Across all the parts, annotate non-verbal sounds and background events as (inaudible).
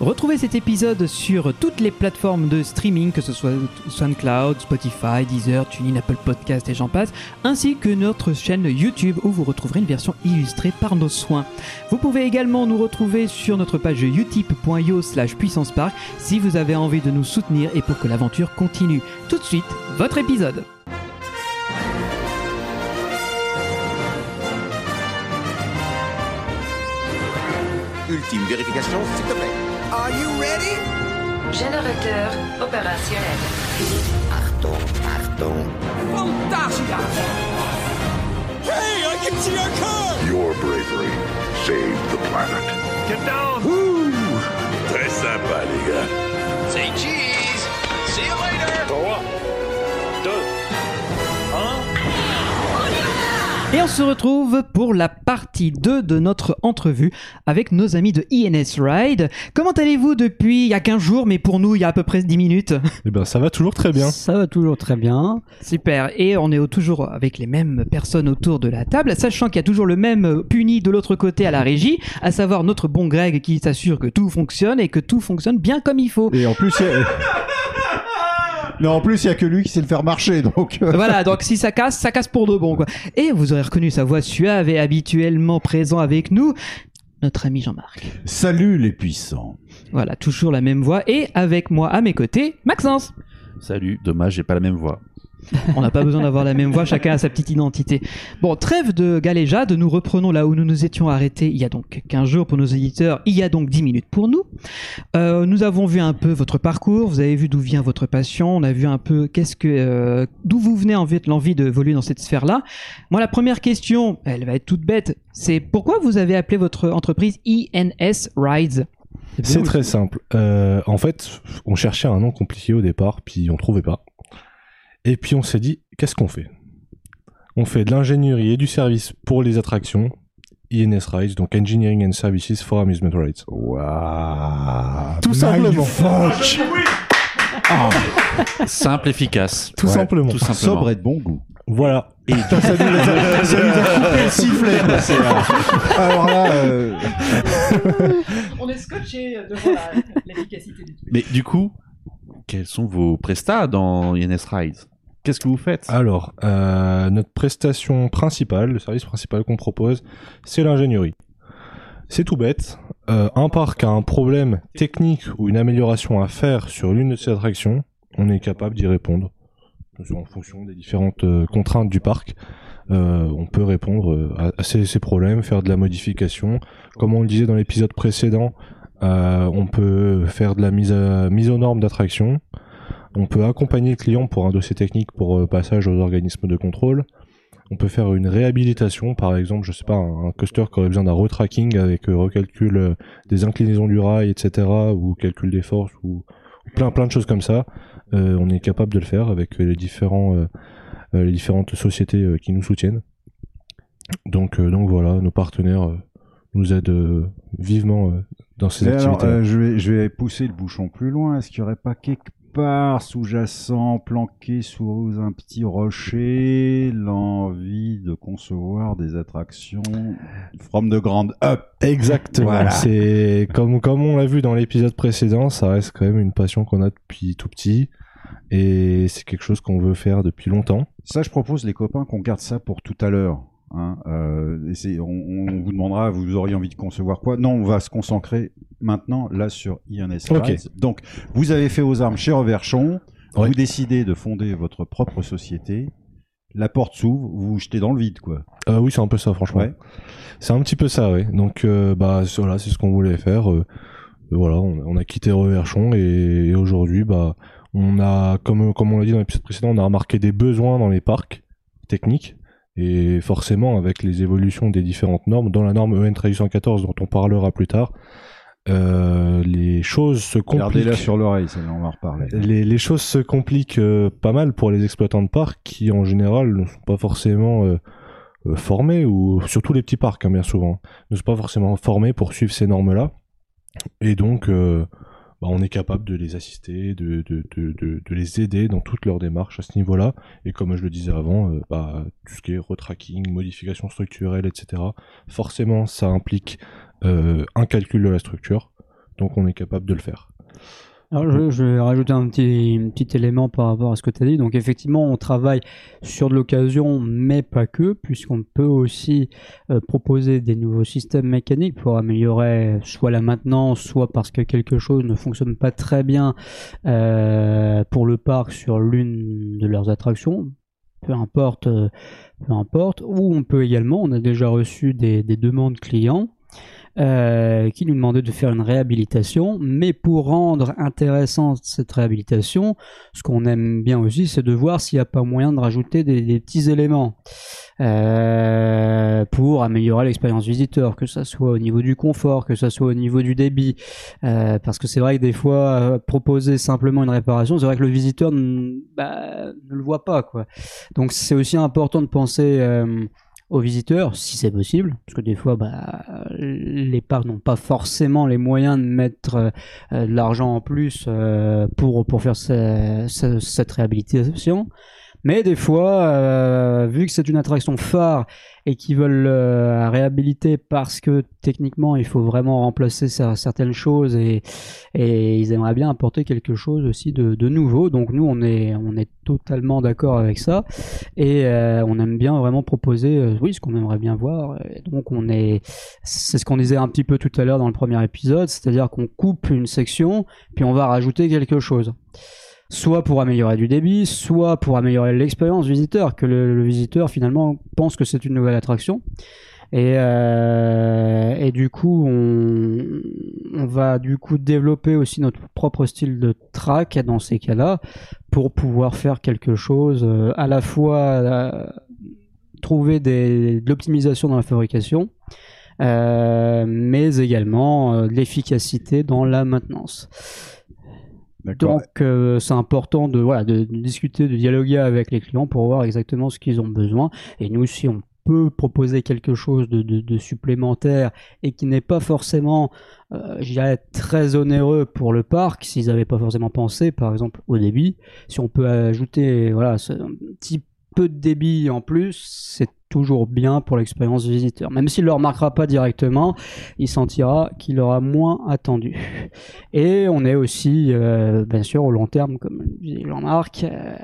Retrouvez cet épisode sur toutes les plateformes de streaming, que ce soit SoundCloud, Spotify, Deezer, TuneIn, Apple Podcast et j'en passe, ainsi que notre chaîne YouTube où vous retrouverez une version illustrée par nos soins. Vous pouvez également nous retrouver sur notre page utip.io slash puissancepark si vous avez envie de nous soutenir et pour que l'aventure continue. Tout de suite, votre épisode. Ultime vérification, s'il te plaît. Are you ready? Générateur opérationnel. Achtung, Achtung. Fantasia! Hey, I can see our car! Your bravery saved the planet. Get down! Très sympa, les gars. Say cheese! See you later! Et on se retrouve pour la partie 2 de notre entrevue avec nos amis de INS Ride. Comment allez-vous depuis il y a 15 jours, mais pour nous il y a à peu près 10 minutes? Eh ben, ça va toujours très bien. Ça va toujours très bien. Super, et on est toujours avec les mêmes personnes autour de la table, sachant qu'il y a toujours le même puni de l'autre côté à la régie, à savoir notre bon Greg qui s'assure que tout fonctionne et que tout fonctionne bien comme il faut. Et en plus. Mais en plus, il y a que lui qui sait le faire marcher, donc. euh, Voilà, donc si ça casse, ça casse pour de bon, quoi. Et vous aurez reconnu sa voix suave et habituellement présent avec nous, notre ami Jean-Marc. Salut les puissants. Voilà, toujours la même voix, et avec moi à mes côtés, Maxence. Salut, dommage, j'ai pas la même voix. On n'a pas besoin d'avoir la même voix, chacun a sa petite identité. Bon, trêve de galéjade, nous reprenons là où nous nous étions arrêtés il y a donc 15 jours pour nos éditeurs, il y a donc 10 minutes pour nous. Euh, nous avons vu un peu votre parcours, vous avez vu d'où vient votre passion, on a vu un peu qu'est-ce que, euh, d'où vous venez en fait l'envie de évoluer dans cette sphère-là. Moi, la première question, elle va être toute bête, c'est pourquoi vous avez appelé votre entreprise INS Rides? C'est très simple. Euh, en fait, on cherchait un nom compliqué au départ, puis on trouvait pas. Et puis on s'est dit, qu'est-ce qu'on fait? On fait de l'ingénierie et du service pour les attractions. INS Rides, donc Engineering and Services for Amusement Rides. Waouh. Tout simplement. Fuck. Simple, efficace. Tout Ouais, simplement. Tout simplement. Sobre et de bon goût. Voilà. Et Ça nous a, ça nous a (laughs) coupé le sifflet. quoi, c'est, euh, Alors là, euh, (laughs) On est scotché devant l'efficacité du truc. Mais du coup, quels sont vos prestats dans INS Rides? Qu'est-ce que vous faites? Alors, euh, notre prestation principale, le service principal qu'on propose, c'est l'ingénierie. C'est tout bête. Euh, un parc a un problème technique ou une amélioration à faire sur l'une de ses attractions, on est capable d'y répondre. En fonction des différentes euh, contraintes du parc, on peut répondre à, ces, problèmes, faire de la modification. Comme on le disait dans l'épisode précédent, on peut faire de la mise, à, mise aux normes d'attraction. On peut accompagner le client pour un dossier technique pour euh, passage aux organismes de contrôle. On peut faire une réhabilitation, par exemple, je sais pas, un, coaster qui aurait besoin d'un retracking avec euh, recalcul euh, des inclinaisons du rail, etc., ou calcul des forces, ou, plein plein de choses comme ça. Euh, on est capable de le faire avec les différents euh, les différentes sociétés qui nous soutiennent. Donc euh, donc voilà, nos partenaires nous aident vivement dans ces activités. je, vais, je vais pousser le bouchon plus loin. Est-ce qu'il n'y aurait pas quelque part sous-jacent, planqué sous un petit rocher, l'envie de concevoir des attractions from the ground up Exactement. Voilà. C'est comme comme on l'a vu dans l'épisode précédent, ça reste quand même une passion qu'on a depuis tout petit et c'est quelque chose qu'on veut faire depuis longtemps. Ça, je propose les copains qu'on garde ça pour tout à l'heure. Hein, euh, on, on vous demandera, vous auriez envie de concevoir quoi? Non, on va se concentrer maintenant là sur INS Ok. Rides. Donc, vous avez fait aux armes chez Reverchon, Ouais. vous décidez de fonder votre propre société, la porte s'ouvre, vous vous jetez dans le vide, quoi. Euh, oui, c'est un peu ça, franchement. Ouais. C'est un petit peu ça, ouais. Donc euh, bah voilà, c'est ce qu'on voulait faire. euh, voilà, on, on a quitté Reverchon et, et aujourd'hui bah on a comme comme on l'a dit dans l'épisode précédent, on a remarqué des besoins dans les parcs techniques et forcément avec les évolutions des différentes normes dans la norme EN 1314 dont on parlera plus tard, euh, les choses se compliquent. Gardez-la sur l'oreille, ça, on va reparler. les, les choses se compliquent euh, pas mal pour les exploitants de parcs qui en général ne sont pas forcément euh, formés ou surtout les petits parcs hein, bien souvent ne sont pas forcément formés pour suivre ces normes là et donc bah, on est capable de les assister de, les aider dans toute leur démarche à ce niveau là et comme je le disais avant euh, bah, tout ce qui est retracking modification structurelle etc forcément ça implique euh, un calcul de la structure Donc on est capable de le faire. Alors, je, je vais rajouter un petit, petit élément par rapport à ce que tu as dit. Donc, effectivement, on travaille sur de l'occasion, mais pas que, puisqu'on peut aussi euh, proposer des nouveaux systèmes mécaniques pour améliorer soit la maintenance, soit parce que quelque chose ne fonctionne pas très bien euh, pour le parc sur l'une de leurs attractions. Peu importe, euh, peu importe. Ou on peut également, on a déjà reçu des, des demandes clients euh, qui nous demandait de faire une réhabilitation, mais pour rendre intéressante cette réhabilitation, ce qu'on aime bien aussi, c'est de voir s'il n'y a pas moyen de rajouter des, petits éléments euh, pour améliorer l'expérience visiteur, que ça soit au niveau du confort, que ça soit au niveau du débit, Euh, parce que c'est vrai que des fois euh, proposer simplement une réparation, c'est vrai que le visiteur bah, ne le voit pas quoi. Donc c'est aussi important de penser euh, aux visiteurs, si c'est possible, parce que des fois, bah, les parcs n'ont pas forcément les moyens de mettre euh, euh, de l'argent en plus euh, pour, pour faire ce- ce- cette réhabilitation. Mais des fois, euh, vu que c'est une attraction phare et qu'ils veulent euh, réhabiliter parce que techniquement il faut vraiment remplacer cer- certaines choses et, et ils aimeraient bien apporter quelque chose aussi de, de nouveau. Donc nous on est on est totalement d'accord avec ça et euh, on aime bien vraiment proposer euh, oui ce qu'on aimerait bien voir. Donc on est c'est ce qu'on disait un petit peu tout à l'heure dans le premier épisode, c'est-à-dire qu'on coupe une section puis on va rajouter quelque chose soit pour améliorer du débit, soit pour améliorer l'expérience visiteur, que le, visiteur finalement pense que c'est une nouvelle attraction. Et, euh, du coup, on, va du coup développer aussi notre propre style de track dans ces cas-là pour pouvoir faire quelque chose euh, à la fois euh, trouver de l'optimisation dans la fabrication, mais également euh, de l'efficacité dans la maintenance. Donc euh, c'est important de, voilà, de, de discuter, de dialoguer avec les clients pour voir exactement ce qu'ils ont besoin. Et nous, si on peut proposer quelque chose de, de, de supplémentaire et qui n'est pas forcément, euh, je dirais, très onéreux pour le parc, s'ils n'avaient pas forcément pensé, par exemple, au débit, si on peut ajouter voilà, ce- un peu de débit en plus, c'est toujours bien pour l'expérience visiteur. Même s'il ne le remarquera pas directement, il sentira qu'il aura moins attendu. Et on est aussi, euh, bien sûr, au long terme, comme le disait Jean-Marc. euh,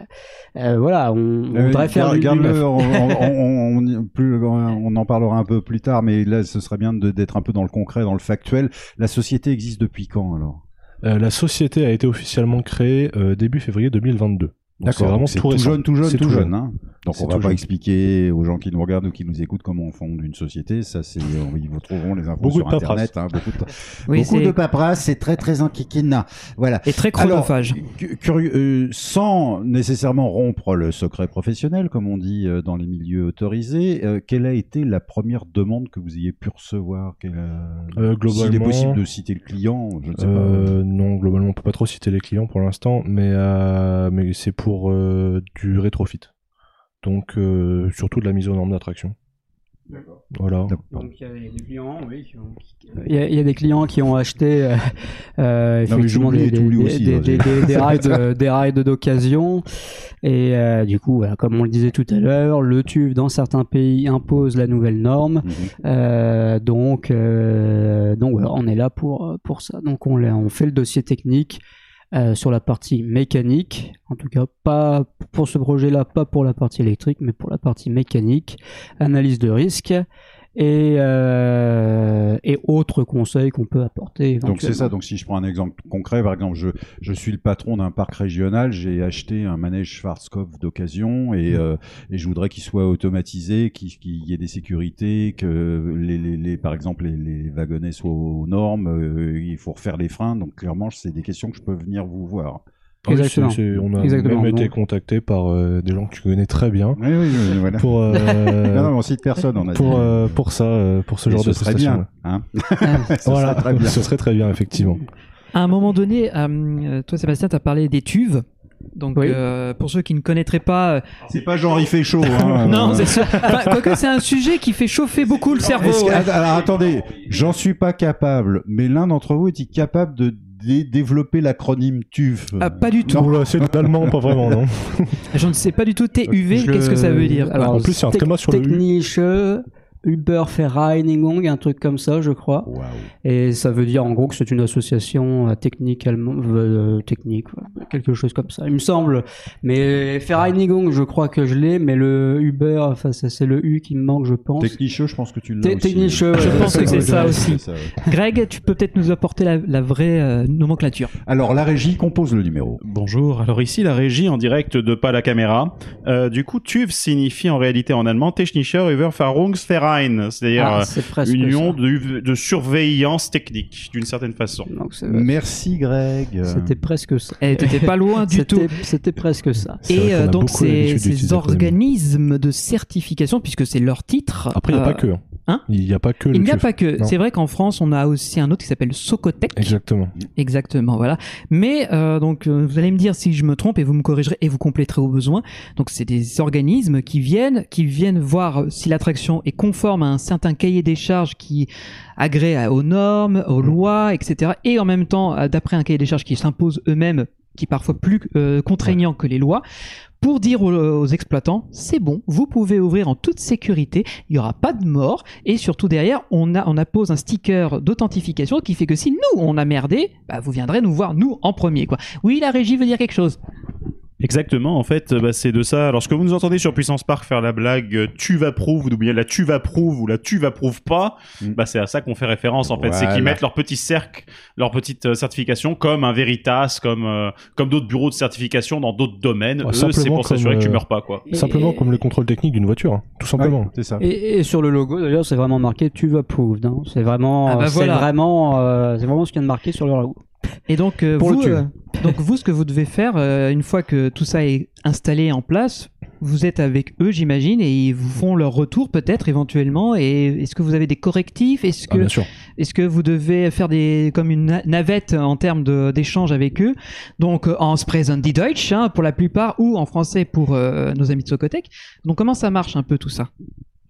euh, voilà, on, on Euh, voudrait faire du, du garde-le, neuf. on, on- (laughs) on- on- plus- on en parlera un peu plus tard, mais là, ce serait bien d'être un peu dans le concret, dans le factuel. La société existe depuis quand alors? Euh, la société a été officiellement créée euh, début février 2022. Donc c'est D'accord, vraiment tout, tout, jeune, tout jeune, tout jeune. Hein donc on va pas expliquer aux gens qui nous regardent ou qui nous écoutent comment on fonde une société. Ça, c'est ils vous trouveront les infos Beaucoup sur de paperasse. internet. hein, beaucoup de, (laughs) Oui, beaucoup c'est- de paperasse, c'est très très enquiquina. Voilà. Et très chronophage. cu- curieux, euh, sans nécessairement rompre le secret professionnel, comme on dit euh, dans les milieux autorisés, euh, quelle a été la première demande que vous ayez pu recevoir? Quelle, euh, Euh, S'il est globalement- possible de citer le client, je ne sais Euh, non, globalement, on peut pas trop citer les clients pour l'instant, mais euh, mais c'est pour euh, du rétrofit. Donc euh, surtout de la mise aux normes d'attraction. Voilà. Donc il y a des clients, oui, qui ont- qui- il y, a, il y a des clients qui ont acheté euh, euh, effectivement j'oublie, des, des, t'oublies des, aussi, des, hein, des, des- des (laughs) rides, des rides d'occasion et euh, du coup, voilà, comme on le disait tout à l'heure, le TUV dans certains pays impose la nouvelle norme. Mhm. Euh, donc euh, donc voilà, on est là pour pour ça. Donc on, on fait le dossier technique. Euh, sur la partie mécanique, en tout cas pas pour ce projet-là, pas pour la partie électrique, mais pour la partie mécanique, analyse de risque et, euh, et autres conseils qu'on peut apporter. Donc c'est ça. Donc si je prends un exemple concret, par exemple, je, je suis le patron d'un parc régional, j'ai acheté un manège Schwarzkopf d'occasion et, euh, et je voudrais qu'il soit automatisé, qu'il qu'il y ait des sécurités, que les, les, les- par exemple les, les wagonnets soient aux normes, euh, il faut refaire les freins. Donc clairement, c'est des questions que je peux venir vous voir. Oui, Exactement. c'est- c'est- on a Exactement, même été contacté par euh, des gens que tu connais très bien Oui, oui, oui, voilà. pour euh, (laughs) non, non, on cite personne, on a pour dit. euh, pour ça, euh, pour ce Et genre ce de serait prestation. bien, hein. Ah, (laughs) Ce serait très bien. ce serait très bien effectivement. À un moment donné, euh, toi Sébastien, tu as parlé des tuves. Donc, Oui. euh, pour ceux qui ne connaîtraient pas, euh, C'est pas genre il fait chaud. Hein, (laughs) non, euh. c'est sûr. Enfin, quoique c'est un sujet qui fait chauffer beaucoup le cerveau. Ouais. Alors attendez, j'en suis pas capable, mais l'un d'entre vous est-il capable de dé- développer l'acronyme TUF Ah, pas du tout. C'est d'allemand, pas vraiment, non (laughs) Je ne sais pas du tout TUV. Qu'est-ce que ça veut dire? Alors, En plus, a un tréma sur le U. Uber Vereinigung, un truc comme ça, je crois. Et ça veut dire en gros que c'est une association euh, technique allemande, euh, technique, ouais, quelque chose comme ça, il me semble. Mais Vereinigung, je crois que je l'ai, mais le Uber, enfin c'est le U qui me manque, je pense. Technicheux, je pense que tu l'as Te- aussi. Technicheux, Je ouais, pense que c'est ça aussi. C'est ça, ouais. Greg, tu peux peut-être nous apporter la, la vraie euh, nomenclature. Alors, la régie compose le numéro. Bonjour, alors ici la régie en direct de pas la caméra. Euh, du coup, TÜV signifie en réalité en allemand Technischer C'est-à-dire Ah, euh, une union de, de surveillance technique, d'une certaine façon. Donc, Merci, Greg. C'était presque ça. Eh, t'étais pas loin du tout. C'était- presque ça. Et euh, a donc ces, organismes de certification, puisque c'est leur titre. Après, il n'y a euh, pas que. hein Il n'y a pas que Il n'y a pas que. C'est vrai qu'en France, on a aussi un autre qui s'appelle Socotec. Exactement. Exactement, voilà. Mais euh, donc, euh, vous allez me dire si je me trompe et vous me corrigerez et vous compléterez au besoin. Donc, c'est des organismes qui viennent, qui viennent voir si l'attraction est conforme à un certain cahier des charges qui agrée aux normes, aux lois, etc. Et en même temps, euh, d'après un cahier des charges qui s'impose eux-mêmes, qui est parfois plus euh, contraignant que les lois, pour dire aux, aux exploitants, c'est bon, vous pouvez ouvrir en toute sécurité, il n'y aura pas de mort, et surtout derrière, on, a, on appose un sticker d'authentification qui fait que si nous, on a merdé, bah, vous viendrez nous voir, nous, en premier. quoi. Oui, la régie veut dire quelque chose. Exactement, en fait, bah, c'est de ça. Lorsque vous nous entendez sur Puissance Park faire la blague euh, tu vas prouve, vous oubliez la tu vas prouve ou la tu vas prouve pas, Mm. bah, c'est à ça qu'on fait référence en fait. C'est qu'ils mettent leur petit cercle, leur petite euh, certification comme un Veritas, comme, euh, comme d'autres bureaux de certification dans d'autres domaines. Ouais, Eux, c'est simplement pour s'assurer que tu euh, meurs pas, quoi. Et- Simplement et- comme le contrôle technique d'une voiture, hein, tout simplement. Ouais, c'est ça. Et, et sur le logo, d'ailleurs, c'est vraiment marqué tu vas approved. Hein. C'est vraiment, Ah bah c'est voilà. vraiment, euh, c'est vraiment ce qui vient de marquer sur le logo. Et donc, euh, vous, euh, donc vous, ce que vous devez faire, euh, une fois que tout ça est installé en place, vous êtes avec eux, j'imagine, et ils vous font leur retour peut-être éventuellement. Et est-ce que vous avez des correctifs? Est-ce Ah, que bien sûr. Est-ce que vous devez faire des comme une na- navette en termes d'échange avec eux? Donc en Sprechen die Deutsch hein, pour la plupart ou en français pour euh, nos amis de Socotec. Donc comment ça marche un peu tout ça?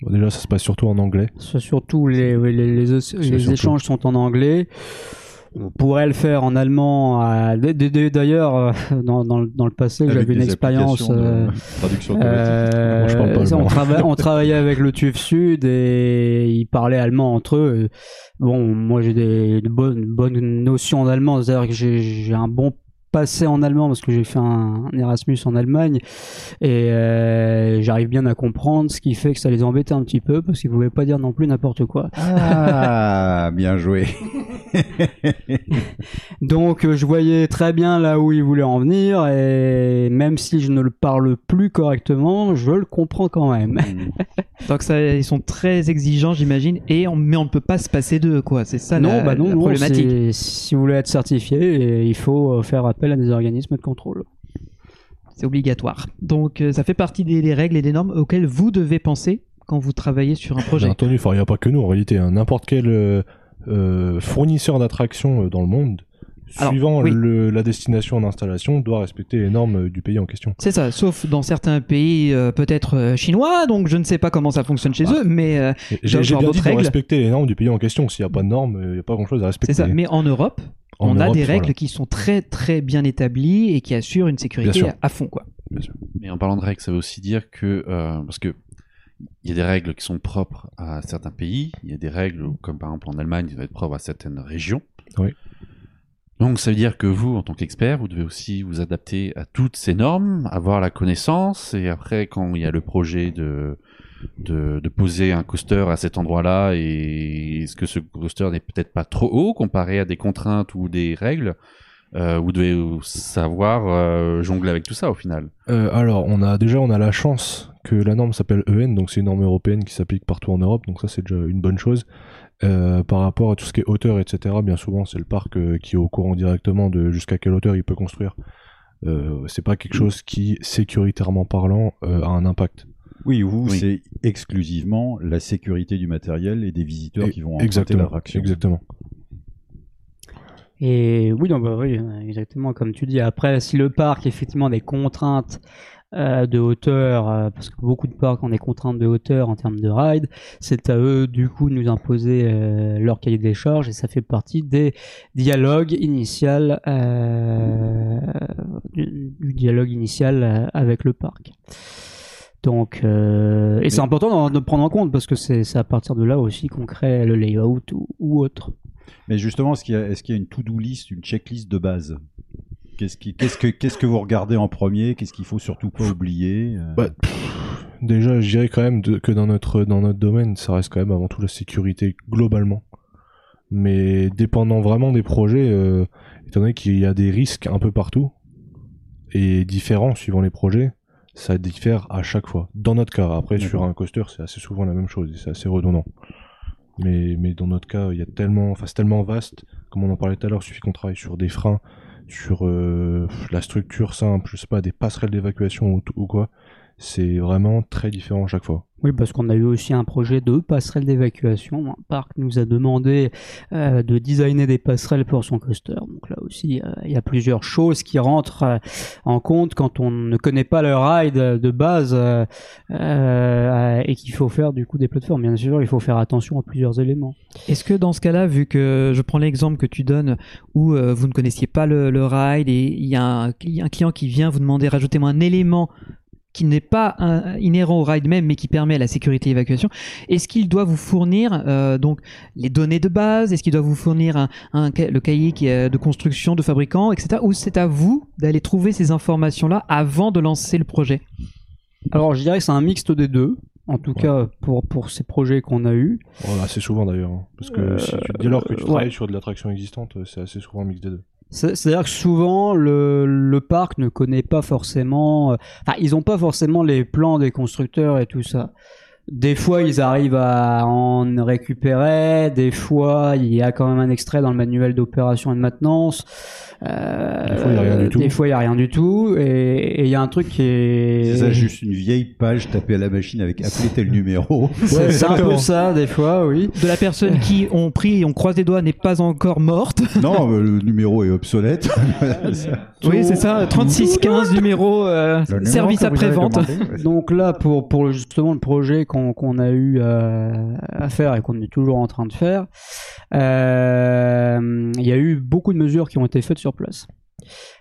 Bon, déjà, ça se passe surtout en anglais. Surtout les, les, les, les surtout. échanges sont en anglais. On pourrait le faire en allemand. euh, D'ailleurs, euh, dans, dans, le- dans le passé, j'avais une expérience. euh, traduction. Euh, Moi, pas ça, on, allemand. trava- on (laughs) travaillait avec le TÜV Sud et ils parlaient allemand entre eux. Bon, moi j'ai des de bonnes, bonnes notions d'allemand, c'est-à-dire que j'ai un bon passé en allemand parce que j'ai fait un, un Erasmus en Allemagne et euh, j'arrive bien à comprendre ce qui fait que ça les embêtait un petit peu parce qu'ils pouvaient pas dire non plus n'importe quoi. Ah, bien joué. (laughs) (laughs) Donc euh, je voyais très bien là où ils voulaient en venir et même si je ne le parle plus correctement, je le comprends quand même. (laughs) Donc ça, ils sont très exigeants, j'imagine, et on, mais on ne peut pas se passer d'eux, quoi. C'est ça non, la, bah non, la non, problématique. Si vous voulez être certifié, il faut euh, faire appel à des organismes de contrôle. C'est obligatoire. Donc euh, ça fait partie des, des règles et des normes auxquelles vous devez penser quand vous travaillez sur un Bien projet. entendu, enfin, il n'y a pas que nous en réalité. hein. N'importe quel euh, euh, fournisseur d'attractions euh, dans le monde, Alors, suivant oui. le- la destination d'installation, doit respecter les normes euh, du pays en question. C'est ça, sauf dans certains pays euh, peut-être chinois, donc je ne sais pas comment ça fonctionne chez Ah. eux, mais euh, J'ai bien dit règles. respecter les normes du pays en question. S'il n'y a pas de normes, il n'y a pas grand-chose à respecter. c'est ça. Mais en Europe, En on a des règles voilà. qui sont très très bien établies et qui assurent une sécurité à, fond, quoi. Mais en parlant de règles, ça veut aussi dire que euh, parce que il y a des règles qui sont propres à certains pays, il y a des règles comme par exemple en Allemagne, qui vont être propres à certaines régions. Oui. Donc ça veut dire que vous, en tant qu'expert, vous devez aussi vous adapter à toutes ces normes, avoir la connaissance, et après quand il y a le projet de de, de poser un coaster à cet endroit-là, et est-ce que ce coaster n'est peut-être pas trop haut comparé à des contraintes ou des règles, euh, vous devez savoir euh, jongler avec tout ça au final. Euh, alors, on a déjà on a la chance que la norme s'appelle EN, donc c'est une norme européenne qui s'applique partout en Europe, donc ça c'est déjà une bonne chose. Euh, par rapport à tout ce qui est hauteur, etc., bien souvent c'est le parc euh, qui est au courant directement de jusqu'à quelle hauteur il peut construire. Euh, c'est pas quelque chose qui, sécuritairement parlant, euh, a un impact. Oui, vous, Oui. c'est exclusivement la sécurité du matériel et des visiteurs qui vont emprunter l'attraction. Exactement. Et oui, non, bah oui, exactement comme tu dis. Après, si le parc effectivement a des contraintes euh, de hauteur, euh, parce que beaucoup de parcs ont des contraintes de hauteur en termes de ride, c'est à eux du coup de nous imposer euh, leur cahier des charges et ça fait partie des dialogues initial euh, du, du dialogue initial euh, avec le parc. Donc, euh, et c'est important de prendre en compte parce que c'est c'est à partir de là aussi qu'on crée le layout ou, ou autre. Mais justement, est-ce qu'il y, a- y une to-do list, une checklist de base? Qu'est-ce que, vous regardez en premier? Qu'est-ce qu'il faut surtout pas oublier? Euh, Bah, pff, déjà, je dirais quand même de- que dans notre, dans notre domaine, ça reste quand même avant tout la sécurité globalement. Mais dépendant vraiment des projets, euh, étant donné qu'il y a des risques un peu partout, et différents suivant les projets, ça diffère à chaque fois. Dans notre cas, après sur un coaster, c'est assez souvent la même chose, et c'est assez redondant. Mais, mais dans notre cas, il y a tellement, enfin c'est tellement vaste, comme on en parlait tout à l'heure, il suffit qu'on travaille sur des freins, sur euh, la structure simple, je sais pas, des passerelles d'évacuation ou, ou quoi. C'est vraiment très différent à chaque fois. Oui, parce qu'on a eu aussi un projet de passerelle d'évacuation. Un parc nous a demandé euh, de designer des passerelles pour son coaster. Donc là aussi, euh, il y a plusieurs choses qui rentrent euh, en compte quand on ne connaît pas le ride de base euh, euh, et qu'il faut faire du coup des plateformes. Bien sûr, il faut faire attention à plusieurs éléments. Est-ce que dans ce cas-là, vu que je prends l'exemple que tu donnes où euh, vous ne connaissiez pas le, le ride et il y a un, cli- un client qui vient vous demander rajoutez-moi un élément qui n'est pas un- inhérent au ride même mais qui permet la sécurité et l'évacuation, est-ce qu'il doit vous fournir euh, donc les données de base? Est-ce qu'il doit vous fournir un, un ca- le cahier qui est de construction de fabricant, etc. Ou c'est à vous d'aller trouver ces informations-là avant de lancer le projet? Alors, je dirais que c'est un mixte des deux. En tout cas, pour, pour ces projets qu'on a eus. Voilà, c'est souvent d'ailleurs. hein. Parce que Euh, si tu, dès lors que tu ouais. travailles sur de l'attraction existante, euh, c'est assez souvent un mix des deux. C'est- C'est-à-dire que souvent, le, le parc ne connaît pas forcément... euh, Enfin, ils n'ont pas forcément les plans des constructeurs et tout ça. Des fois, ils arrivent à en récupérer. Des fois, il y a quand même un extrait dans le manuel d'opération et de maintenance. Euh, Des fois, il y a rien du tout. Des fois, il n'y a rien du tout. Et il y a un truc qui est... C'est ça, juste une vieille page tapée à la machine avec appelé tel numéro. (laughs) C'est c'est un peu ça, des fois, oui. De la personne qui, on prie et on croise les doigts, n'est pas encore morte. (laughs) non, le numéro est obsolète. (laughs) Oui, c'est ça, 3615 numéro euh, numéro service après-vente. Donc là, pour, pour justement le projet qu'on a eu euh, à faire et qu'on est toujours en train de faire, euh, il y a eu beaucoup de mesures qui ont été faites sur place.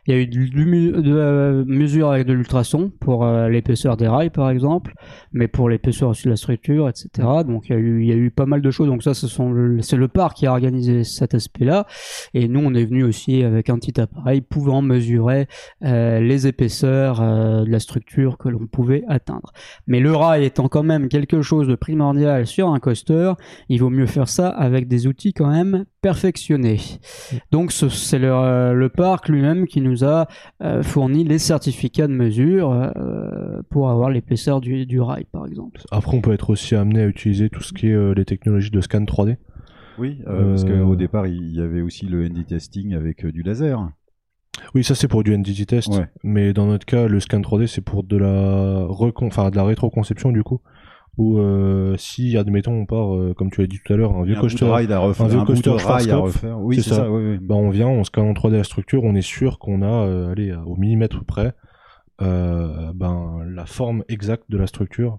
Il y a eu de, de, euh, mesures avec de l'ultrason pour euh, l'épaisseur des rails, par exemple, mais pour l'épaisseur de la structure, etc. Donc il y a eu, il y a eu pas mal de choses. Donc ça, c'est le parc qui a organisé cet aspect-là. Et nous, on est venu aussi avec un petit appareil pouvant mesurer euh, les épaisseurs euh, de la structure que l'on pouvait atteindre. Mais le rail étant quand même quelque chose de primordial sur un coaster, il vaut mieux faire ça avec des outils quand même perfectionnés. Donc ce- c'est le, euh, le parc lui-même qui nous a euh, fourni les certificats de mesure euh, pour avoir l'épaisseur du, du rail par exemple. Après, on peut être aussi amené à utiliser tout ce qui est les technologies de scan 3D. Oui, euh, parce qu'au départ, il y avait aussi le ND testing avec du laser. Oui, ça c'est pour du NDT test, Ouais. mais dans notre cas, le scan 3D c'est pour de la recon... enfin de la rétroconception du coup. Où euh, si, admettons, on part, euh, comme tu l'as dit tout à l'heure, un vieux coaster, un vieux un coaster à refaire. Oui, c'est ça, oui, oui. Bah, on vient, on scanne en 3D la structure, on est sûr qu'on a, euh, allez, au millimètre près, euh, ben la forme exacte de la structure.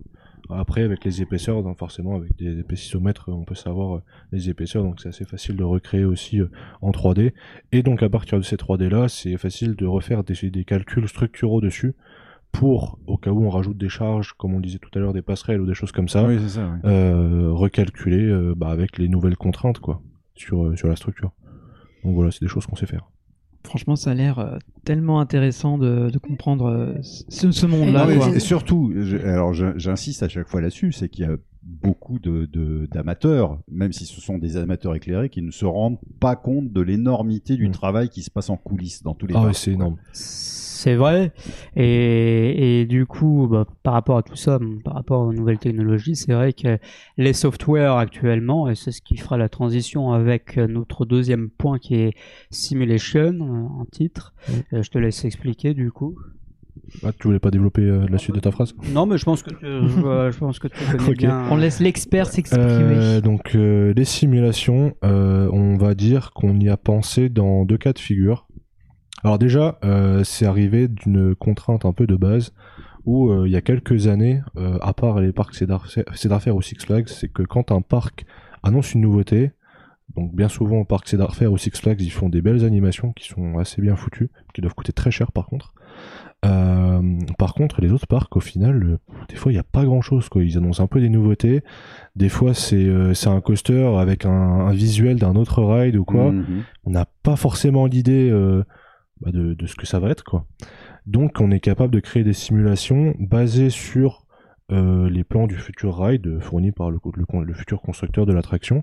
Après, avec les épaisseurs, donc forcément, avec des épaississomètres, on peut savoir les épaisseurs, donc c'est assez facile de recréer aussi en 3D. Et donc, à partir de ces 3D-là, c'est facile de refaire des, des calculs structuraux dessus pour, au cas où on rajoute des charges, comme on le disait tout à l'heure, des passerelles ou des choses comme ça, Oui, c'est ça, oui. euh, recalculer euh, bah, avec les nouvelles contraintes, quoi, sur, euh, sur la structure. Donc voilà, c'est des choses qu'on sait faire. Franchement, ça a l'air tellement intéressant de, de comprendre ce, ce monde-là. Et surtout, je- alors j'insiste à chaque fois là-dessus, c'est qu'il y a beaucoup de de- d'amateurs, même si ce sont des amateurs éclairés, qui ne se rendent pas compte de l'énormité du travail qui se passe en coulisses dans tous les Ah c'est énorme. C'est vrai. Et, et du coup, bah, par rapport à tout ça, par rapport aux nouvelles technologies, c'est vrai que les softwares actuellement, et c'est ce qui fera la transition avec notre deuxième point qui est simulation euh, en titre. Euh, je te laisse expliquer du coup. Ah, tu voulais pas développer euh, la suite de ta phrase Non, mais je pense que tu, je, je pense que tu connais (laughs) Ok. bien. On laisse l'expert s'exprimer. Euh, donc euh, les simulations, euh, on va dire qu'on y a pensé dans deux cas de figure. Alors déjà, euh, c'est arrivé d'une contrainte un peu de base où euh, il y a quelques années, euh, à part les parcs Cedar Fair ou Six Flags, c'est que quand un parc annonce une nouveauté, donc bien souvent au parc Cedar Fair ou Six Flags, ils font des belles animations qui sont assez bien foutues, qui doivent coûter très cher par contre. Euh, par contre, les autres parcs, au final, euh, des fois, il n'y a pas grand-chose. Ils annoncent un peu des nouveautés. Des fois, c'est euh, un coaster avec un, un visuel d'un autre ride ou quoi. Mhm. On n'a pas forcément l'idée bah, de, de ce que ça va être. quoi. Donc, on est capable de créer des simulations basées sur euh, les plans du futur ride fournis par le, futur constructeur de l'attraction.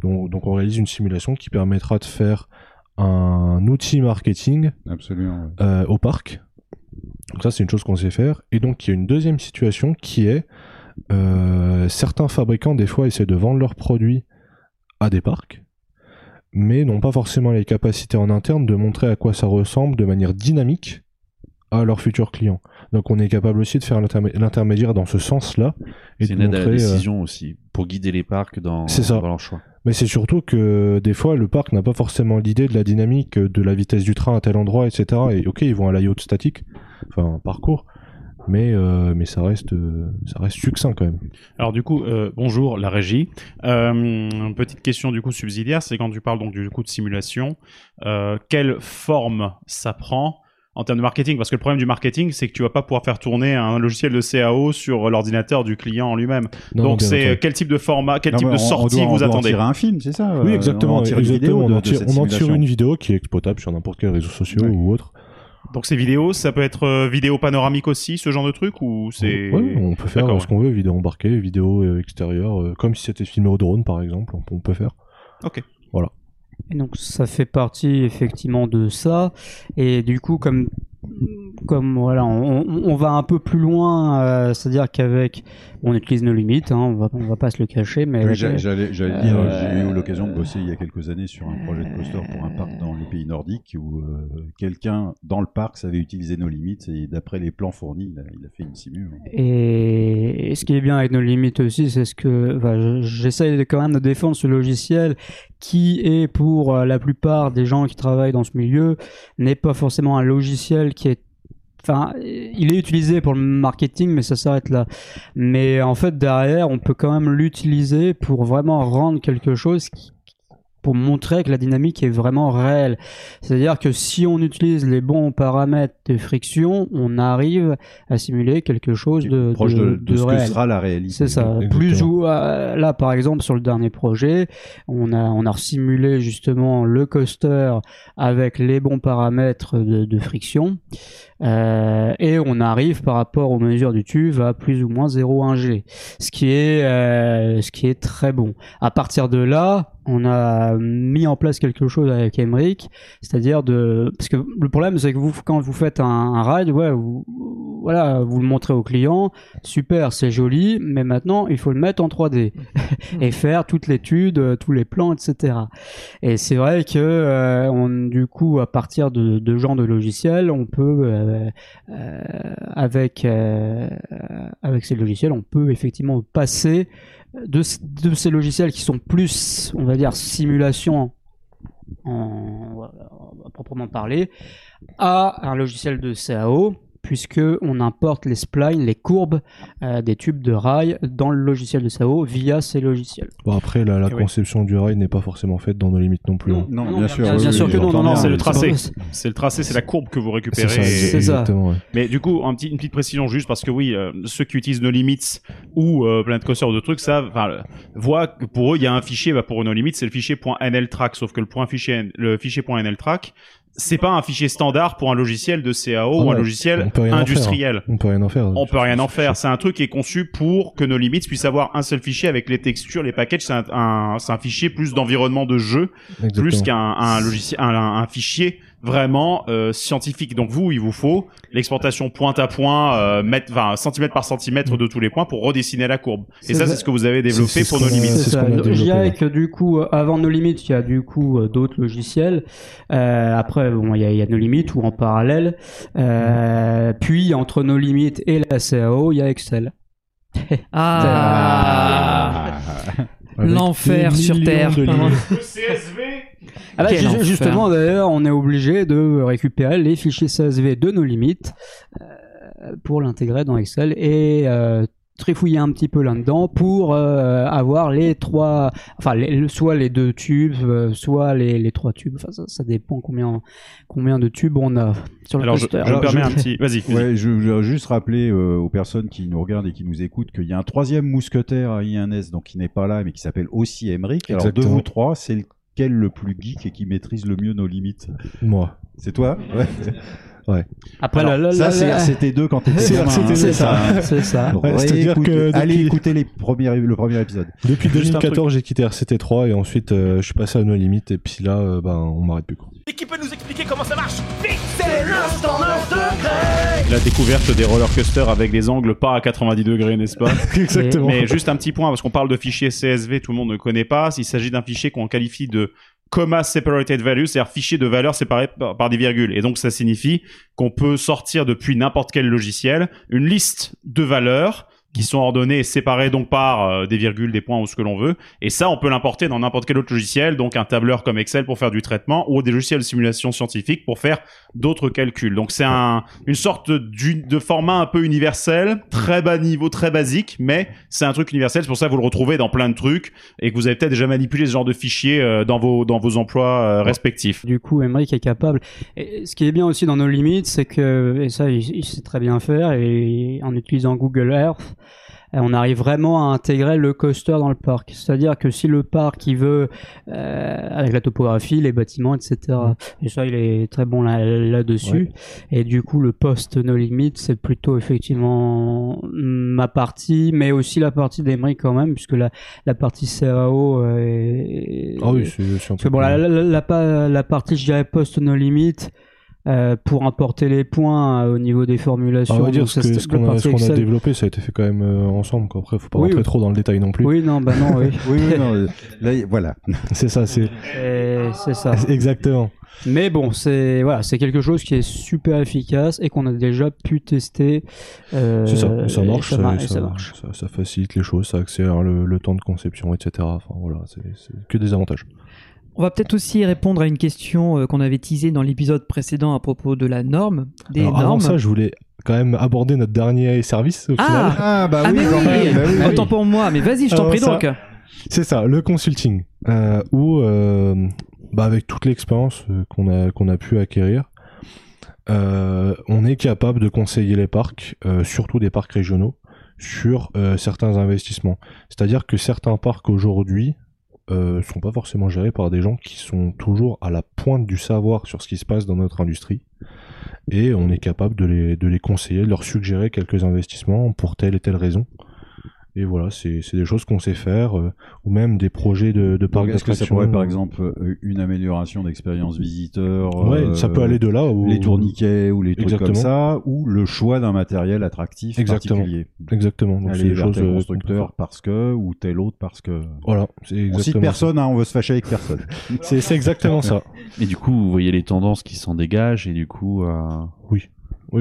Donc, donc, on réalise une simulation qui permettra de faire un outil marketing Absolument. euh, au parc. Donc ça, c'est une chose qu'on sait faire. Et donc, il y a une deuxième situation qui est euh, certains fabricants, des fois, essaient de vendre leurs produits à des parcs, mais n'ont pas forcément les capacités en interne de montrer à quoi ça ressemble de manière dynamique à leurs futurs clients. Donc, on est capable aussi de faire l'intermé- l'intermédiaire dans ce sens-là. et C'est une aide à la montrer, euh, aussi, pour guider les parcs dans, dans leur choix. mais c'est surtout que des fois, le parc n'a pas forcément l'idée de la dynamique, de la vitesse du train à tel endroit, etc. Et ok, ils vont à layout statique, enfin un parcours, mais euh, mais ça reste euh, ça reste succinct quand même. Alors du coup, euh, bonjour la régie. Euh, petite question du coup subsidiaire, c'est quand tu parles donc du coup de simulation, quelle forme ça prend en termes de marketing? Parce que le problème du marketing, c'est que tu vas pas pouvoir faire tourner un logiciel de CAO sur l'ordinateur du client en lui-même. Donc c'est quel type de format, quel Non, type de on- on sortie on vous en attendez? tirer un film, c'est ça Oui, exactement. On en tire une vidéo on, en de cette on en tire une vidéo qui est exploitable sur n'importe quel réseau social Ouais. ou autre. Donc ces vidéos, ça peut être euh, vidéo panoramique aussi, ce genre de truc ou c'est Ouais, on peut faire ce qu'on veut, vidéo embarquée, vidéo euh, extérieure, euh, comme si c'était filmé au drone par exemple, on, peut faire. Ok. Voilà. Et donc ça fait partie effectivement de ça. Et du coup, comme comme voilà, on, on- on va un peu plus loin, euh, c'est-à-dire qu'avec on utilise nos limites, hein, on va on va pas se le cacher, mais Oui, J'allais dire, Euh, j'ai eu l'occasion de bosser il y a quelques années sur un projet de coaster pour un parc dans les pays nordiques où euh, quelqu'un dans le parc savait utiliser nos limites et d'après les plans fournis, il a, il a fait une simu. hein. Et ce qui est bien avec nos limites aussi, c'est ce que enfin, je- j'essaye de- quand même de défendre ce logiciel qui est pour euh, la plupart des gens qui travaillent dans ce milieu n'est pas forcément un logiciel qui est Enfin, il est utilisé pour le marketing, mais ça s'arrête là. Mais en fait, derrière, on peut quand même l'utiliser pour vraiment rendre quelque chose qui, pour montrer que la dynamique est vraiment réelle. C'est-à-dire que si on utilise les bons paramètres de friction, on arrive à simuler quelque chose de, Proche de, de ce que réel. sera la réalité. C'est ça. Exactement. Plus ou euh, là, par exemple, sur le dernier projet, on a on a simulé justement le coaster avec les bons paramètres de friction, euh, et on arrive par rapport aux mesures du tube à plus ou moins 0,1 G, ce qui est euh, ce qui est très bon. À partir de là, on a mis en place quelque chose avec Emmerich, c'est-à-dire de parce que le problème c'est que vous quand vous faites un, un ride, ouais, vous, voilà, vous le montrez au client, super, c'est joli, mais maintenant il faut le mettre en 3D (laughs) et faire toute l'étude, euh, tous les plans, etc. Et c'est vrai que euh, on, du coup, à partir de, de genre de logiciels, on peut euh, avec euh, avec ces logiciels, on peut effectivement passer de, de ces logiciels qui sont plus, on va dire, simulation en, à proprement parler, à un logiciel de CAO, puisque on importe les splines, les courbes euh, des tubes de rail dans le logiciel de CAO via ces logiciels. Bon après la, oui. conception du rail n'est pas forcément faite dans nos limites non plus. hein. Non, Non, bien sûr. oui, bien oui, sûr que non, non, non, c'est le mais tracé. c'est- le tracé, c'est la courbe que vous C'est récupérez. ça, et- c'est ça. exactement. ouais. Mais du coup, un petit, une petite précision juste parce que oui, euh, ceux qui utilisent No Limits ou euh, Planet Coaster ou de trucs, enfin, euh, voient que pour eux, il y a un fichier, bah, pour No Limits, c'est le fichier .nltrack, sauf que le point fichier, le fichier .nltrack, c'est pas un fichier standard pour un logiciel de CAO Ah ou un logiciel on industriel. On peut rien en faire. On peut rien en faire. C'est un truc qui est conçu pour que No Limits puisse avoir un seul fichier avec les textures, les packages. C'est un, un- c'est un fichier plus d'environnement de jeu Exactement. plus qu'un un logiciel, un, un fichier vraiment euh, scientifique. Donc vous, il vous faut l'exportation point à point, euh, mètre, enfin, centimètre par centimètre de tous les points pour redessiner la courbe. Et C'est ça, c'est ce que vous avez développé pour ce nos limites. c'est ce ça. que du coup, euh, avant nos limites, il y a du coup euh, d'autres logiciels. Euh, après, bon, il y a, il y a nos limites ou en parallèle. Euh, puis entre nos limites et la CAO, il y a Excel. (laughs) Ah, l'enfer sur Terre. de lignes. Ah bah, ju- justement, d'ailleurs, on est obligé de récupérer les fichiers CSV de nos limites euh, pour l'intégrer dans Excel et euh, trifouiller un petit peu là-dedans pour euh, avoir les trois, enfin les- soit les deux tubes, euh, soit les, les trois tubes. Enfin ça, ça dépend combien combien de tubes on a sur le Alors, je, je me permets un petit. Vas-y. vas-y. Ouais, je, je veux juste rappeler euh, aux personnes qui nous regardent et qui nous écoutent qu'il y a un troisième mousquetaire à INS, donc qui n'est pas là, mais qui s'appelle aussi Emmerich. Alors de Exactement. vous trois, c'est lequel le plus geek et qui maîtrise le mieux nos limites Moi. C'est toi? (laughs) Ouais. Après Alors, la- la- ça, la- c'est la- RCT2 quand t'étais C'est gamin, RCT2, hein, c'est ça, hein. (laughs) c'est ça. Ouais, c'est-à-dire réécoutez- que allez depuis- écouter les premiers, le premier épisode. Depuis Juste un 2014, j'ai quitté RCT3 et ensuite euh, je suis passé à No Limit et puis là, euh, ben, on m'arrête plus. Quoi. Et qui peut nous expliquer comment ça marche Vite C'est l'instant 9 degrés La découverte des roller coasters avec des angles pas à 90 degrés, n'est-ce pas (laughs) Exactement. Mais juste un petit point, parce qu'on parle de fichier CSV, tout le monde ne connaît pas. Il s'agit d'un fichier qu'on qualifie de comma separated value, c'est-à-dire fichier de valeurs séparées par, par des virgules. Et donc ça signifie qu'on peut sortir depuis n'importe quel logiciel une liste de valeurs qui sont ordonnées et séparées donc par euh, des virgules, des points ou ce que l'on veut. Et ça, on peut l'importer dans n'importe quel autre logiciel, donc un tableur comme Excel pour faire du traitement ou des logiciels de simulation scientifique pour faire d'autres calculs. Donc c'est un, une sorte de format un peu universel, très bas niveau, très basique, mais c'est un truc universel. C'est pour ça que vous le retrouvez dans plein de trucs et que vous avez peut-être déjà manipulé ce genre de fichiers euh, dans vos dans vos emplois euh, respectifs. Du coup, Emmerich est capable. Et ce qui est bien aussi dans nos limites, c'est que, et ça, il, il sait très bien faire, et en utilisant Google Earth, on arrive vraiment à intégrer le coaster dans le parc. C'est-à-dire que si le parc il veut, euh, avec la topographie, les bâtiments, etc. Et ça, il est très bon là- là-dessus. Et du coup, le post No Limit, c'est plutôt effectivement ma partie, mais aussi la partie d'Emmerich quand même, puisque la, la partie CAO euh, est, Ah oui, c'est bon, la, la, la, la pa- la partie, je dirais, post no limit, euh, pour importer les points euh, au niveau des formulations. Ah, on va dire ce que- qu'on a, partie ce qu'on a Excel. développé, ça a été fait quand même euh, ensemble. Quoi. Après, faut pas Oui, rentrer oui. trop dans le détail non plus. Oui, non, bah non, oui. (laughs) Oui, oui, non, euh, là, voilà. (laughs) C'est ça, c'est Et c'est ça. (laughs) exactement. Mais bon, c'est voilà, c'est quelque chose qui est super efficace et qu'on a déjà pu tester. euh, C'est ça, ça marche, ça, ça, mar- et ça- marche. ça- ça facilite les choses, ça accélère le, le temps de conception, etc. Enfin voilà, c'est c'est que des avantages. On va peut-être aussi répondre à une question euh, qu'on avait teasée dans l'épisode précédent à propos de la norme, des Alors, avant normes. ça, je voulais quand même aborder notre dernier service au Ah final. Ah, bah Ah oui, mais quand oui, même, bah oui. autant pour moi, mais vas-y, je t'en prie ça- donc. C'est ça, le consulting, euh, où euh, bah, avec toute l'expérience euh, qu'on a qu'on a pu acquérir, euh, on est capable de conseiller les parcs, euh, surtout des parcs régionaux, sur euh, certains investissements. C'est-à-dire que certains parcs aujourd'hui euh, sont pas forcément gérés par des gens qui sont toujours à la pointe du savoir sur ce qui se passe dans notre industrie. Et on est capable de les, de les conseiller, de leur suggérer quelques investissements pour telle et telle raison. Et voilà, c'est c'est des choses qu'on sait faire, euh, ou même des projets de, de parcs Donc, Est-ce que ça pourrait, par exemple, euh, une amélioration d'expérience visiteur Ouais, euh, ça peut aller de là. Ou... Les tourniquets ou les trucs Exactement. comme ça, ou le choix d'un matériel attractif Exactement. particulier. Exactement. Donc c'est Aller des vers choses tel constructeur parce que, ou tel autre parce que. Voilà, c'est On cite exactement. personne, hein, on veut se fâcher avec personne. (laughs) C'est c'est exactement ça. Et du coup, vous voyez les tendances qui s'en dégagent et du coup, euh, Oui,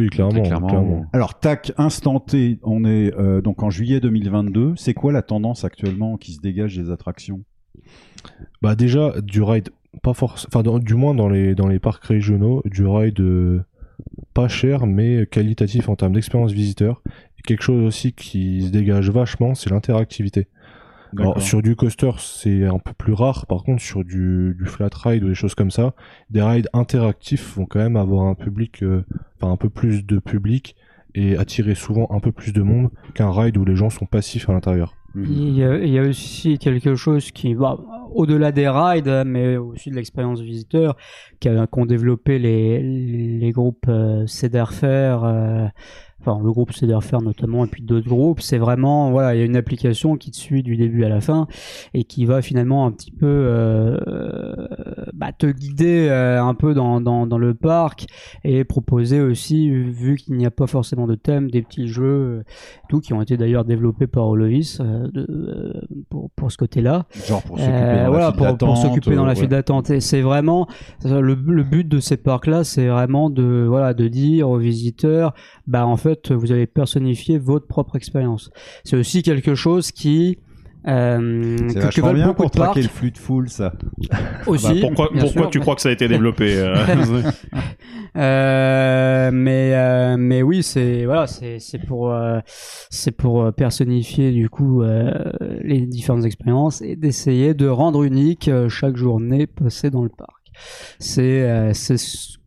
clairement. très clairement, clairement. Alors, tac, instant T, on est euh, donc en juillet 2022. C'est quoi la tendance actuellement qui se dégage des attractions? Bah déjà du ride pas force enfin du moins dans les dans les parcs régionaux du ride euh, pas cher mais qualitatif en termes d'expérience visiteur et quelque chose aussi qui se dégage vachement c'est l'interactivité. Alors sur du coaster c'est un peu plus rare. Par contre sur du, du flat ride ou des choses comme ça des rides interactifs vont quand même avoir un public euh, enfin un peu plus de public et attirer souvent un peu plus de monde qu'un ride où les gens sont passifs à l'intérieur. Il y, a, il y a aussi quelque chose qui va au-delà des rides, mais aussi de l'expérience visiteur qu'ont développé les, les groupes euh, Cederfer, euh, enfin le groupe Cederfer notamment, et puis d'autres groupes. C'est vraiment, voilà, il y a une application qui te suit du début à la fin et qui va finalement un petit peu euh, bah, te guider euh, un peu dans, dans, dans le parc et proposer aussi, vu qu'il n'y a pas forcément de thème, des petits jeux, euh, tout qui ont été d'ailleurs développés par Olovis euh, pour, pour ce côté-là. Genre pour s'occuper dans la voilà, file pour, pour d'attente, s'occuper dans la file ouais. d'attente. Et c'est vraiment le, le but de ces parcs-là, c'est vraiment de voilà de dire aux visiteurs, bah en fait, vous allez personnifier votre propre expérience. C'est aussi quelque chose qui euh, C'est que, que bien beaucoup pour traquer le flux de foule, ça. (laughs) aussi. bah, pourquoi bien pourquoi sûr, tu mais- crois que ça a été développé euh, (laughs) (laughs) Euh, mais euh, mais oui, c'est voilà, c'est c'est pour c'est pour personnifier du coup euh, les différentes expériences et d'essayer de rendre unique chaque journée passée dans le parc. C'est euh, c'est ce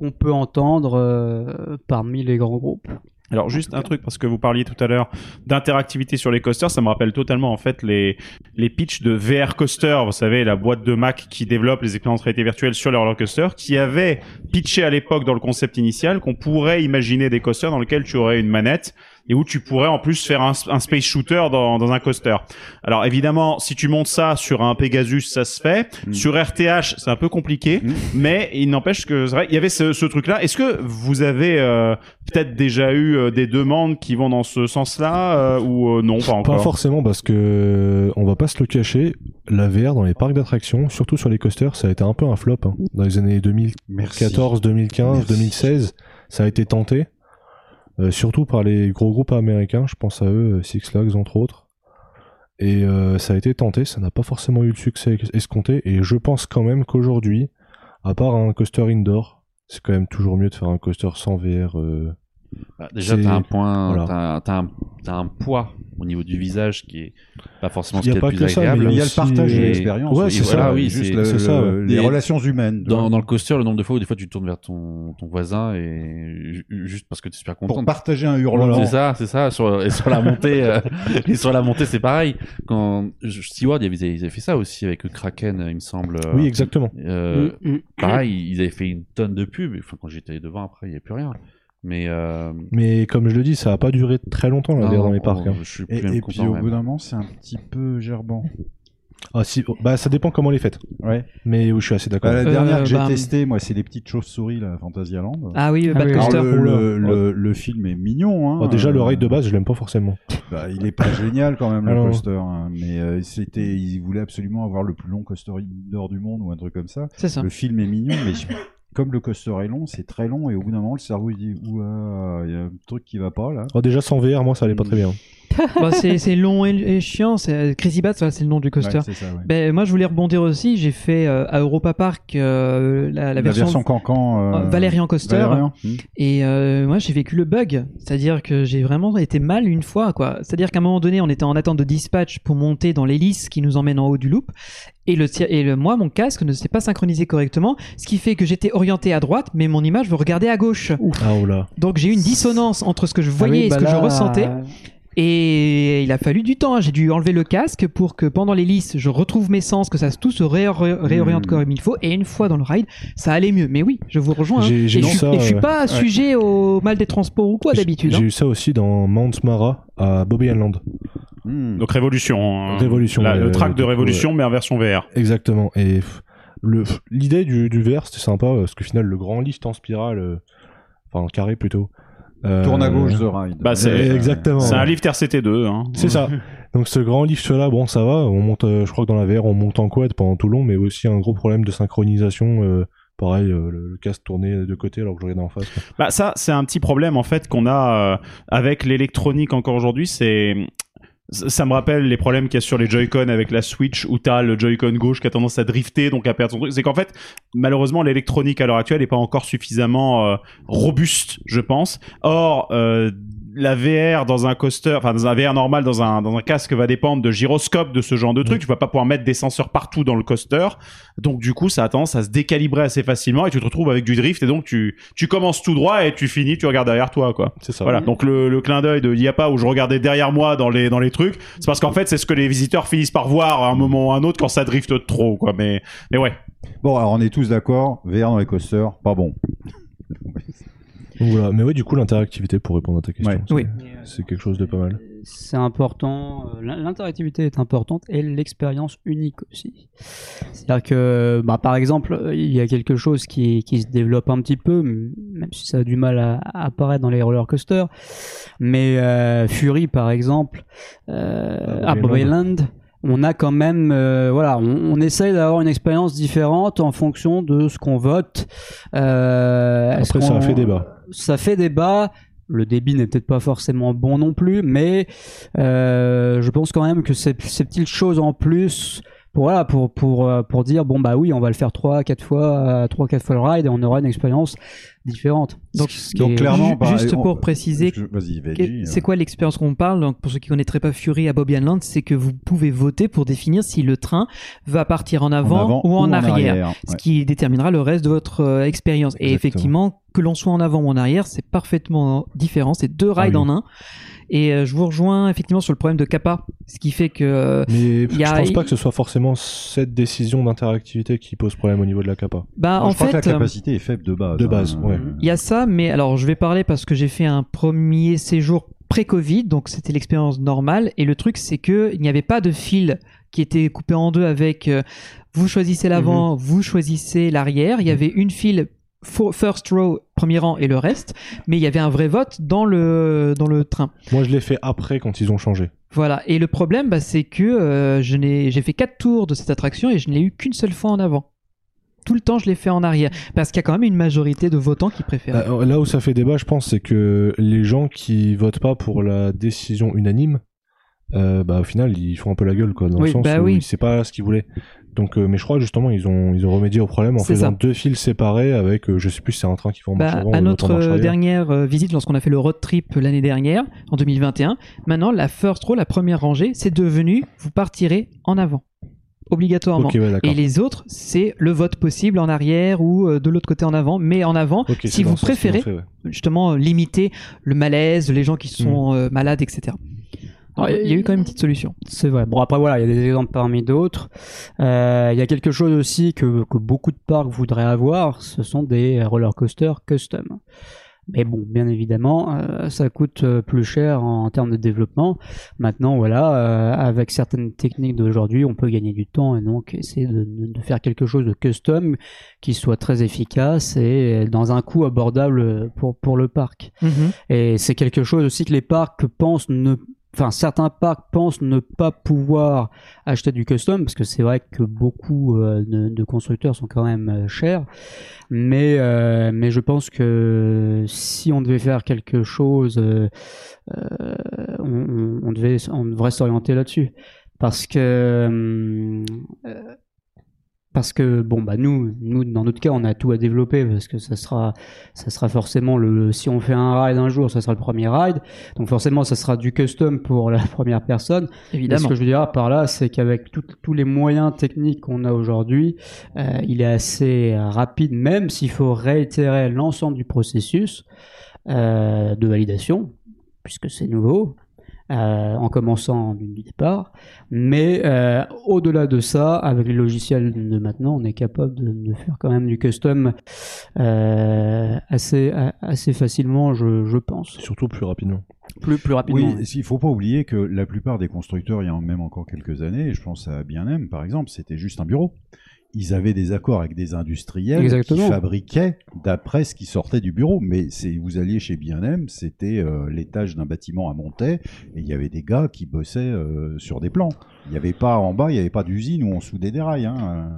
qu'on peut entendre euh, parmi les grands groupes. Alors juste un truc parce que vous parliez tout à l'heure d'interactivité sur les coasters, ça me rappelle totalement en fait les les pitchs de VR Coaster, vous savez la boîte de Mac qui développe les expériences réalité virtuelle sur les roller coasters, qui avait pitché à l'époque dans le concept initial qu'on pourrait imaginer des coasters dans lesquels tu aurais une manette et où tu pourrais en plus faire un, un space shooter dans, dans un coaster. Alors évidemment, si tu montes ça sur un Pegasus, ça se fait. Sur RTH, c'est un peu compliqué, mais il n'empêche que c'est vrai, il y avait ce, ce truc-là. Est-ce que vous avez euh, peut-être déjà eu euh, des demandes qui vont dans ce sens-là euh, ou euh, non, pas encore Pas forcément parce que on va pas se le cacher, la VR dans les parcs d'attractions, surtout sur les coasters, ça a été un peu un flop hein. dans les années 2014, 2015, Merci. 2016. Ça a été tenté, euh, surtout par les gros groupes américains. Je pense à eux, euh, Six Flags entre autres. Et euh, ça a été tenté, ça n'a pas forcément eu le succès escompté. Et je pense quand même qu'aujourd'hui, à part un coaster indoor, c'est quand même toujours mieux de faire un coaster sans VR. Bah, déjà, t'as un point, voilà. t'as, t'as un, poids au niveau du visage qui est pas forcément ce a pas de plus que ça, agréable. Il y a le partage de euh, l'expérience. ouais, c'est voilà, ça, oui, juste c'est- le- ça, le- ouais. les Et relations humaines. Dans, dans le coaster, le nombre de fois où des fois tu tournes vers ton, ton voisin et ju- juste parce que tu es super content. Pour partager un hurlement. C'est ça, c'est ça. Sur, et sur la montée, euh, (laughs) et sur la montée, c'est pareil. Quand Steward, ils avaient, ils avaient fait ça aussi avec le Kraken, il me semble. euh, Oui, exactement. euh, Mm, mm. pareil, ils avaient fait une tonne de pubs. Enfin, quand j'étais devant, après, il n'y avait plus rien. Mais euh, Mais comme je le dis, ça a pas duré très longtemps la non, VR dans les parcs. hein. Je suis Et, plus même et puis au même. bout d'un moment, c'est un petit peu gerbant. Ah si, oh, bah ça dépend comment les faites. Ouais. Mais oui, je suis assez d'accord. Bah, la Euh, dernière que j'ai bah, testée, moi, c'est les petites chauves-souris, là, à Phantasialand. Ah oui, Ah Bad oui, Alors, le, Oula. le, le, le film est mignon. Hein, Oh, déjà, le Euh, ride de base, je l'aime pas forcément. bah, il est pas (laughs) génial quand même, le Alors. coaster. hein, mais euh, c'était, il voulait absolument avoir le plus long coaster indoor du monde ou un truc comme ça. C'est ça. Le film est mignon, mais je- comme le coaster est long, c'est très long et au bout d'un moment, le cerveau il dit ouah, il y a un truc qui va pas là. Oh, déjà sans VR, moi ça allait pas très bien. Bah, c'est long et, et chiant. c'est- Crazy Bats, voilà, c'est le nom du coaster. Ouais, c'est ça, ouais. Ben, moi, je voulais rebondir aussi. J'ai fait euh, à Europa Park euh, la, la La version, version Cancan. euh, Valérian Coaster. Valérian. Hmm. Et euh, moi, j'ai vécu le bug. C'est-à-dire que j'ai vraiment été mal une fois, quoi. C'est-à-dire qu'à un moment donné, on était en attente de dispatch pour monter dans l'hélice qui nous emmène en haut du loop. Et, le, ti- et le, moi, mon casque ne s'est pas synchronisé correctement, ce qui fait que j'étais orienté à droite, mais mon image me regardait à gauche. Ah oh là. Donc j'ai eu une dissonance entre ce que je Ah voyais oui, et ce bah que je ressentais. Euh, Et il a fallu du temps. hein. J'ai dû enlever le casque pour que pendant l'hélice, je retrouve mes sens, que ça tout se réori- réoriente Mm. comme il faut. Et une fois dans le ride, ça allait mieux. Mais oui, je vous rejoins. hein. J'ai- j'ai Et, eu je, suis- ça, et je suis ouais. pas sujet au mal des transports ou quoi d'habitude. J'ai hein. eu ça aussi dans Mount Mara à Bobby Island. Hmm. Donc Révolution. hein. Révolution, La- le track de Révolution, mais en version VR. Exactement. Et l'idée du, du VR c'était sympa parce que final le grand lift en spirale, euh, enfin en carré plutôt. Euh, Tourne à gauche The Ride. Bah, c'est- euh, exactement. C'est un lift RCT2. Hein. C'est ça. (laughs) Donc ce grand lift là, bon ça va, on monte, euh, je crois que dans la VR on monte en quad pendant tout le long, mais aussi un gros problème de synchronisation. euh, pareil, euh, le, le casque tourné de côté alors que je regardais en face. quoi. Bah ça, c'est un petit problème en fait qu'on a euh, avec l'électronique encore aujourd'hui. C'est ça me rappelle les problèmes qu'il y a sur les Joy-Con avec la Switch où t'as le Joy-Con gauche qui a tendance à drifter donc à perdre son truc. C'est qu'en fait, malheureusement, l'électronique à l'heure actuelle n'est pas encore suffisamment euh, robuste, je pense. Or, euh, la VR dans un coaster, enfin dans un VR normal, dans un dans un casque va dépendre de gyroscope, de ce genre de truc. Tu vas pas pouvoir mettre des senseurs partout dans le coaster. Donc du coup, ça a tendance à se décalibrer assez facilement et tu te retrouves avec du drift et donc tu tu commences tout droit et tu finis, tu regardes derrière toi quoi. C'est ça. Voilà. Donc le, le clin d'œil de il y a pas où je regardais derrière moi dans les dans les trucs, c'est parce qu'en fait c'est ce que les visiteurs finissent par voir à un moment ou à un autre quand ça drifte trop quoi. Mais mais ouais. Bon, alors on est tous d'accord, VR dans les coasters, pas bon. Voilà. Mais ouais, du coup l'interactivité pour répondre à ta question, Ouais. c'est- Oui. c'est quelque chose de pas mal. c'est important. euh, l'in- L'interactivité est importante et l'expérience unique aussi. C'est-à-dire que, bah, par exemple, euh, il y a quelque chose qui, qui se développe un petit peu, même si ça a du mal à, à apparaître dans les roller coasters. Mais euh, Fury, par exemple, euh, Ah, Island. On a quand même, euh, voilà, on, on essaye d'avoir une expérience différente en fonction de ce qu'on vote. Euh, est-ce Après ça a qu'on- fait débat. ça fait débat. Le débit n'est peut-être pas forcément bon non plus, mais euh, je pense quand même que ces, ces petites choses en plus pour voilà pour pour euh, pour dire bon bah oui on va le faire trois quatre fois euh, trois quatre fois le ride et on aura une expérience différente Donc, clairement, bah, juste on- pour préciser, Veggie, c'est quoi l'expérience qu'on parle Donc, Pour ceux qui connaîtraient pas Fury à Bobby Land, c'est que vous pouvez voter pour définir si le train va partir en avant, En avant ou en, ou en arrière, ce qui déterminera le reste de votre euh, expérience. Et effectivement, que l'on soit en avant ou en arrière, c'est parfaitement différent. C'est deux rides oui. en un. Et euh, je vous rejoins effectivement sur le problème de Kappa, ce qui fait que euh, Mais y a- je pense pas que ce soit forcément cette décision d'interactivité qui pose problème au niveau de la capa. bah en je crois que la fait euh, capacité est faible de base. De base, hein. ouais. Il y a ça, mais alors je vais parler parce que j'ai fait un premier séjour pré-Covid, donc c'était l'expérience normale. Et le truc, c'est que il n'y avait pas de fil qui était coupé en deux avec euh, vous choisissez l'avant, vous choisissez l'arrière. Il y avait une file first row, premier rang et le reste, mais il y avait un vrai vote dans le dans le train. Moi, je l'ai fait après quand ils ont changé. Voilà. Et le problème, bah, c'est que euh, je n'ai, j'ai fait quatre tours de cette attraction et je ne l'ai eu qu'une seule fois en avant. Tout le temps, je l'ai fait en arrière. Parce qu'il y a quand même une majorité de votants qui préfèrent. Euh, Là où ça fait débat, je pense, c'est que les gens qui votent pas pour la décision unanime, euh, bah au final, ils font un peu la gueule, quoi, dans Oui, le sens bah où oui. c'est pas ce qu'ils voulaient. Donc, euh, mais je crois justement, ils ont ils ont remédié au problème en faisant ça. deux fils séparés avec, euh, je sais plus, si c'est un train qui va en marche Bah, avant à notre euh, dernière visite, lorsqu'on a fait le road trip l'année dernière, en 2021, maintenant la first row, la première rangée, c'est devenu vous partirez en avant, obligatoirement. Ouais. Et les autres, c'est le vote possible en arrière ou euh, de l'autre côté en avant, mais en avant, si vous préférez ont fait, ouais. justement limiter le malaise, les gens qui sont euh, malades, etc. Alors, Ouais, il y a eu quand même une petite solution. C'est vrai. Bon, après, voilà, il y a des exemples parmi d'autres. Euh, Il y a quelque chose aussi que, que beaucoup de parcs voudraient avoir, ce sont des roller coasters custom. Mais bon, bien évidemment, euh, ça coûte euh, plus cher en, en termes de développement. Maintenant, voilà, euh, avec certaines techniques d'aujourd'hui, on peut gagner du temps et donc essayer de, faire quelque chose de custom qui soit très efficace et dans un coût abordable pour, pour le parc. Et c'est quelque chose aussi que les parcs pensent ne Enfin, certains parcs pensent ne pas pouvoir acheter du custom parce que c'est vrai que beaucoup euh, de, constructeurs sont quand même euh, chers, mais euh, mais je pense que si on devait faire quelque chose, euh, on, on- devait on devrait s'orienter là-dessus. Parce que hum, parce que bon bah nous nous dans notre cas on a tout à développer parce que ça sera ça sera forcément le si on fait un ride un jour ça sera le premier ride. Donc forcément ça sera du custom pour la (laughs) première personne. Mais Évidemment. ce que je veux dire par là c'est qu'avec tous les moyens techniques qu'on a aujourd'hui euh, il est assez rapide même s'il faut réitérer l'ensemble du processus euh, de validation puisque c'est nouveau euh, en commençant du départ. Mais euh, au-delà de ça, avec les logiciels de maintenant, on est capable de, de faire quand même du custom euh, assez, assez facilement, je, je pense. Surtout plus rapidement. Plus, plus rapidement. Oui, il faut pas oublier que la plupart des constructeurs, il y a même encore quelques années, je pense à Bien-Aime par exemple, c'était juste un bureau. Ils avaient des accords avec des industriels Exactement. qui fabriquaient d'après ce qui sortait du bureau. Mais c'est, vous alliez chez Bien-Aime, c'était euh, l'étage d'un bâtiment à monter et il y avait des gars qui bossaient euh, sur des plans. Il n'y avait pas en bas, il n'y avait pas d'usine où on soudait des rails. Hein.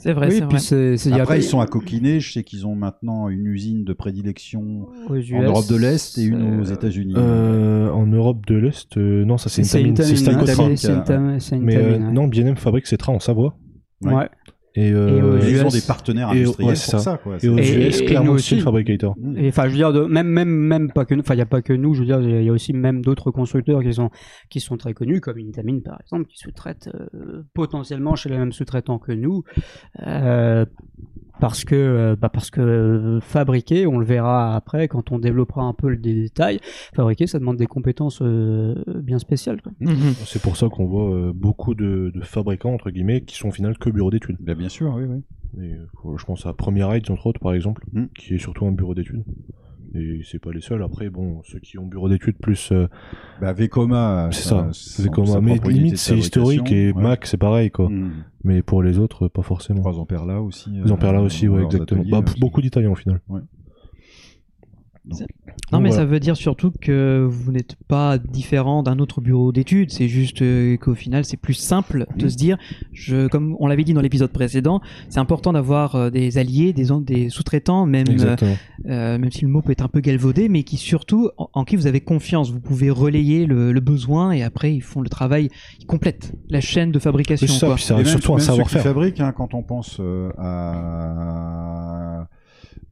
C'est vrai, Oui, c'est puis vrai. Après, ils sont à coquiner. Je sais qu'ils ont maintenant une usine de prédilection Aux en Europe de l'Est et une aux euh, États-Unis. Euh, en Europe de l'Est, euh, non, ça c'est une C'est une c'est une une Mais euh, tamine, ouais. non, BNM fabrique ses trains en Savoie. Ouais. Ouais. Et, euh, Et ils US. ont des partenaires et- industriels ouais, pour c'est ça. quoi. Et aux Et- US, clairement aussi le fabricator. Mm. Et enfin, je veux dire, de, même, même, même pas que nous, enfin, il n'y a pas que nous, je veux dire, il y a aussi même d'autres constructeurs qui sont, qui sont très connus, comme Intamin par exemple, qui sous-traitent euh, potentiellement chez les mêmes sous-traitants que nous, euh, parce que, euh, bah, parce que euh, fabriquer, on le verra après quand on développera un peu le dé- détail, fabriquer, ça demande des compétences euh, bien spéciales. Mhm. C'est pour ça qu'on voit euh, beaucoup de, de fabricants, entre guillemets, qui sont au final que bureau d'études. Bah, bien sûr, oui, oui. Et, euh, je pense à Premier Ride, entre autres, par exemple, Mm. qui est surtout un bureau d'études. Et c'est pas les seuls. Après, bon, ceux qui ont bureau d'études plus. euh, Bah, Vekoma, c'est ça, Vekoma. Mais limite, c'est historique et ouais. Mac, c'est pareil, quoi. Mm. Mais pour les autres, pas forcément. Trois ampères là aussi. Ils en perdent là aussi, ouais, exactement. ateliers, Bah, aussi. beaucoup d'Italiens au final. Non, Non, mais voilà. ça veut dire surtout que vous n'êtes pas différent d'un autre bureau d'études. C'est juste euh, qu'au final, c'est plus simple de se dire, je, comme on l'avait dit dans l'épisode précédent, c'est important d'avoir euh, des alliés, des, sous-traitants, même, euh, même si le mot peut être un peu galvaudé, mais qui surtout, en, en qui vous avez confiance. Vous pouvez relayer le, le besoin et après, ils font le travail, ils complètent la chaîne de fabrication. C'est ça, quoi. puis ça Et reste même- surtout un savoir-faire. fabriquent, hein, quand on pense euh, à,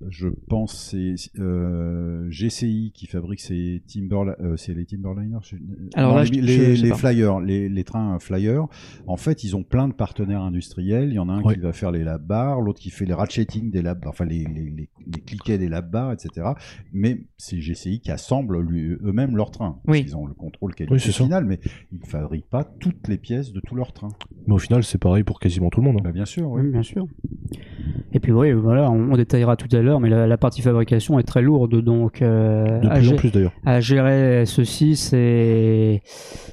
je pense c'est euh, GCI qui fabrique ces Timberla- euh, c'est les Timberliners. je- Alors non, là, les, je- les- je- les flyers, les, les trains flyers. En fait, ils ont plein de partenaires industriels. Il y en a un Oui. qui va faire les lab bars, l'autre qui fait les ratcheting des lab, enfin les, les, les, les cliquets des lab bars, etc. Mais c'est GCI qui assemble eux-mêmes leurs trains. Oui. qu'ils ont le contrôle qualité Oui, final, mais ils ne fabriquent pas toutes les pièces de tous leurs trains. Mais au final, c'est pareil pour quasiment tout le monde. hein. Bah, bien sûr, oui. Oui, bien sûr. Et puis oui, voilà, on, on détaillera tout à l'heure, mais la, la partie fabrication est très lourde, donc euh, De à, plus en gé- plus d'ailleurs. à gérer ceci, c'est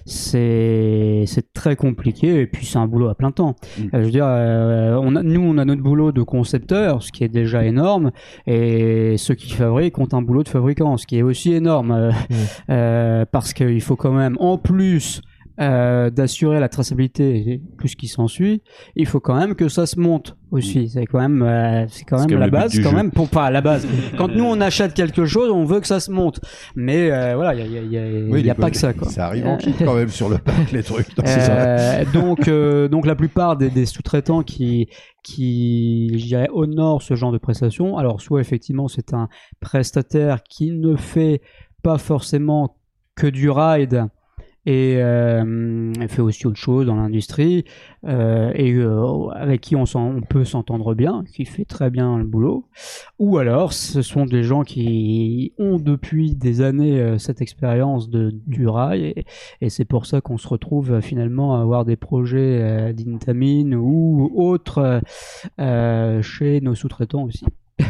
c'est très compliqué et puis c'est un boulot à plein temps. Mm. Euh, je veux dire, euh, on a, nous on a notre boulot de concepteur, ce qui est déjà énorme, et ceux qui fabriquent ont un boulot de fabricant, ce qui est aussi énorme, (laughs) euh, parce qu'il faut quand même en plus euh, d'assurer la traçabilité et tout ce qui s'ensuit, il faut quand même que ça se monte aussi. C'est quand même, euh, c'est quand même la base, quand jeu. même pour pas la base. Quand nous on achète quelque chose, on veut que ça se monte, mais euh, voilà, il y a, y a- y a- Oui, y a pas que ça quoi. Ça arrive en kit quand même sur le pack, les trucs. Donc, Euh, donc, euh, donc la plupart des, des sous-traitants qui, qui, je dirais, honorent ce genre de prestations, alors soit effectivement c'est un prestataire qui ne fait pas forcément que du ride et euh, elle fait aussi autre chose dans l'industrie euh, et euh, avec qui on, on peut s'entendre bien, qui fait très bien le boulot. Ou alors ce sont des gens qui ont depuis des années euh, cette expérience de, du rail et, et c'est pour ça qu'on se retrouve euh, finalement à avoir des projets euh, d'Intamin ou autres chez nos sous-traitants aussi. (laughs)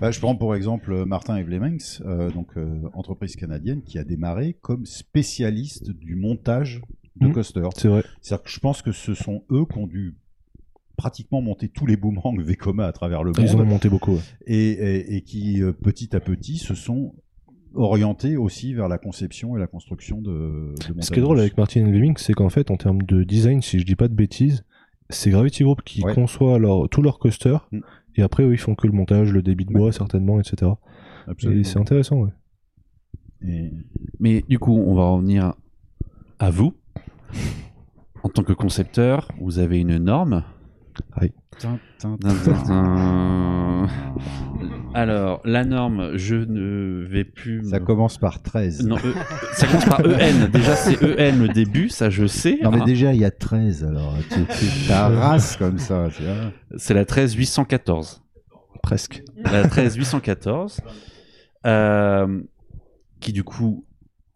Bah, je prends pour exemple Martin Evlemens, euh, donc euh, entreprise canadienne qui a démarré comme spécialiste du montage de Mhm. coasters. C'est vrai. C'est-à-dire que je pense que ce sont eux qui ont dû pratiquement monter tous les boomerangs Vekoma à travers le Ils en ont monde monté beaucoup. ouais. et, et- et qui euh, petit à petit se sont orientés aussi vers la conception et la construction de, de Ce qui est drôle avec Martin Lemming, c'est qu'en fait, en termes de design, si je dis pas de bêtises, c'est Gravity Group qui Ouais. conçoit leur, tous leurs coasters, Mm. Et après, eux, ils font que le montage, le débit de bois, certainement, etc. Absolument. Et c'est intéressant, ouais. Et- Mais du coup, on va revenir à vous. En tant que concepteur, vous avez une norme. Tin. Alors, la norme, je ne vais plus. Ça me- commence par 13. Non, E- ça commence par EN. Déjà, c'est EN le début, ça je sais. Non, mais hein. déjà, il y a 13, alors. Tu, tu t'arrases comme ça, tu vois. C'est la 13 814. Presque. La 13 814. euh, qui du coup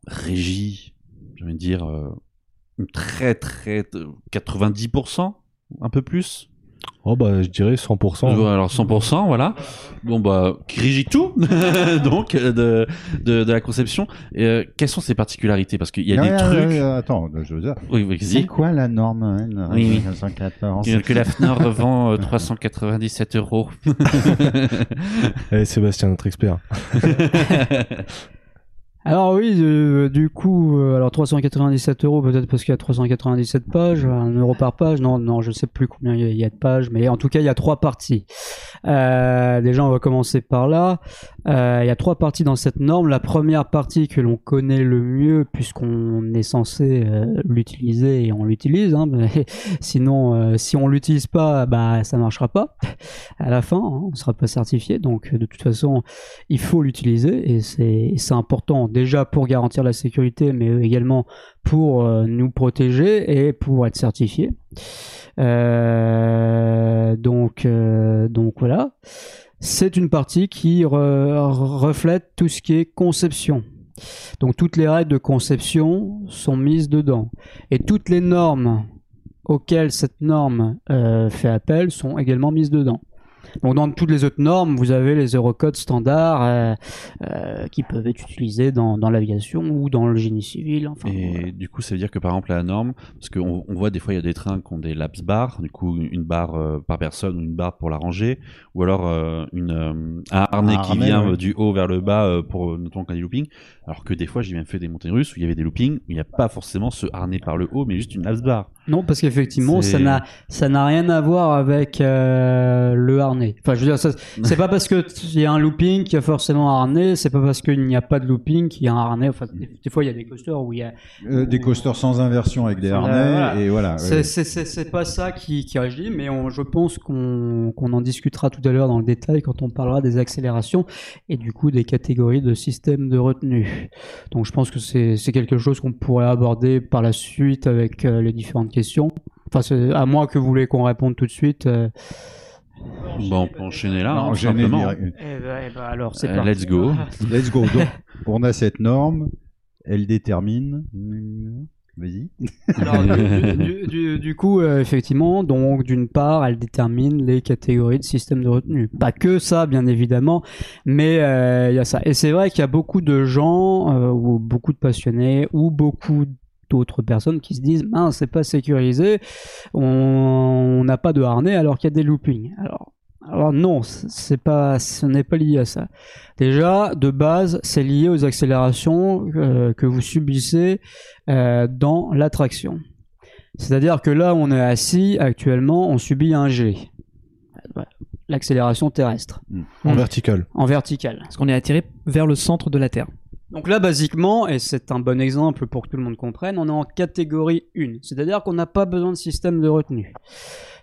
régit, je vais dire, euh, une très très. euh, 90%, un peu plus. Oh, bah, je dirais 100%. Euh, Alors 100%, voilà. Bon bah, qui régit tout, (laughs) donc euh, de, de, de la conception. Et, euh, quelles sont ses particularités? Parce qu'il y a des trucs. attends, je veux dire. Oui, oui, C'est quoi la norme hein, Oui, oui. 1914 Que, que la FNOR (laughs) vend euh, 397 euros. Eh, Sébastien, notre expert. (laughs) Alors oui, euh, du coup, euh, alors 397 euros peut-être parce qu'il y a 397 pages, un euro par page. Non, non, je sais plus combien il y a- il y, a de pages, mais en tout cas il y a trois parties. Euh, déjà, on va commencer par là. Il y a trois parties dans cette norme. La première partie que l'on connaît le mieux puisqu'on est censé l'utiliser et on l'utilise. Hein, (laughs) sinon, si on l'utilise pas, bah ça marchera pas. À la fin, hein, on sera pas certifié. Donc de toute façon, il faut l'utiliser et c'est important déjà pour garantir la sécurité, mais également pour euh, nous protéger et pour être certifié. Euh, donc, euh, donc voilà. C'est une partie qui re- reflète tout ce qui est conception. Donc toutes les règles de conception sont mises dedans. Et toutes les normes auxquelles cette norme fait appel sont également mises dedans. Donc dans toutes les autres normes, vous avez les eurocodes standards euh, euh, qui peuvent être utilisés dans, dans l'aviation ou dans le génie civil. Enfin, Et voilà. du coup, ça veut dire que par exemple, la norme, parce qu'on on voit des fois, il y a des trains qui ont des laps bars, du coup, une barre euh, par personne ou une barre pour la ranger, ou alors euh, une, euh, un harnais Un qui harnais, vient ouais. du haut vers le bas euh, pour notamment quand il loopings. Alors que des fois, j'ai même fait des montagnes russes où il y avait des loopings, où il n'y a pas forcément ce harnais par le haut, mais juste une laps bar. Non, parce qu'effectivement, ça n'a ça n'a rien à voir avec euh, le harnais. Enfin, je veux dire, ça- c'est pas parce que il y a un looping qu'il y a forcément un harnais. C'est pas parce qu'il n'y a pas de looping qu'il y a un harnais. Enfin, des, des fois, il y a des coasters où il y a. Euh, des coasters sans inversion avec des Euh, harnais voilà. et voilà. C'est c'est- c'est- c'est pas ça qui, qui régit, mais on- je pense qu'on qu'on en discutera tout à l'heure dans le détail quand on parlera des accélérations et du coup des catégories de systèmes de retenue. Donc je pense que c'est quelque chose qu'on pourrait aborder par la suite avec euh, les différentes questions. Enfin, c'est- à moins que vous voulez qu'on réponde tout de suite. euh. Bon, on peut enchaîner là, Non, hein, simplement. Eh ben, eh ben, alors c'est Euh, parti. let's go. Let's go. Donc, on a cette norme. Elle détermine. Vas-y. Alors, (laughs) du, du- du- coup, euh, effectivement, donc d'une part, elle détermine les catégories de systèmes de retenue. Pas que ça, bien évidemment, mais euh, il y a ça. Et c'est vrai qu'il y a beaucoup de gens, euh, ou beaucoup de passionnés, ou beaucoup d'autres personnes qui se disent mince c'est pas sécurisé on on n'a pas de harnais alors qu'il y a des loopings alors alors non c- c'est pas ce n'est pas lié à ça. Déjà de base c'est lié aux accélérations euh, que vous subissez euh, dans l'attraction. C'est-à-dire que là on est assis actuellement on subit un G. L'accélération terrestre. En vertical. en vertical Parce qu'on est attiré vers le centre de la Terre. Donc là, basiquement, et c'est un bon exemple pour que tout le monde comprenne, on est en catégorie 1. C'est-à-dire qu'on n'a pas besoin de système de retenue.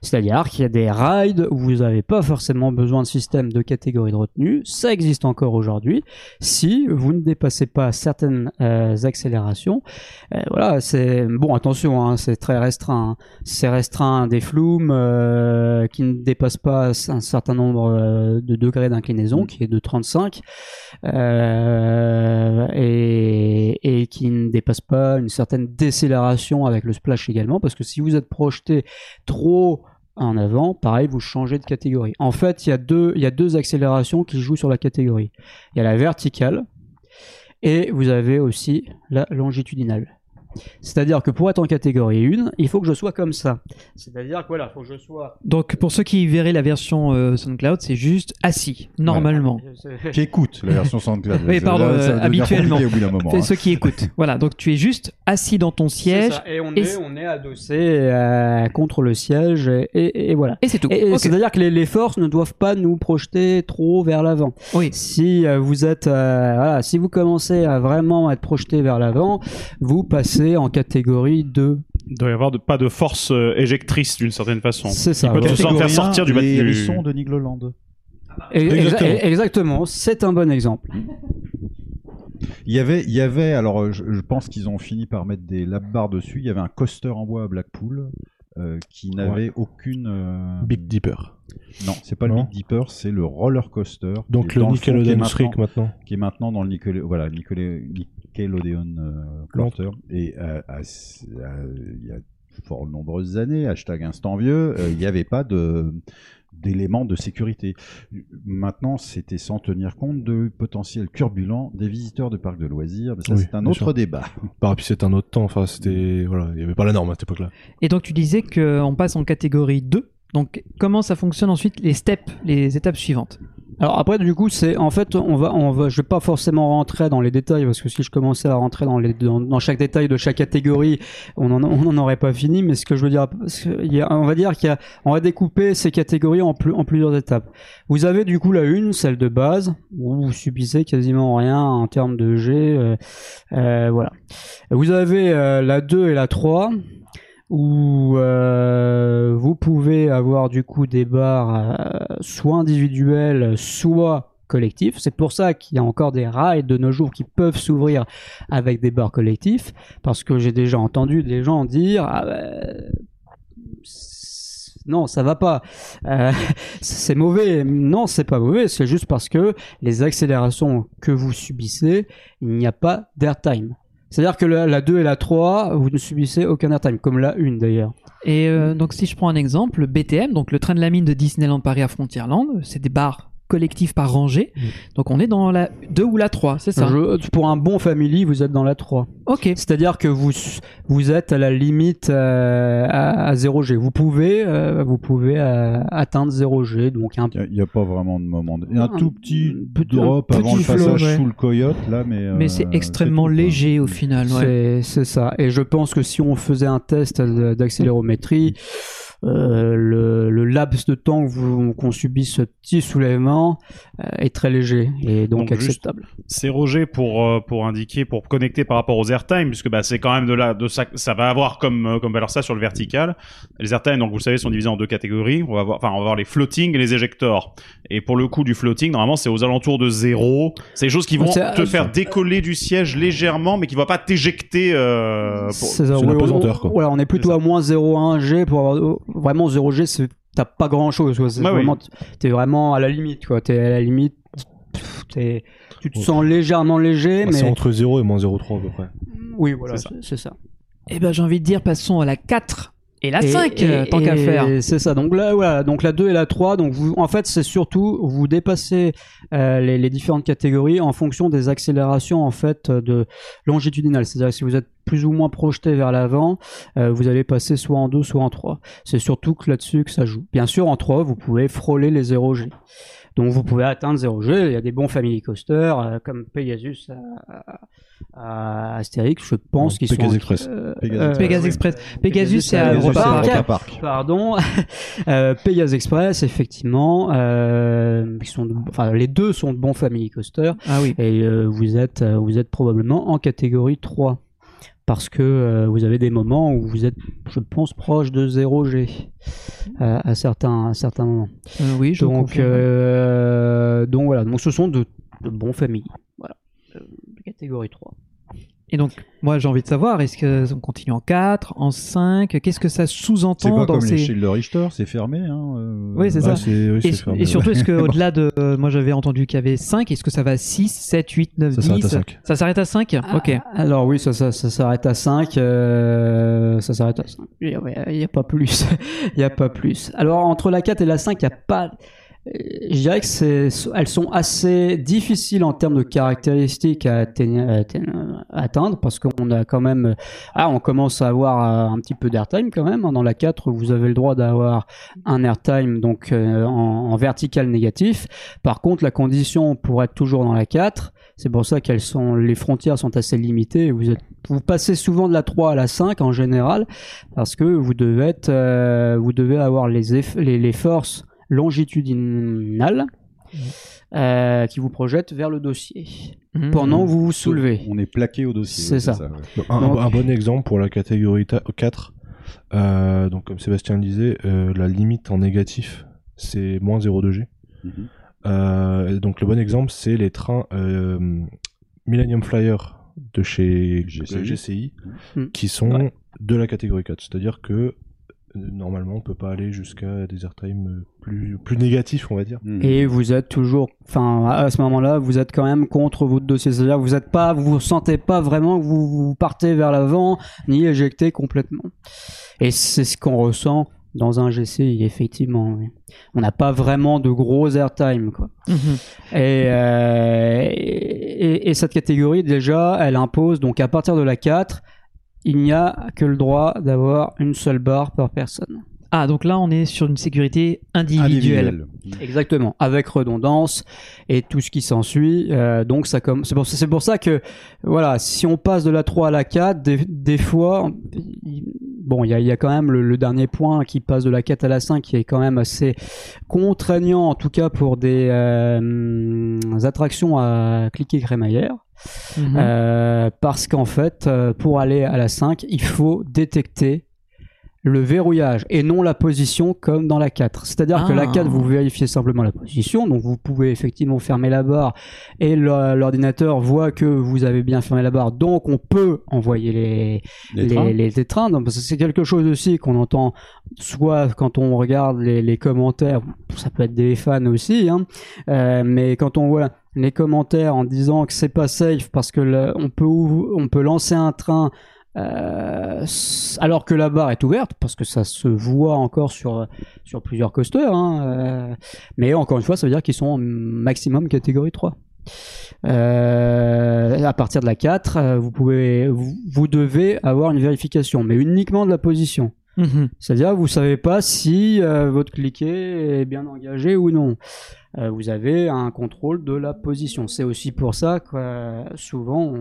C'est-à-dire qu'il y a des rides où vous n'avez pas forcément besoin de système de catégorie de retenue. Ça existe encore aujourd'hui. Si vous ne dépassez pas certaines euh, accélérations, euh, voilà, c'est bon. Attention, hein, c'est très restreint. hein. C'est restreint des flumes euh, qui ne dépassent pas un certain nombre de degrés d'inclinaison, qui est de 35 euh, et, qui ne dépasse pas une certaine décélération avec le splash également, parce que si vous êtes projeté trop en avant, pareil, vous changez de catégorie. En fait, il y a deux accélérations qui jouent sur la catégorie. Il y a la verticale et vous avez aussi la longitudinale. C'est-à-dire que pour être en catégorie 1, il faut que je sois comme ça. C'est-à-dire que voilà, il faut que je sois Donc pour ceux qui verraient la version euh, SoundCloud, c'est juste assis, normalement. (laughs) Qui écoute la version SoundCloud. Oui, pardon, là, ça euh, habituellement. au bout moment, hein. ceux qui écoutent. (laughs) voilà, donc tu es juste assis dans ton siège. ça. Et on et est, c- on est adossé euh, contre le siège et, et- et voilà. Et c'est tout. C'est-à-dire que les, les forces ne doivent pas nous projeter trop vers l'avant. Oui. Si euh, vous êtes, euh, voilà, si vous commencez à vraiment être projeté vers l'avant, vous passez en catégorie 2. Il doit y avoir de, pas de force euh, éjectrice d'une certaine façon. C'est ça. Il peut ouais. se faire sortir du du- hérissons de Nigloland. Et- exa- Exactement. exactement. C'est un bon exemple. Il y avait, il y avait, alors je, je pense qu'ils ont fini par mettre des lap bars dessus. Il y avait un coaster en bois à Blackpool euh, qui n'avait aucune. euh, Big Dipper. Non, c'est pas le. Big Dipper, c'est le roller coaster. Donc le Nickelodeon maintenant- maintenant. qui est maintenant dans le Nickelode- voilà, Nickelode- Nickelodeon euh, Quarter. Et euh, il y a fort nombreuses années, hashtag instant vieux, euh, il n'y avait pas de d'éléments de sécurité. Maintenant, c'était sans tenir compte de potentiel turbulent des visiteurs de parcs de loisirs. Mais ça, Oui, c'est un autre sûr. débat. (laughs) Bah, puis c'était un autre temps. Enfin, c'était voilà, il y avait pas la norme à cette époque-là. Et donc tu disais qu'on passe en catégorie 2. Donc comment ça fonctionne ensuite les steps, les étapes suivantes? Alors après, du coup, c'est en fait, on va, on va, je vais pas forcément rentrer dans les détails parce que si je commençais à rentrer dans les, dans, chaque détail de chaque catégorie, on en, on en aurait pas fini. Mais ce que je veux dire, il y a- on va dire qu'il on va découper ces catégories en, plus, en plusieurs étapes. Vous avez du coup la une, celle de base, où vous subissez quasiment rien en termes de G, euh, euh, voilà. Vous avez euh, la 2 et la 3 où euh, vous pouvez avoir du coup des barres euh, soit individuelles, soit collectifs. C'est pour ça qu'il y a encore des rides de nos jours qui peuvent s'ouvrir avec des barres collectifs, parce que j'ai déjà entendu des gens dire ah, ben, non, ça va pas. Euh, (laughs) c'est mauvais. Non, c'est pas mauvais. C'est juste parce que les accélérations que vous subissez, il n'y a pas d'airtime. C'est-à-dire que la, la 2 et la 3, vous ne subissez aucun airtime, comme la 1 d'ailleurs. Et euh, donc si je prends un exemple, le BTM, donc le train de la mine de Disneyland Paris à Frontierland, c'est des barres collectives par rangée. Donc on est dans la 2 ou la 3, c'est ça? Je- pour un bon family, vous êtes dans la 3. Ok. C'est-à-dire que vous, vous êtes à la limite euh, à, à 0G. Vous pouvez, euh, vous pouvez euh, atteindre 0G, donc un Il n'y a, pas vraiment de moment. de- Il y a un Un tout petit petit- drop un avant le petit flow, passage ouais. sous le coyote, là, mais. Mais euh, c'est extrêmement léger au final. ouais. C'est ça. Et je pense que si on faisait un test d'accélérométrie, euh, le, le laps de temps qu'on subit ce petit soulèvement euh, est très léger et donc, Donc, acceptable. C'est Roger pour euh, pour indiquer pour connecter par rapport aux airtime puisque bah c'est quand même de là de ça ça va avoir comme comme valeur ça sur le vertical. Les airtime donc vous le savez sont divisés en deux catégories. On va voir enfin on va voir les floating et les éjectors. Et pour le coup du floating normalement c'est aux alentours de zéro. C'est des choses qui vont te faire décoller du siège légèrement mais qui va pas t'éjecter euh, pour- C'est ça, c'est la pesanteur, on- quoi. Voilà, on est plutôt à moins 0,1 G pour avoir oh, vraiment 0 G, c'est t'as pas grand chose. Bah oui. vraiment, t'es vraiment à la limite, quoi. T'es à la limite. t'es- tu te sens légèrement léger, Bah, C'est mais entre 0 et moins 0,3 à peu près. oui, voilà, C'est ça. c'est c'est ça. Eh ben j'ai envie de dire passons à la 4 et la Et- 5 et- euh, tant qu'à faire. C'est ça. Donc là, voilà. Donc la 2 et la 3. Donc vous, en fait, c'est surtout vous dépassez euh, les, les différentes catégories en fonction des accélérations en fait de longitudinales. C'est-à-dire que si vous êtes plus ou moins projeté vers l'avant, euh, vous allez passer soit en 2 soit en 3. C'est surtout que là-dessus que ça joue. Bien sûr, en 3, vous pouvez frôler les 0G. Donc vous pouvez atteindre 0G. Il y a des bons family coasters euh, comme Pegasus à, Astérix, je pense, Non, qui Pegasus sont Express. euh, Pegasus euh, Pegasus oui. Express. Pegasus c'est à Pegasus, Europa Park. Pardon, (laughs) Pegasus Express, effectivement, euh, qui sont de- enfin les deux sont de bons family coasters Ah oui. et euh, vous êtes vous êtes probablement en catégorie 3 parce que euh, vous avez des moments où vous êtes, je pense, proche de 0G euh, à certains à certains moments. Euh, oui, je Donc euh, donc voilà, donc ce sont de, de bons familles, voilà, catégorie 3. Et donc, moi, j'ai envie de savoir, est-ce que on continue en 4, en 5 Qu'est-ce que ça C'est sous-entend pas dans comme ces... les Shield de Richter, c'est fermé. Hein, euh, Oui, c'est Ah, ça. c'est- oui, Et, c'est fermé, et surtout, ouais. est-ce qu'au-delà (laughs) de. euh, moi, j'avais entendu qu'il y avait 5. Est-ce que ça va à 6, 7, 8, 9, Ça 10 s'arrête à cinq. Ça s'arrête à 5 Ok. Ah, Alors oui, ça, ça, ça s'arrête à 5. euh, ça s'arrête à 5. Il n'y a, pas plus. (laughs) Il n'y a pas plus. Alors entre la 4 et la 5, il n'y a pas... Je dirais que c'est, elles sont assez difficiles en termes de caractéristiques à, atteindre parce qu'on a quand même, ah, on commence à avoir euh, un petit peu d'airtime quand même. Dans la 4, vous avez le droit d'avoir un airtime donc euh, en, vertical négatif. Par contre, la condition pour être toujours dans la 4, c'est pour ça qu'elles sont, les frontières sont assez limitées. Vous êtes, vous passez souvent de la 3 à la 5 en général parce que vous devez être, euh, vous devez avoir les, eff- les forces longitudinales euh, qui vous projettent vers le dossier pendant que vous vous soulevez. On est plaqué au dossier. C'est ça. ouais. Un, Donc- un bon exemple pour la catégorie ta- 4, euh, donc comme Sébastien le disait, euh, la limite en négatif, c'est moins 0,2 G. Mhm. Euh, donc le bon exemple, c'est les trains euh, Millennium Flyer de chez GCI. Mhm. qui sont Ouais. de la catégorie 4. C'est-à-dire que normalement, on peut pas aller jusqu'à des airtime euh, plus, plus négatifs, on va dire. Mhm. Et vous êtes toujours, enfin, à ce moment-là, vous êtes quand même contre votre dossier. C'est-à-dire, que vous êtes pas, vous sentez pas vraiment que vous, vous partez vers l'avant, ni éjecté complètement. Et c'est ce qu'on ressent dans un GCI, effectivement. oui. On n'a pas vraiment de gros airtime, quoi. Mhm. Et, euh, et, et cette catégorie, déjà, elle impose, donc à partir de la 4, il n'y a que le droit d'avoir une seule barre par personne. Ah, donc là, on est sur une sécurité individuelle. Individuel. Exactement, avec redondance et tout ce qui s'ensuit. Euh, donc ça comme c'est pour, c'est pour ça que voilà, si on passe de la 3 à la 4, des, des fois, il- bon, il y a, il y a quand même le, le dernier point qui passe de la 4 à la 5 qui est quand même assez contraignant, en tout cas pour des euh, attractions à cliquer crémaillère. Mhm. Euh, parce qu'en fait, pour aller à la 5, il faut détecter le verrouillage et non la position comme dans la 4. C'est-à-dire que la Ah. 4, vous vérifiez simplement la position, donc vous pouvez effectivement fermer la barre et l'ordinateur voit que vous avez bien fermé la barre, donc on peut envoyer les, Les les, trains les- les trains. Donc, parce que c'est quelque chose aussi qu'on entend soit quand on regarde les, les commentaires, ça peut être des fans aussi, hein, euh, mais quand on voit les commentaires en disant que c'est pas safe parce que le- on peut on peut lancer un train euh, alors que la barre est ouverte parce que ça se voit encore sur sur plusieurs coasters hein, euh, mais encore une fois ça veut dire qu'ils sont en maximum catégorie 3 euh, à partir de la 4 euh, vous pouvez vous devez avoir une vérification mais uniquement de la position Mhm. c'est-à-dire vous savez pas si euh, votre cliquet est bien engagé ou non. Euh, vous avez un contrôle de la position. C'est aussi pour ça que euh, souvent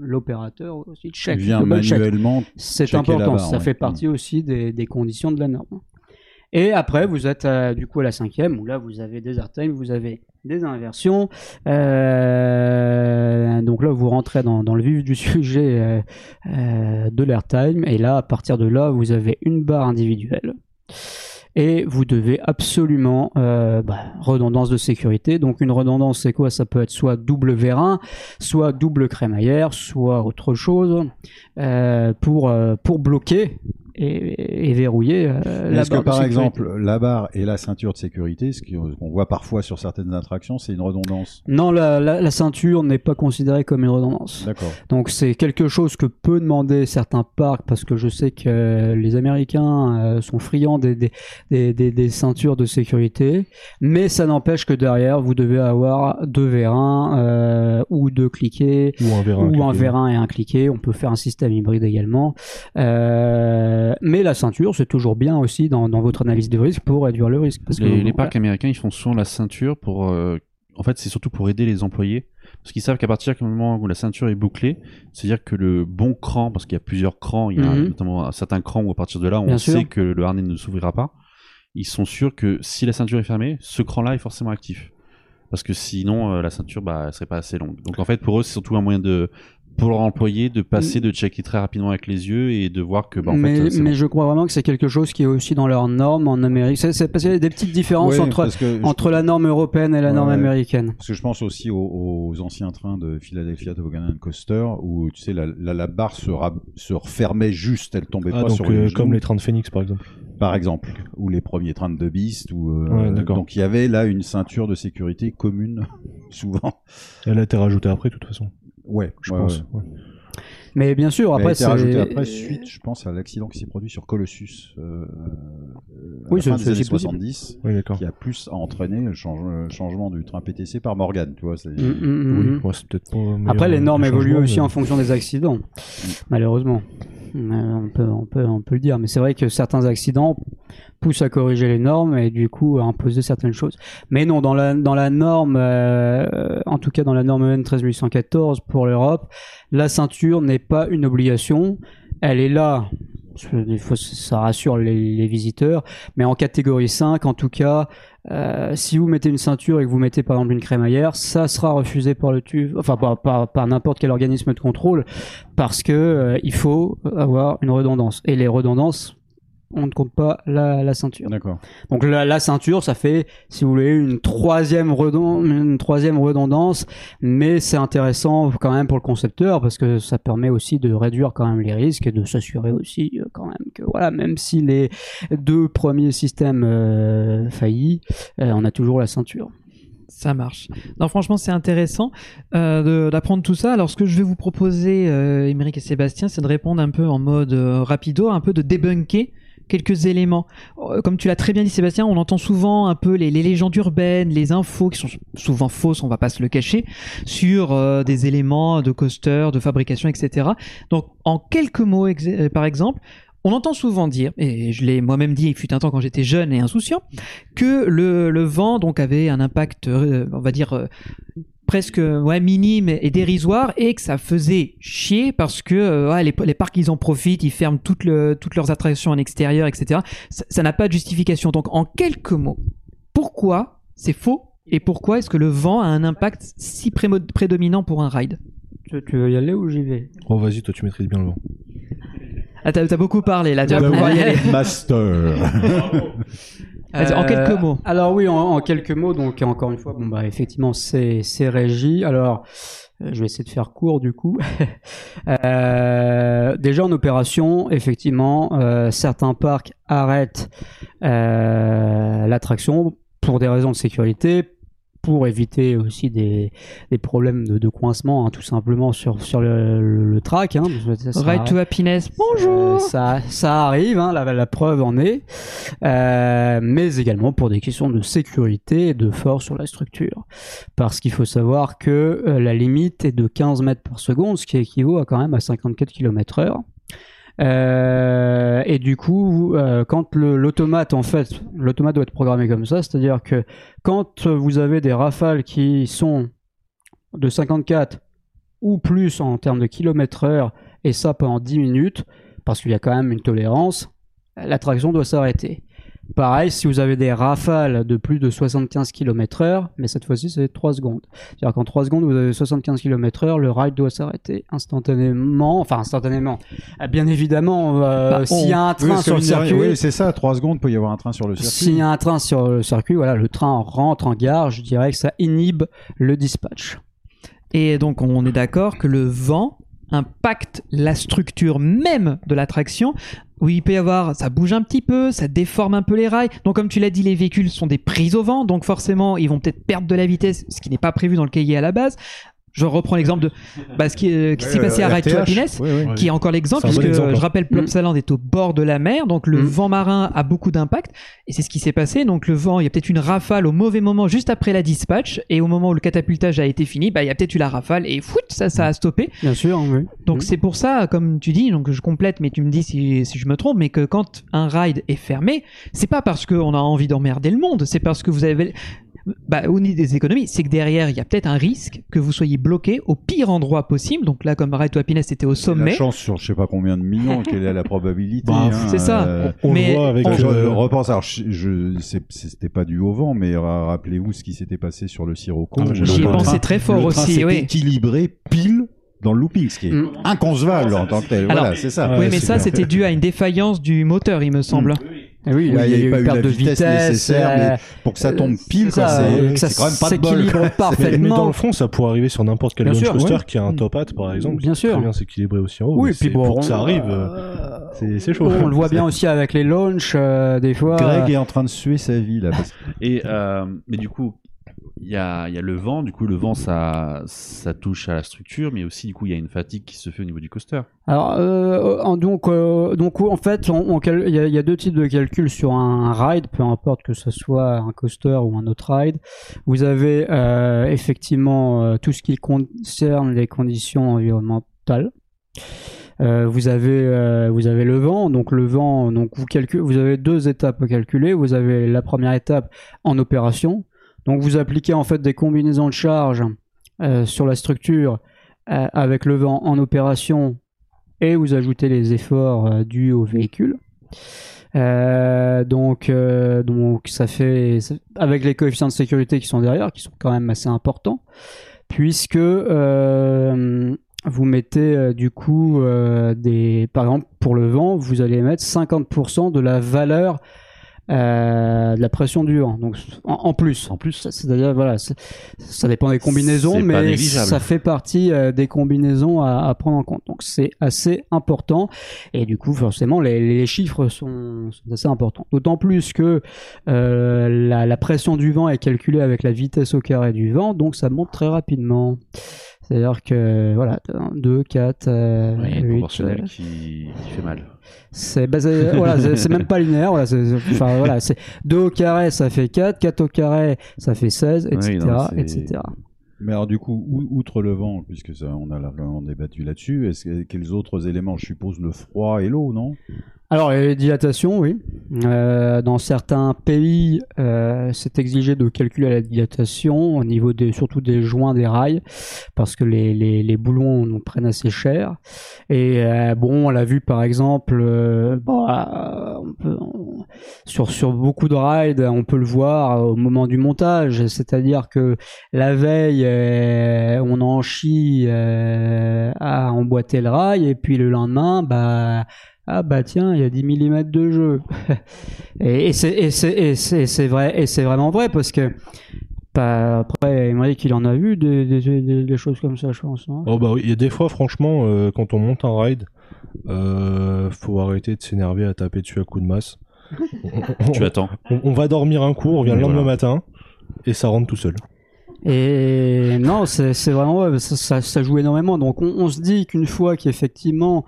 l'opérateur aussi check. vient double check. manuellement C'est important. barre, ça ouais. fait partie aussi des, des conditions de la norme. Et après, vous êtes euh, du coup à la cinquième, où là, vous avez des airtime, vous avez des inversions. Euh, donc là, vous rentrez dans, le vif du (laughs) sujet euh, de l'airtime. Et là, à partir de là, vous avez une barre individuelle. Et vous devez absolument bah, redondance de sécurité. Donc une redondance, c'est quoi? Ça peut être soit double vérin, soit double crémaillère, soit autre chose pour pour bloquer et, et verrouiller euh, la Est-ce que par exemple la barre et la ceinture de sécurité, ce qu'on voit parfois sur certaines attractions, c'est une redondance? Non, la, la, la ceinture n'est pas considérée comme une redondance. D'accord. Donc c'est quelque chose que peut demander certains parcs parce que je sais que les Américains euh, sont friands des, des, des, des- des ceintures de sécurité, mais ça n'empêche que derrière vous devez avoir deux vérins euh, ou deux cliquets Ou un vérin. ou un vérin et un cliquet. On peut faire un système hybride également. Euh, mais la ceinture, c'est toujours bien aussi dans, dans votre analyse de risque pour réduire le risque. Parce que Les, les voilà. parcs américains, ils font souvent la ceinture pour. euh, en fait, c'est surtout pour aider les employés. Parce qu'ils savent qu'à partir du moment où la ceinture est bouclée, c'est-à-dire que le bon cran, parce qu'il y a plusieurs crans, il y a Mhm. notamment un certain cran où à partir de là, on Bien sait sûr. que le harnais ne s'ouvrira pas. Ils sont sûrs que si la ceinture est fermée, ce cran-là est forcément actif. Parce que sinon, euh, la ceinture, bah, elle serait pas assez longue. Donc en fait, pour eux, c'est surtout un moyen de, pour leur employé, de passer, de checker très rapidement avec les yeux et de voir que, bah, en mais fait, c'est mais bon. je crois vraiment que c'est quelque chose qui est aussi dans leurs normes en Amérique. C'est c'est parce qu'il y a des petites différences Ouais, entre je- entre la norme européenne et la Ouais, norme américaine. Parce que je pense aussi aux, aux anciens trains de Philadelphia Toboggan and Coaster où tu sais la, la, la barre se, ra- se refermait juste, elle tombait Ah, pas donc sur euh, les genoux, comme les trains de Phoenix par exemple. par exemple, ou les premiers trains de Beast ou euh, Ouais, d'accord. donc il y avait là une ceinture de sécurité commune (laughs) souvent. Elle a été rajoutée après de toute façon. Ouais, Je ouais, pense. ouais. ouais. Mais bien sûr, après c'est rajoutée après suite, je pense, à l'accident qui s'est produit sur Colossus. Euh, à Oui, la c'est- fin des c'est années aussi possible. 70, Oui, d'accord. qui a plus entraîné le, change- le changement du train PTC par Morgan, tu vois. c'est- Mm, mm, mm, Oui, mm. ouais, c'est peut-être pas. Après, les euh, normes évoluent aussi mais- en fonction des accidents, malheureusement. Euh, on, peut, on, peut, on peut le dire, mais c'est vrai que certains accidents poussent à corriger les normes et du coup à imposer certaines choses. Mais non, dans la, dans la norme, euh, en tout cas dans la norme EN 13814 pour l'Europe, la ceinture n'est pas une obligation. Elle est là, ça rassure les, les visiteurs, mais en catégorie 5, en tout cas, euh, si vous mettez une ceinture et que vous mettez par exemple une crémaillère, ça sera refusé par le TUV, enfin par, par, par n'importe quel organisme de contrôle, parce que euh, il faut avoir une redondance. Et les redondances, on ne compte pas la, la ceinture. D'accord. Donc la, la ceinture, ça fait, si vous voulez, une troisième, redon- une troisième redondance, mais c'est intéressant quand même pour le concepteur parce que ça permet aussi de réduire quand même les risques et de s'assurer aussi euh, quand même que voilà, même si les deux premiers systèmes euh, faillis, euh, on a toujours la ceinture. Ça marche. Non, franchement, c'est intéressant euh, d'apprendre tout ça. Alors, ce que je vais vous proposer, euh, Émeric et Sébastien, c'est de répondre un peu en mode euh, rapido, un peu de débunker quelques éléments. Euh, Comme tu l'as très bien dit, Sébastien, on entend souvent un peu les, légendes urbaines, les infos qui sont souvent fausses, on va pas se le cacher, sur euh, des éléments de coaster, de fabrication, etc. Donc, en quelques mots, euh, par exemple, on entend souvent dire, et je l'ai moi-même dit, il fut un temps quand j'étais jeune et insouciant, que le, le vent donc avait un impact, on va dire presque ouais, minime et dérisoire et que ça faisait chier parce que euh, ouais, les, les parcs ils en profitent, ils ferment toutes, le- toutes leurs attractions en extérieur, etc. Ça n'a pas de justification. Donc en quelques mots, pourquoi c'est faux et pourquoi est-ce que le vent a un impact si prédominant pour un ride? Tu, tu veux y aller ou j'y vais? Oh, vas-y, toi, tu maîtrises bien le vent. Ah, t'as beaucoup parlé là, tu vas pouvoir y aller. Master. (laughs) En Euh, quelques mots. Alors oui, en, en quelques mots. Donc encore une fois, bon bah effectivement, c'est c'est régi. Alors euh, je vais essayer de faire court du coup. (laughs) Euh, déjà en opération, effectivement, euh, certains parcs arrêtent euh, l'attraction pour des raisons de sécurité, pour éviter aussi des, des problèmes de, de coincement, hein, tout simplement sur sur le, le, le track. Hein, ça Ride to Happiness. euh, Bonjour. ça, ça arrive, hein, la, la preuve en est, Euh, mais également pour des questions de sécurité et de force sur la structure. Parce qu'il faut savoir que euh, la limite est de 15 mètres par seconde, ce qui équivaut à quand même à 54 km heure. Euh, et du coup, euh, quand l'automate, en fait, l'automate doit être programmé comme ça, c'est-à-dire que quand vous avez des rafales qui sont de 54 ou plus en termes de kilomètres heure, et ça pendant 10 minutes, parce qu'il y a quand même une tolérance, l'attraction doit s'arrêter. Pareil, si vous avez des rafales de plus de 75 km heure, mais cette fois-ci c'est 3 secondes. C'est-à-dire qu'en 3 secondes vous avez 75 km heure, le ride doit s'arrêter instantanément, enfin instantanément. Ah, Bien évidemment, euh, Bah, s'il y a un train sur le circuit, Oui, c'est ça. Trois secondes, peut y avoir un train sur le circuit. s'il y a un train sur le circuit, voilà, le train rentre en gare, je dirais que ça inhibe le dispatch. Et donc on est d'accord que le vent impacte la structure même de l'attraction. Où il peut y avoir, ça bouge un petit peu, ça déforme un peu les rails. Donc comme tu l'as dit, les véhicules sont des prises au vent, donc forcément ils vont peut-être perdre de la vitesse, ce qui n'est pas prévu dans le cahier à la base. Je reprends l'exemple de bah, ce qui, euh, qui s'est passé à euh, Ride to. Happiness, qui est encore l'exemple, un bon puisque exemple. je rappelle, Plopsaland est au bord de la mer, donc le Mm. vent marin a beaucoup d'impact, et c'est ce qui s'est passé. Donc le vent, il y a peut-être une rafale au mauvais moment, juste après la dispatch, et au moment où le catapultage a été fini, bah, il y a peut-être eu la rafale, et foot, ça, ça a stoppé. Bien sûr, oui. Donc Mm. c'est pour ça, comme tu dis, donc je complète, mais tu me dis si, si je me trompe, mais que quand un ride est fermé, c'est pas parce qu'on a envie d'emmerder le monde, c'est parce que vous avez, bah, au niveau des économies, c'est que derrière il y a peut-être un risque que vous soyez bloqué au pire endroit possible. Donc là, comme Ride to Happiness c'était au C'est La sommet, chance sur je sais pas combien de millions, (laughs) quelle est la probabilité Bah, hein, c'est ça. euh, On Mais le voit avec je euh, repense, alors je, je- c'était pas dû au vent, mais ra- rappelez-vous ce qui s'était passé sur le Sirocco. Ah, j'y ai train- pensé très fort le train aussi, s'est oui. équilibré pile dans le looping, ce qui est Mm. inconcevable en tant que tel. Alors, voilà, c'est ça. ouais, oui, mais ça c'était dû à une défaillance du moteur, il me semble. Eh oui, Oui, il y a, pas une eu perte la de vitesse vitesse, nécessaire, euh, mais pour que ça tombe pile, c'est euh, que ça c'est quand même pas de bol. s'équilibre Mais, mais dans parfaitement. le fond, ça pourrait arriver sur n'importe quel launch coaster ouais. qui a un top hat, par exemple. Bien sûr. Très bien s'équilibrer aussi en haut. Oui, puis bon, pour que ça arrive, euh, c'est c'est chaud. on le voit bien (laughs) aussi avec les launchs, euh, des fois. Greg est en train de suer sa vie là. parce Et euh, mais du coup, il y a, y a le vent. Du coup, le vent, ça, ça touche à la structure, mais aussi du coup, il y a une fatigue qui se fait au niveau du coaster. Alors, euh, donc, euh, en fait, il y, a- deux types de calculs sur un, ride, peu importe que ce soit un coaster ou un autre ride. Vous avez euh, effectivement euh, tout ce qui concerne les conditions environnementales. Euh, vous avez vous avez le vent, donc le vent, donc vous calculez, vous avez deux étapes à calculer. Vous avez la première étape en opération, donc vous appliquez en fait des combinaisons de charges euh, sur la structure euh, avec le vent en opération et vous ajoutez les efforts euh, dus au véhicule. Donc, donc ça fait avec les coefficients de sécurité qui sont derrière, qui sont quand même assez importants, puisque vous mettez du coup des, par exemple pour le vent, vous allez mettre 50% de la valeur euh, de la pression du vent, donc en, en plus. En plus, C'est-à-dire, voilà, ça dépend des combinaisons, mais ça fait partie euh, des combinaisons à, à prendre en compte. Donc c'est assez important, et du coup, forcément, les, les chiffres sont, sont assez importants. D'autant plus que euh, la, la pression du vent est calculée avec la vitesse au carré du vent, donc ça monte très rapidement. C'est-à-dire que, voilà, 2, 4, euh, oui, une 8, proportionnelle euh, qui, qui fait mal. c'est bah, voilà, c'est même pas linéaire. Voilà, enfin, voilà, c'est 2 au carré, ça fait 4, 4 au carré, ça fait 16, etc. Oui, non, etc. Mais alors du coup, ou- outre le vent, puisque ça, on a largement débattu là-dessus, est-ce que quels autres éléments? Je suppose le froid et l'eau, non? Alors, les dilatations, oui. Euh, dans certains pays, euh, c'est exigé de calculer la dilatation au niveau des, surtout des joints des rails, parce que les, les, les boulons nous prennent assez cher. Et euh, bon, on l'a vu par exemple, euh, bon, euh, on peut- on- sur, sur beaucoup de rides, on peut le voir au moment du montage, c'est-à-dire que la veille, euh, on en chie à emboîter le rail, et puis le lendemain, bah ah bah tiens, il y a 10 mm de jeu. (laughs) et et c'est et c'est et c'est c'est vrai et c'est vraiment vrai parce que bah, après il en a vu des, des, des, des choses comme ça je pense. non? Oh bah oui, il y a des fois, franchement, euh, quand on monte un ride, euh, faut arrêter de s'énerver à taper dessus à coups de masse. (laughs) On- Tu attends. on, on va dormir un coup, on revient le Voilà. lendemain matin, et ça rentre tout seul. Et non, c'est c'est vraiment ouais, ça, ça, ça joue énormément. Donc on, on se dit qu'une fois qu'effectivement,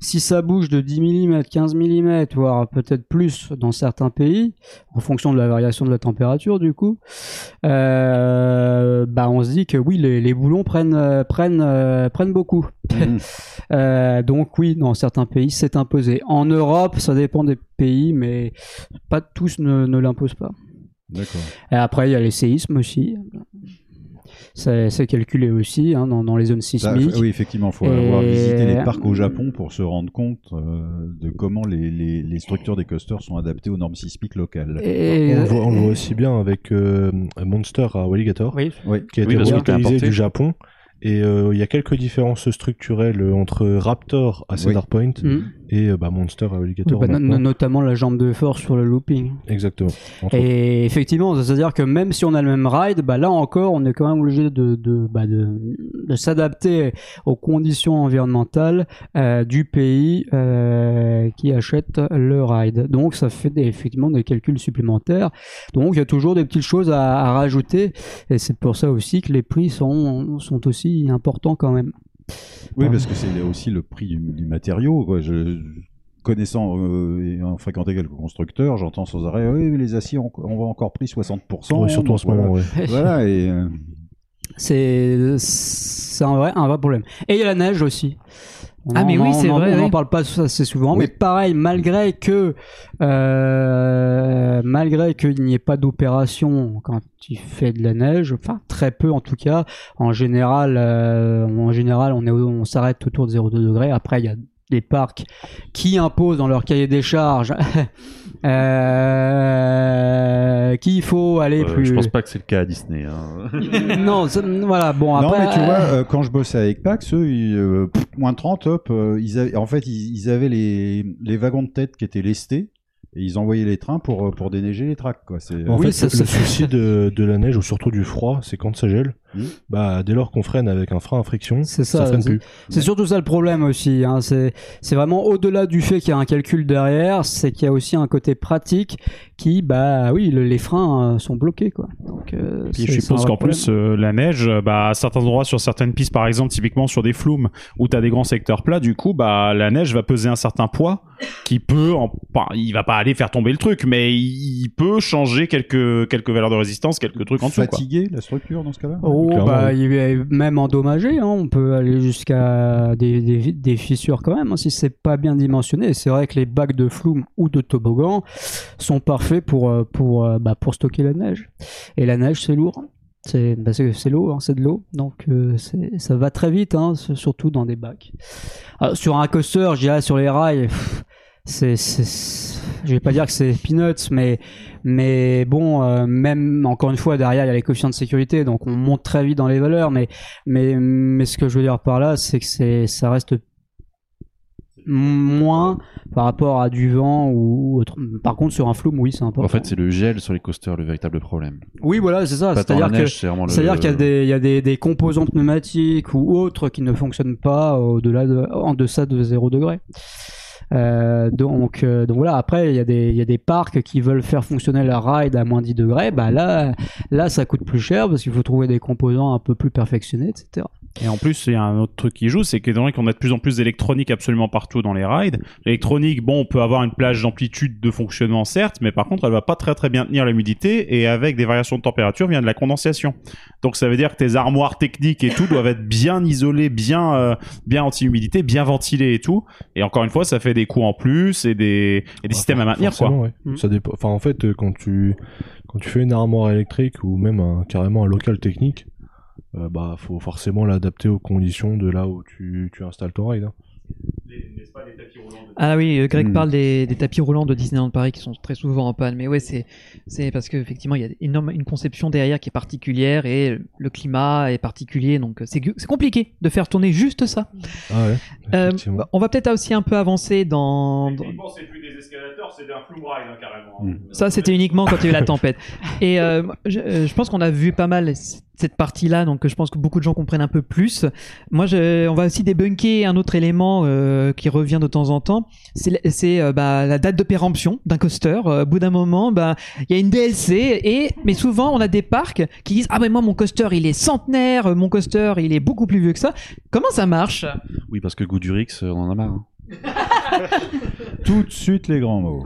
si ça bouge de 10 mm, 15 mm, voire peut-être plus dans certains pays, en fonction de la variation de la température du coup, euh, bah on se dit que oui, les, les boulons prennent euh, prennent euh, prennent beaucoup. Mhm. (laughs) Euh, donc oui, dans certains pays, c'est imposé. En Europe, ça dépend des pays, mais pas tous ne, ne l'imposent pas. D'accord. Et après, il y a les séismes aussi. C'est c'est calculé aussi hein, dans, dans les zones Ça, sismiques. oui, effectivement, il faut Et- avoir visité les parcs au Japon pour se rendre compte euh, de comment les, les, les structures des coasters sont adaptées aux normes sismiques locales. Et- On le, voit, on le voit aussi bien avec euh, Monster à Walligator, Oui. Oui. qui a Oui, été t'as relocalisé du Japon. Et euh, il y a quelques différences structurelles entre Raptor à Cedar Point Mm. Et euh, bah, Monster à Walligator. Bah, notamment la jambe de force sur le looping. Exactement. Et effectivement, c'est-à-dire que même si on a le même ride, bah là encore, on est quand même obligé de, de, bah de, de s'adapter aux conditions environnementales euh, du pays euh, qui achète le ride. Donc ça fait des, effectivement des calculs supplémentaires. Donc il y a toujours des petites choses à, à rajouter. Et c'est pour ça aussi que les prix sont, sont aussi importants quand même. Oui, parce que c'est aussi le prix du, du matériau. Quoi. Je, connaissant euh, et ayant fréquenté quelques constructeurs, j'entends sans arrêt oui, les aciers ont, on va encore pris 60%. Ouais, surtout en ce voilà. moment, ouais. Voilà, et euh, C'est c'est un vrai, un vrai problème. Et il y a la neige aussi. On Ah, en- mais oui, c'est vrai, On n'en parle pas assez souvent, Oui. mais pareil, malgré que euh, malgré qu'il n'y ait pas d'opération quand il fait de la neige, enfin très peu en tout cas. En général, euh, en général, on est on s'arrête autour de 0,2 degrés. Après, il y a des parcs qui imposent dans leur cahier des charges (laughs) euh, qu'il faut aller Euh, plus. Je pense pas que c'est le cas à Disney. hein. (laughs) non, ça- voilà. Bon, non, après. mais tu vois, euh, euh, quand je bossais avec Pax, eux, ils, euh, pff, moins de 30, hop, euh, ils avaient, en fait, ils, ils avaient les, les wagons de tête qui étaient lestés et ils envoyaient les trains pour, euh, pour déneiger les tracks. Quoi. C'est, En Oui, fait, ça- le, ça- (laughs) le souci de, de la neige ou surtout du froid, c'est quand ça gèle. Mhm. Bah, dès lors qu'on freine avec un frein à friction, C'est ça, ça, freine c'est- plus. C'est surtout ça le problème aussi. Hein. C'est, c'est vraiment au-delà du fait qu'il y a un calcul derrière, c'est qu'il y a aussi un côté pratique qui, bah oui, le- les freins euh, sont bloqués quoi. Donc, euh, Puis je suppose qu'en plus, euh, la neige, bah, à certains endroits, sur certaines pistes, par exemple, typiquement sur des flumes où tu as des grands secteurs plats, du coup, bah, la neige va peser un certain poids qui peut, en... enfin, il va pas aller faire tomber le truc, mais il peut changer quelques, quelques valeurs de résistance, quelques trucs en dessous. Fatigué la structure dans ce cas-là? Oh, Clairement, bah, il est même endommagé, hein. on peut aller jusqu'à des, des, des fissures quand même, hein, si c'est pas bien dimensionné. C'est vrai que les bacs de flume ou de toboggan sont parfaits pour, euh, pour, euh, bah, pour stocker la neige. Et la neige, c'est lourd. C'est bah, l'eau, hein, c'est de l'eau, donc euh, ça va très vite, hein, surtout dans des bacs. Alors, sur un coaster, je dirais sur les rails, c'est- je vais pas dire que c'est peanuts, mais mais bon, euh, même encore une fois derrière il y a les coefficients de sécurité, donc on monte très vite dans les valeurs, mais mais mais ce que je veux dire par là, c'est que c'est ça reste moins par rapport à du vent ou autre. Par contre, sur un flume, oui, c'est important. En fait, c'est le gel sur les coasters le véritable problème. oui, voilà, c'est ça. C'est-à-dire que le- c'est-à-dire qu'il y a des il y a des, des composants pneumatiques ou autres qui ne fonctionnent pas au-delà de en deçà de 0 degré. Euh, donc, euh, donc voilà. Après, il y a des il y a des parcs qui veulent faire fonctionner leur ride à moins 10 degrés. Bah là là ça coûte plus cher parce qu'il faut trouver des composants un peu plus perfectionnés, etc. Et en plus, il y a un autre truc qui joue, c'est qu'étant donné qu'on a de plus en plus d'électronique absolument partout dans les rides, l'électronique, bon, on peut avoir une plage d'amplitude de fonctionnement, certes, mais par contre, elle va pas très très bien tenir l'humidité, et avec des variations de température vient de la condensation. Donc ça veut dire que tes armoires techniques et tout doivent être bien isolées, bien, euh, bien anti-humidité, bien ventilées et tout. Et encore une fois, ça fait des coûts en plus et des, et des Ouais, systèmes à maintenir, quoi. ouais. Mm. Ça dépend. Enfin, en fait, euh, quand tu quand tu fais une armoire électrique ou même un, carrément un local technique, euh, bah faut forcément l'adapter aux conditions de là où tu, tu installes ton ride. hein. Les, Ah oui, euh, Greg Hmm. parle des, des tapis roulants de Disneyland Paris qui sont très souvent en panne. Mais ouais, c'est c'est parce qu'effectivement, il y a énorme, une conception derrière qui est particulière et le climat est particulier. Donc c'est gu- c'est compliqué de faire tourner juste ça. Ah ouais. Euh, on va peut-être aussi un peu avancer dans, dans- des escalators, c'est un flou ride carrément. Mm. Ça, c'était uniquement quand il y a eu la tempête. (laughs) Et euh, je, euh, je pense qu'on a vu pas mal cette partie-là, donc je pense que beaucoup de gens comprennent un peu plus. Moi, je, on va aussi débunker un autre élément euh, qui revient de temps en temps. C'est la- euh, bah, la date de péremption d'un coaster. Euh, au bout d'un moment, bah, il y a une DLC, et mais souvent on a des parcs qui disent ah ben moi mon coaster il est centenaire, mon coaster il est beaucoup plus vieux que ça. Comment ça marche? Oui, parce que Goudurix, euh, on en a marre. hein. (laughs) Tout de suite les grands mots.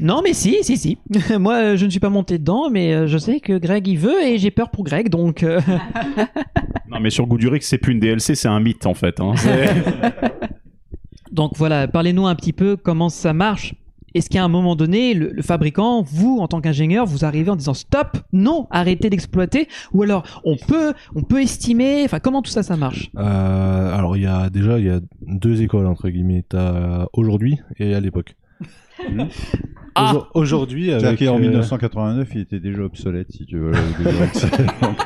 Non, mais si, si, si. (laughs) Moi, euh, je ne suis pas monté dedans, mais euh, je sais que Greg il veut et j'ai peur pour Greg, donc. euh, (laughs) Non, mais sur Goudurix, c'est plus une DLC, c'est un mythe en fait. hein. (laughs) Donc voilà, parlez-nous un petit peu comment ça marche. Est-ce qu'à un moment donné, le, le fabricant, vous, en tant qu'ingénieur, vous arrivez en disant stop, non, arrêtez d'exploiter, ou alors on peut, on peut estimer, enfin comment tout ça, ça marche? Euh, alors il y a déjà il y a deux écoles entre guillemets. T'as aujourd'hui et à l'époque. (laughs) Ah Aujourd- Aujourd'hui avec euh, 1989, il était déjà obsolète, si tu veux. euh,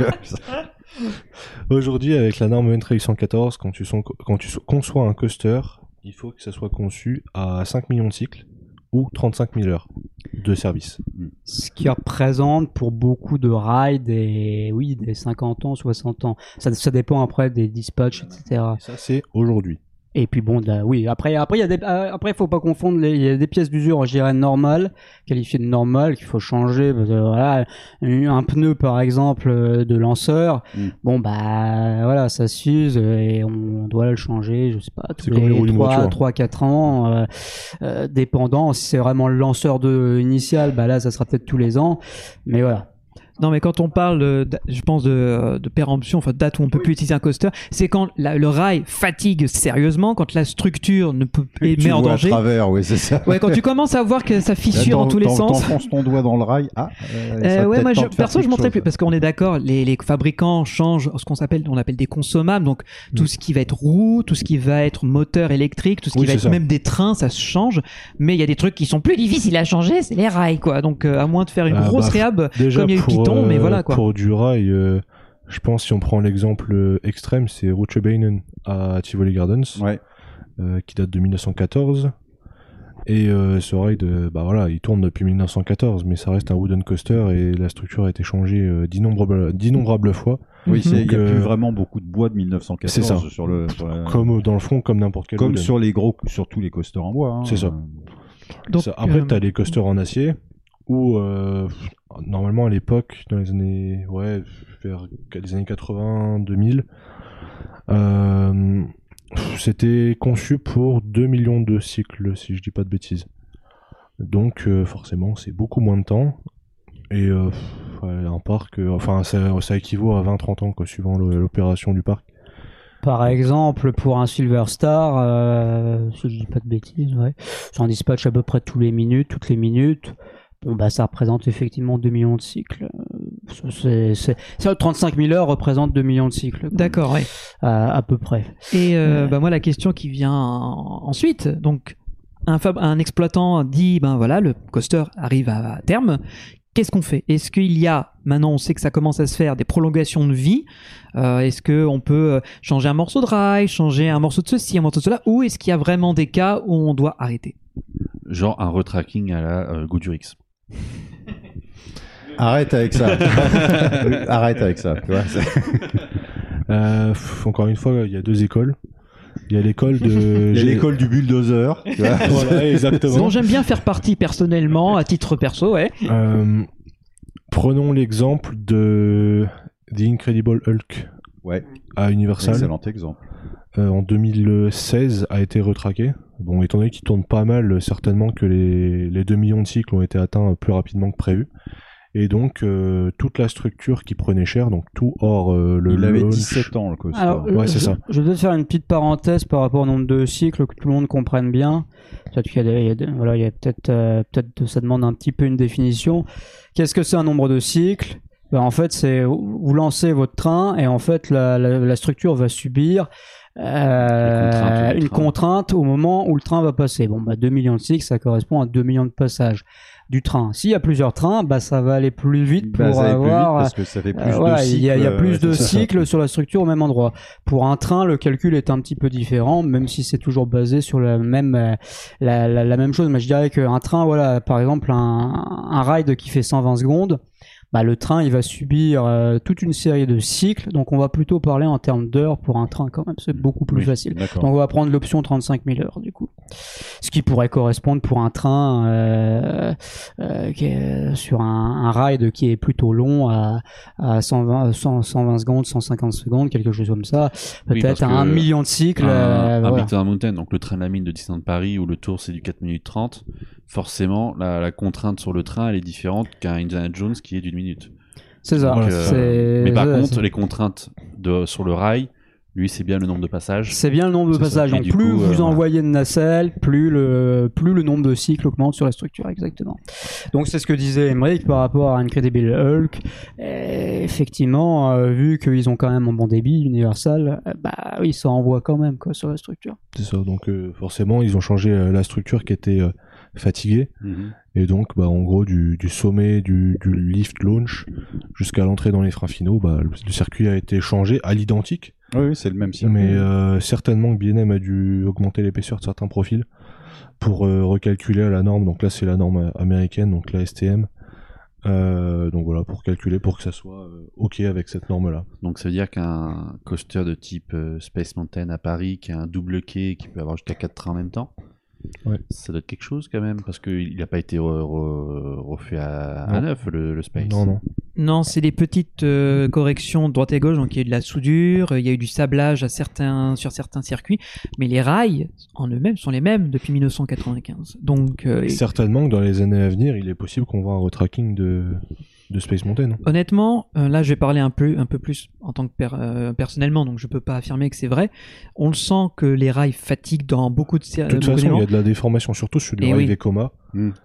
(laughs) (laughs) Aujourd'hui, avec la norme NTRA 814, quand tu, son- quand tu conçois un coaster, il faut que ça soit conçu à 5 millions de cycles ou 35 000 heures de service. Ce qui représente pour beaucoup de rides des, oui, des 50 ans, 60 ans. Ça, ça dépend après des dispatchs, etc. Ça, c'est aujourd'hui. Et puis bon, là, oui, après, après, il y a des, euh, après, faut pas confondre les, il y a des pièces d'usure, je dirais, normales, qualifiées de normales, qu'il faut changer, parce que, voilà, un pneu, par exemple, euh, de lanceur, Mm. bon, bah, voilà, ça s'use, et on doit le changer, je sais pas, tous les les d'une 3, voiture. 3, 4 ans, euh, euh, dépendant, si c'est vraiment le lanceur de, initial, bah là, ça sera peut-être tous les ans, mais voilà. Non, mais quand on parle, je pense, de, de péremption, enfin, date où on peut plus utiliser un coaster, c'est quand la- le rail fatigue sérieusement, quand la structure ne peut plus tu met en danger. à travers, oui, c'est ça. Ouais, quand tu commences à voir que ça fissure dans tous les t'en- sens. T'enfonces ton doigt dans le rail. Ah, euh, Euh, ouais, moi, je, de perso, je montrais plus parce qu'on est d'accord, les, les fabricants changent ce qu'on s'appelle, on appelle des consommables, donc tout ce qui va être roue, tout ce qui va être moteur électrique, tout ce qui Oui, va être ça. même des trains, ça se change. Mais il y a des trucs qui sont plus difficiles à changer, c'est les rails, quoi. Donc, euh, à moins de faire une Ah, grosse bah, réhab, Déjà comme il y a eu mais voilà, quoi. Pour du rail, euh, je pense si on prend l'exemple euh, extrême, c'est Rochebeinen à Tivoli Gardens, Ouais. euh, qui date de 1914. Et euh, ce ride, euh, bah voilà, il tourne depuis 1914, mais ça reste un wooden coaster et la structure a été changée euh, d'innombrables d'innombrables fois. Oui, il n'y a plus vraiment beaucoup de bois de 1914 c'est ça. sur le. sur la- Comme dans le fond, comme n'importe quel comme wooden. sur les gros, sur tous les coasters en bois. hein. C'est ça. Donc, Ça- Après, euh, t'as les coasters en acier où euh, normalement à l'époque, dans les années ouais, vers les années 80, 2000, euh, c'était conçu pour 2 millions de cycles, si je dis pas de bêtises. Donc euh, forcément, c'est beaucoup moins de temps. Et un parc, enfin ça, ça équivaut à 20-30 ans, quoi, suivant l'opération du parc. Par exemple, pour un Silver Star, si je dis pas de bêtises, ouais, c'est un dispatch à peu près tous les minutes, toutes les minutes. Bon, bah, ça représente effectivement 2 millions de cycles. Euh, C'est, c'est, ça, 35 000 heures représente 2 millions de cycles. D'accord, ouais. À, à peu près. Et euh, Ouais. bah, moi, la question qui vient en- ensuite, donc, un, fab- un exploitant dit, ben voilà, le coaster arrive à, terme. Qu'est-ce qu'on fait? Est-ce qu'il y a, maintenant on sait que ça commence à se faire, des prolongations de vie Euh, Est-ce qu'on peut euh, changer un morceau de rail, changer un morceau de ceci, un morceau de cela Ou est-ce qu'il y a vraiment des cas où on doit arrêter? Genre un retracking à la euh, Goudurix. (laughs) Arrête avec ça. (laughs) Arrête avec ça. tu vois, c'est- (laughs) Euh, pff, encore une fois, il y a deux écoles. Il y a l'école de... Il y a l'école du bulldozer. tu vois. Voilà, exactement. dont j'aime bien faire partie personnellement, à titre perso, ouais. Euh, prenons l'exemple de The Incredible Hulk Ouais. à Universal. Excellent exemple. Euh, en 2016 a été retraqué. Bon, étant donné qu'il tourne pas mal, certainement que les, les 2 millions de cycles ont été atteints plus rapidement que prévu. Et donc, euh, toute la structure qui prenait cher, donc tout hors euh, le Il avait launch- 17 ans, le coaster. Alors, Ouais, euh, c'est je, ça. Je vais faire une petite parenthèse par rapport au nombre de cycles, que tout le monde comprenne bien. Peut-être qu'il y a, des- il y a des- voilà, il y a peut-être, euh, peut-être, ça demande un petit peu une définition. Qu'est-ce que c'est un nombre de cycles? Bah, en fait, c'est vous lancez votre train et en fait la, la, la structure va subir euh, une train. contrainte au moment où le train va passer. Bon, bah 2 millions de cycles, ça correspond à 2 millions de passages du train. S'il y a plusieurs trains, bah ça va aller plus vite pour Bah, va aller plus vite avoir parce que ça fait plus euh, de voilà, cycles. il y a, il y a plus euh, de c'est ça. cycles sur la structure au même endroit. Pour un train, le calcul est un petit peu différent, même si c'est toujours basé sur la même euh, la, la, la même chose. Mais je dirais qu'un train, voilà, par exemple un, un ride qui fait 120 secondes, bah, le train il va subir euh, toute une série de cycles. Donc on va plutôt parler en termes d'heures pour un train quand même. C'est beaucoup plus Oui, facile. Donc on va prendre l'option 35 000 heures du coup. Ce qui pourrait correspondre pour un train euh, euh, qui est sur un, un ride qui est plutôt long à, à 120, 100, 120 secondes, 150 secondes, quelque chose comme ça. Peut-être à un million de cycles. un, euh, un voilà. Mountain, donc le train de la mine de Disneyland Paris où le tour c'est du 4 minutes 30, forcément la, la contrainte sur le train elle est différente qu'un Indiana Jones qui est d'une minute. C'est ça. Donc, euh, mais par contre, les contraintes de, sur le rail, lui c'est bien le nombre de passages. C'est bien le nombre de passages. Et Donc plus coup, vous euh, envoyez de nacelles, plus le plus le nombre de cycles augmente sur la structure exactement. Donc c'est ce que disait Emmerich par rapport à Incredible Hulk. Et effectivement, euh, vu qu'ils ont quand même un bon débit Universal, euh, bah oui, ça envoie quand même quoi sur la structure. C'est ça, donc euh, forcément, ils ont changé euh, la structure qui était euh, fatiguée. Mhm. Et donc, bah, en gros, du, du sommet du, du lift launch jusqu'à l'entrée dans les freins finaux, bah, le, le circuit a été changé à l'identique. Oui, oui, c'est le même circuit. Mais euh, certainement que BNM a dû augmenter l'épaisseur de certains profils pour euh, recalculer à la norme. Donc là, c'est la norme euh, américaine, donc la STM. Euh, donc voilà, pour calculer, pour que ça soit euh, OK avec cette norme-là. Donc ça veut dire qu'un coaster de type euh, Space Mountain à Paris qui a un double quai et qui peut avoir jusqu'à 4 trains en même temps, Ouais. ça doit être quelque chose quand même parce qu'il n'a pas été re- re- refait à, neuf le, le Space. Non, non. Non, c'est des petites euh, corrections de droite et gauche. Donc il y a eu de la soudure, il y a eu du sablage à certains, sur certains circuits, mais les rails en eux-mêmes sont les mêmes depuis 1995. Donc euh, Et certainement que dans les années à venir, il est possible qu'on voit un retracking de, de Space Mountain. Honnêtement, euh, là je vais parler un peu, un peu plus en tant que per- euh, personnellement, donc je peux pas affirmer que c'est vrai. On le sent que les rails fatiguent dans beaucoup de De circuits. toute façon, il y a de la déformation, surtout sur le rail oui. Vekoma.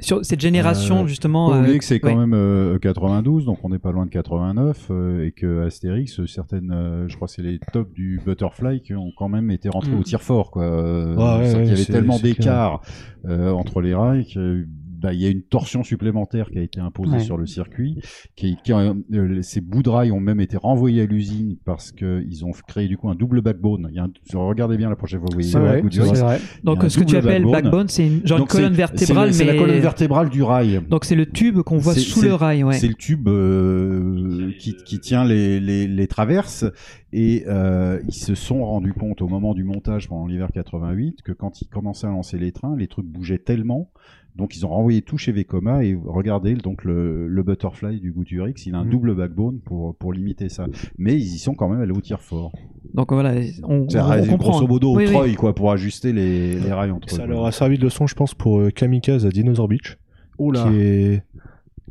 Sur cette génération Euh, justement. Euh, oublier que c'est quand ouais. même euh, 92, donc on n'est pas loin de 89, euh, et que Astérix, certaines, euh, je crois que c'est les tops du Butterfly qui ont quand même été rentrés Mm. au tir fort, quoi. Euh, Ouais, ouais, c'est-à-dire qu'il y avait tellement d'écart euh, entre les rails que bah, il y a une torsion supplémentaire qui a été imposée Ouais. sur le circuit. Qui, qui, euh, euh, ces bouts de rails ont même été renvoyés à l'usine parce qu'ils ont créé du coup un double backbone. Il y a un- regardez bien la prochaine fois, vous voyez vrai, vrai. Donc ce que tu double appelles backbone, c'est une, genre une colonne vertébrale, c'est mais la colonne vertébrale du rail. donc c'est le tube qu'on voit sous le rail, ouais. C'est le tube euh, qui, qui tient les, les, les traverses et euh, ils se sont rendus compte au moment du montage pendant l'hiver 88 que quand ils commençaient à lancer les trains, les trucs bougeaient tellement. Donc ils ont renvoyé tout chez Vekoma et regardez donc le, le butterfly du Gouturix, il a un Mm. double backbone pour pour limiter ça. Mais ils y sont quand même allés au tir fort. Donc voilà, on, C'est on, on comprend. grosso modo Oui, au oui. Troy quoi pour ajuster les, les rails entre Ça eux. leur a servi de leçon, je pense, pour euh, Kamikaze à Dinosaur Beach. Oula. Qui est,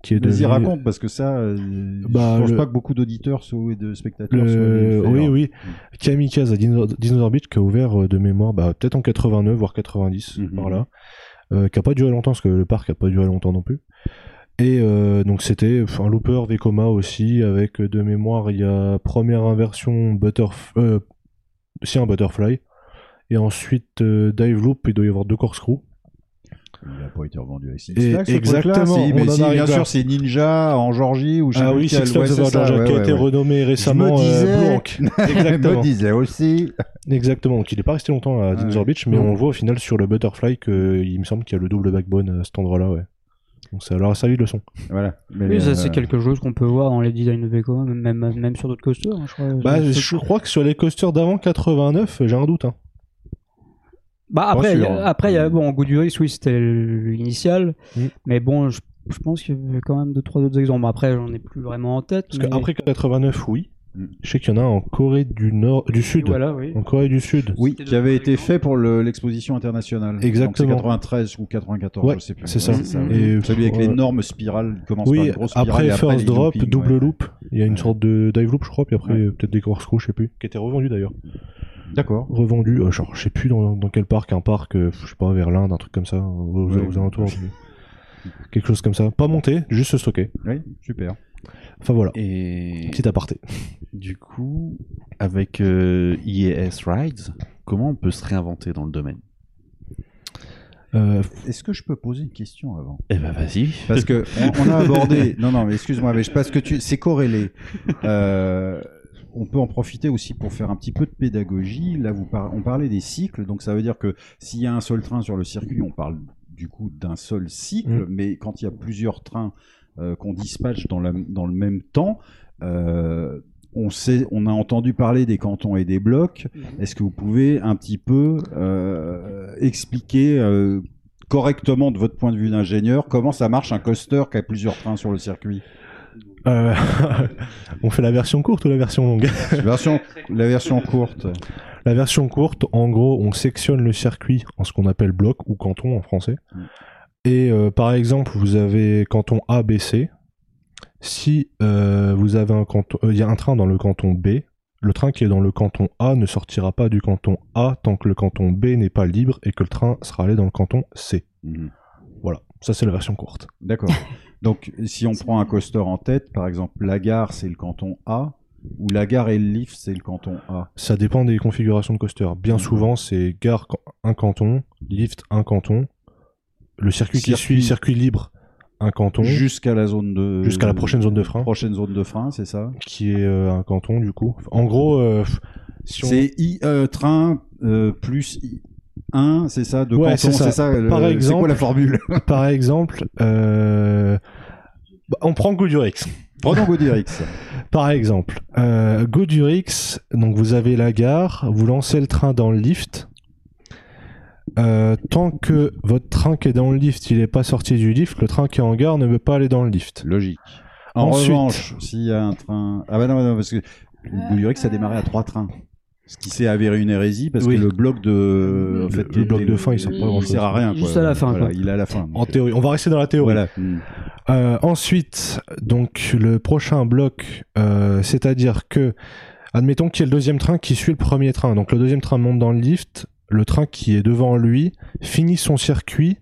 qui est Vas-y devenu- raconte parce que ça, euh, Bah, je pense le- pas que beaucoup d'auditeurs soient- et de spectateurs soient Le... Oui, oui. Kamikaze à Dino- Dinosaur Beach qui a ouvert euh, de mémoire, bah, peut-être en 89, voire 90, Mhm. par là. Euh, qui a pas duré longtemps, parce que le parc a pas duré longtemps non plus. Et euh, donc c'était un looper Vekoma aussi, avec euh, de mémoire, il y a première inversion Butterf... Si un Butterfly. Et ensuite Dive Loop, il doit y avoir deux corkscrews. Il a pas été revendu à Six Flags, exactement, si, mais si, bien sûr, c'est Ninja en Georgie ou je sais Ah oui, Six Flags ouais, Georgia, ouais, qui a ouais, été ouais. renommé récemment Je me euh, disais-. (laughs) Je me Exactement. disais aussi. Exactement, donc il n'est pas resté longtemps à Dinosaur Beach, mais Mm. on voit au final sur le Butterfly qu'il me semble qu'il y a le double backbone à cet endroit-là, ouais. Donc ça leur a servi de leçon. Voilà. Mais, Oui, ça euh, c'est quelque chose qu'on peut voir dans les designs de Vekoma, même, même sur d'autres coasters. hein, je crois. Bah, Je- je crois que sur les coasters d'avant 89, j'ai un doute. Hein. Bah après, Pas il y a- hein. après y a bon oui, c'était l'initial, Mm. mais bon, je, je pense qu'il y avait quand même deux trois autres exemples. Après, j'en ai plus vraiment en tête. Parce mais- qu'après 89, oui. Mm. Je sais qu'il y en a en Corée du Nord, du Sud. Voilà, oui. En Corée du Sud. Oui, qui avait été fait pour le- l'exposition internationale. Donc, Exactement. C'est 93 ou 94, Ouais, je sais plus. c'est Ouais, ça. oui. Et, Celui avec ouais. l'énorme spirale, il commence par Oui, une grosse spirale après et après First Drop, double ouais. loop, il y a une Ouais. sorte de dive loop, je crois, puis après Ouais. euh, peut-être des corkscrews, je sais plus, qui était revendu d'ailleurs. D'accord. Revendu, euh, genre je sais plus dans, dans quel parc, un parc, euh, je sais pas, vers l'Inde, un truc comme ça, aux, Ouais. aux alentours. (laughs) Quelque chose comme ça. Pas monté, juste stocké. Oui, super. Enfin voilà, Et petit aparté. du coup, avec euh, IES Rides, comment on peut se réinventer dans le domaine? Euh, Est-ce que je peux poser une question avant? Eh ben vas-y. Parce que (laughs) on, on a abordé. Non, non, mais excuse-moi, mais je- parce que tu, c'est corrélé. Euh, on peut en profiter aussi pour faire un petit peu de pédagogie. Là, vous par- on parlait des cycles, donc ça veut dire que s'il y a un seul train sur le circuit, on parle du coup d'un seul cycle. Mm. Mais quand il y a plusieurs trains qu'on dispatche dans, la- dans le même temps, euh, on sait, on a entendu parler des cantons et des blocs. Est-ce que vous pouvez un petit peu euh, expliquer euh, correctement de votre point de vue d'ingénieur comment ça marche un coaster qui a plusieurs trains sur le circuit? Euh, (laughs) on fait la version courte ou la version longue? La version, la version courte. La version courte, en gros, on sectionne le circuit en ce qu'on appelle bloc ou canton en français. Mm. Et euh, par exemple, vous avez canton A, B, C. Si euh, vous avez un canton, euh, il y a un train dans le canton B, le train qui est dans le canton A ne sortira pas du canton A tant que le canton B n'est pas libre et que le train sera allé dans le canton C. Mhm. Voilà, ça c'est la version courte. D'accord. (laughs) Donc, si on prend un coaster en tête, par exemple, la gare, c'est le canton A, ou la gare et le lift, c'est le canton A. Ça dépend des configurations de coaster. Bien souvent, c'est gare un canton, lift un canton, le circuit, qui suit circuit libre un canton, Jusqu'à la zone de. Jusqu'à la prochaine zone de frein. Prochaine zone de frein, c'est ça qui est euh, un canton du coup. En gros, euh, si on... C'est I, euh, train plus I. 1, c'est ça, de Ouais, canton, c'est ça. (laughs) Par exemple- quoi la formule? par exemple, bah, on prend Goodurix. Prenons Godirix. (laughs) Par exemple, Goodurix, donc vous avez la gare, vous lancez le train dans le lift. Euh, tant que votre train qui est dans le lift, il n'est pas sorti du lift, le train qui est en gare ne veut pas aller dans le lift. Logique. En Ensuite- revanche, s'il y a un train. Ah bah non, non parce que Godirix a démarré à trois trains. Ce qui s'est avéré une hérésie parce Oui. que le bloc de. en Le- fait, le bloc de fin, il sert Il sert à rien. Juste quoi. à la fin, Voilà, quoi. il est à la fin. En donc, théorie, on va rester dans la théorie. Voilà. Euh, ensuite, donc le prochain bloc, euh, c'est-à-dire que, admettons qu'il y ait le deuxième train qui suit le premier train. Donc le deuxième train monte dans le lift, le train qui est devant lui finit son circuit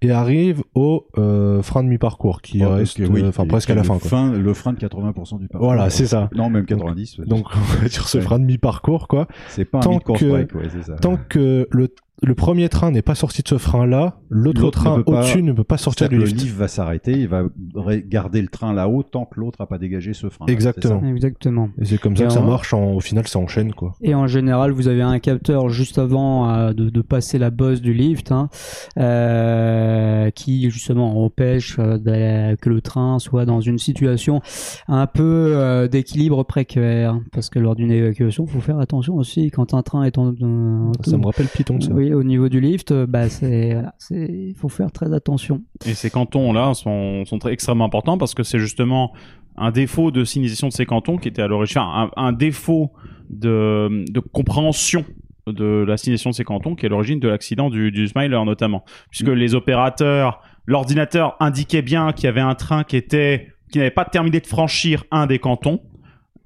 et arrive au euh, frein de mi-parcours, qui Oh, reste, oui. euh, enfin presque à la fin. quoi. fin- Le frein de 80% du parcours. Voilà, c'est ça. Non, même 90. Donc (laughs) on va dire ce Ouais. frein de mi-parcours, quoi. c'est pas un tant mid-course que- break, ouais, c'est ça. Tant que le, le premier train n'est pas sorti de ce frein-là, l'autre train au-dessus ne peut pas sortir du que le lift. lift va s'arrêter, il va garder le train là-haut tant que l'autre n'a pas dégagé ce frein. Exactement. Exactement. Et c'est comme ça que ça marche. en- au final, ça enchaîne, quoi. Et en général, vous avez un capteur juste avant euh, de, de passer la bosse du lift, hein, euh, qui justement empêche euh, que le train soit dans une situation un peu euh, d'équilibre précaire. Parce que lors d'une évacuation, il faut faire attention aussi quand un train est en, en- Ça me rappelle Python, ça. oui, au niveau du lift, euh, bah c'est, il faut faire très attention. Et ces cantons-là sont, sont très, extrêmement importants parce que c'est justement un défaut de signalisation de ces cantons qui était à l'origine, enfin, un, un défaut de, de compréhension de la signalisation de ces cantons qui est à l'origine de l'accident du, du Smiler notamment. Puisque les opérateurs, l'ordinateur indiquait bien qu'il y avait un train qui était, qui n'avait pas terminé de franchir un des cantons.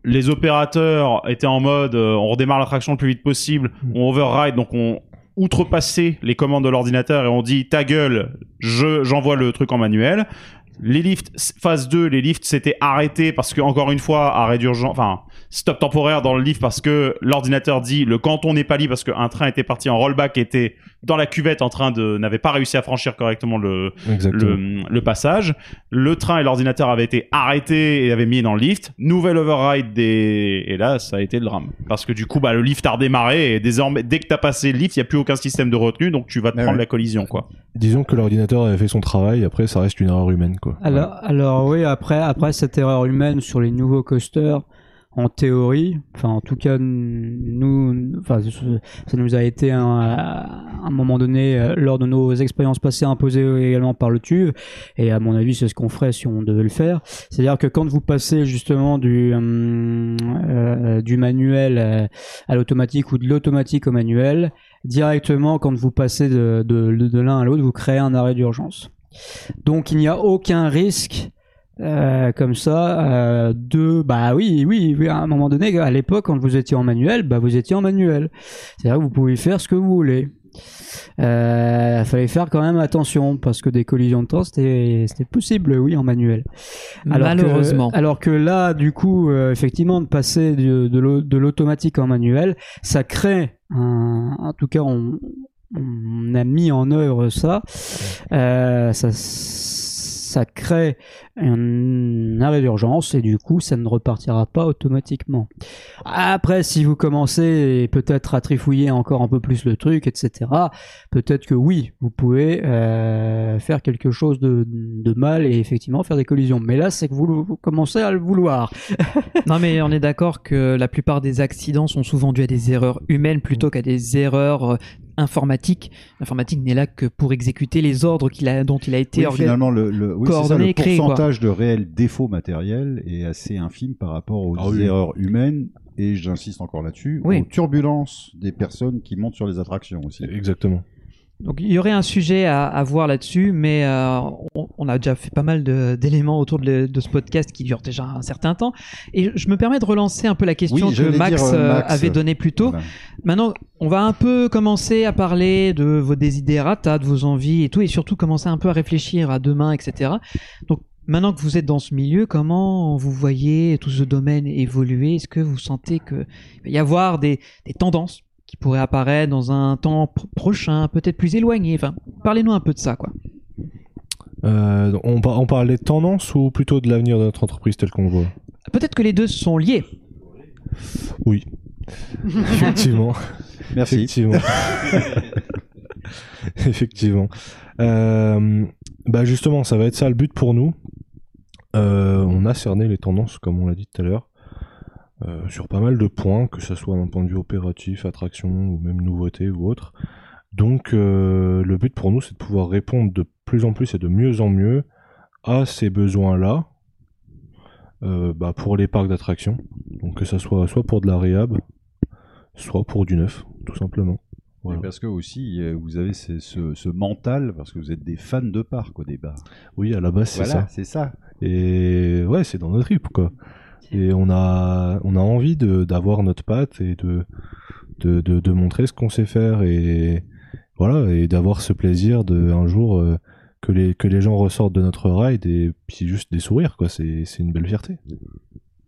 Les opérateurs étaient en mode, euh, on redémarre l'attraction le plus vite possible, on override, donc on outrepassait les commandes de l'ordinateur et on dit ta gueule, je j'envoie le truc en manuel. Les lifts, phase 2, les lifts s'étaient arrêtés parce que, encore une fois, arrêt d'urgence, enfin, stop temporaire dans le lift parce que l'ordinateur dit le canton n'est pas libre parce qu'un train était parti en rollback, était dans la cuvette en train de, n'avait pas réussi à franchir correctement le, le, le passage. Le train et l'ordinateur avaient été arrêtés et avaient mis dans le lift. Nouvelle override des... Et là, ça a été le drame. Parce que du coup, bah, le lift a redémarré et désormais, dès que t'as passé le lift, il n'y a plus aucun système de retenue, donc tu vas te Ah prendre ouais. la collision, quoi. Disons que l'ordinateur avait fait son travail, après ça reste une erreur humaine quoi. Alors, alors oui, après, après cette erreur humaine sur les nouveaux coasters, en théorie, enfin en tout cas nous, enfin ça nous a été un, à un moment donné euh, lors de nos expériences passées imposées également par le TUV, et à mon avis c'est ce qu'on ferait si on devait le faire. C'est-à-dire que quand vous passez justement du hum, euh, du manuel euh, à l'automatique ou de l'automatique au manuel, directement quand vous passez de, de, de l'un à l'autre, vous créez un arrêt d'urgence. Donc il n'y a aucun risque euh, comme ça euh, de bah oui, oui oui à un moment donné à l'époque quand vous étiez en manuel bah vous étiez en manuel c'est à dire que vous pouvez faire ce que vous voulez Euh, fallait faire quand même attention parce que des collisions de temps c'était c'était possible, oui, en manuel. Alors que- Malheureusement. alors que là, du coup, euh, effectivement, de passer de, de l'automatique en manuel, ça crée un, en tout cas, on, on a mis en œuvre ça, euh, ça, ça crée un arrêt d'urgence et du coup, ça ne repartira pas automatiquement. Après, si vous commencez peut-être à trifouiller encore un peu plus le truc, etc., peut-être que oui, vous pouvez euh, faire quelque chose de, de mal et effectivement faire des collisions. Mais là, c'est que vous, vous commencez à le vouloir. (laughs) Non, mais on est d'accord que la plupart des accidents sont souvent dus à des erreurs humaines plutôt qu'à des erreurs euh, informatiques. L'informatique n'est là que pour exécuter les ordres qu'il a, dont il a été Oui, orga- finalement, le, le, oui, c'est ça, coordonné, le créé, quoi. Pourcentage de réels défauts matériels est assez infime par rapport aux Ah oui. erreurs humaines et j'insiste encore là-dessus, Oui. aux turbulences des personnes qui montent sur les attractions aussi. Exactement. Donc il y aurait un sujet à, à voir là-dessus, mais euh, on, on a déjà fait pas mal d'éléments autour de, de ce podcast qui dure déjà un certain temps. Et je me permets de relancer un peu la question Oui, que j'allais Max, dire, euh, euh, Max, avait donnée plus tôt. Voilà. Maintenant, on va un peu commencer à parler de vos desiderata, de vos envies et tout, et surtout commencer un peu à réfléchir à demain, etc. Donc maintenant que vous êtes dans ce milieu, comment vous voyez tout ce domaine évoluer? Est-ce que vous sentez qu'il va y avoir des, des tendances qui pourraient apparaître dans un temps pr- prochain, peut-être plus éloigné? Enfin, parlez-nous un peu de ça, quoi. Euh, on, par- on parle des tendances ou plutôt de l'avenir de notre entreprise tel qu'on le voit? Peut-être que les deux sont liés. Oui. (laughs) Effectivement. Merci. Effectivement. (laughs) Effectivement. Euh, bah justement, ça va être ça le but pour nous. Euh, on a cerné les tendances, comme on l'a dit tout à l'heure, euh, sur pas mal de points, que ce soit d'un point de vue opératif, attraction ou même nouveauté ou autre. Donc euh, le but pour nous, c'est de pouvoir répondre de plus en plus et de mieux en mieux à ces besoins-là bah, pour les parcs d'attractions. Donc que ça soit soit pour de la réhab, soit pour du neuf, tout simplement. Voilà. Et parce que aussi, vous avez ce, ce, ce mental, parce que vous êtes des fans de parc au départ. Oui, à la base, c'est Voilà, ça. c'est ça. Et ouais, c'est dans notre trip, quoi. Et on a, on a envie de, d'avoir notre patte et de, de, de, de montrer ce qu'on sait faire et voilà, et d'avoir ce plaisir de un jour euh, que les, que les gens ressortent de notre ride et puis juste des sourires, quoi. C'est, c'est une belle fierté.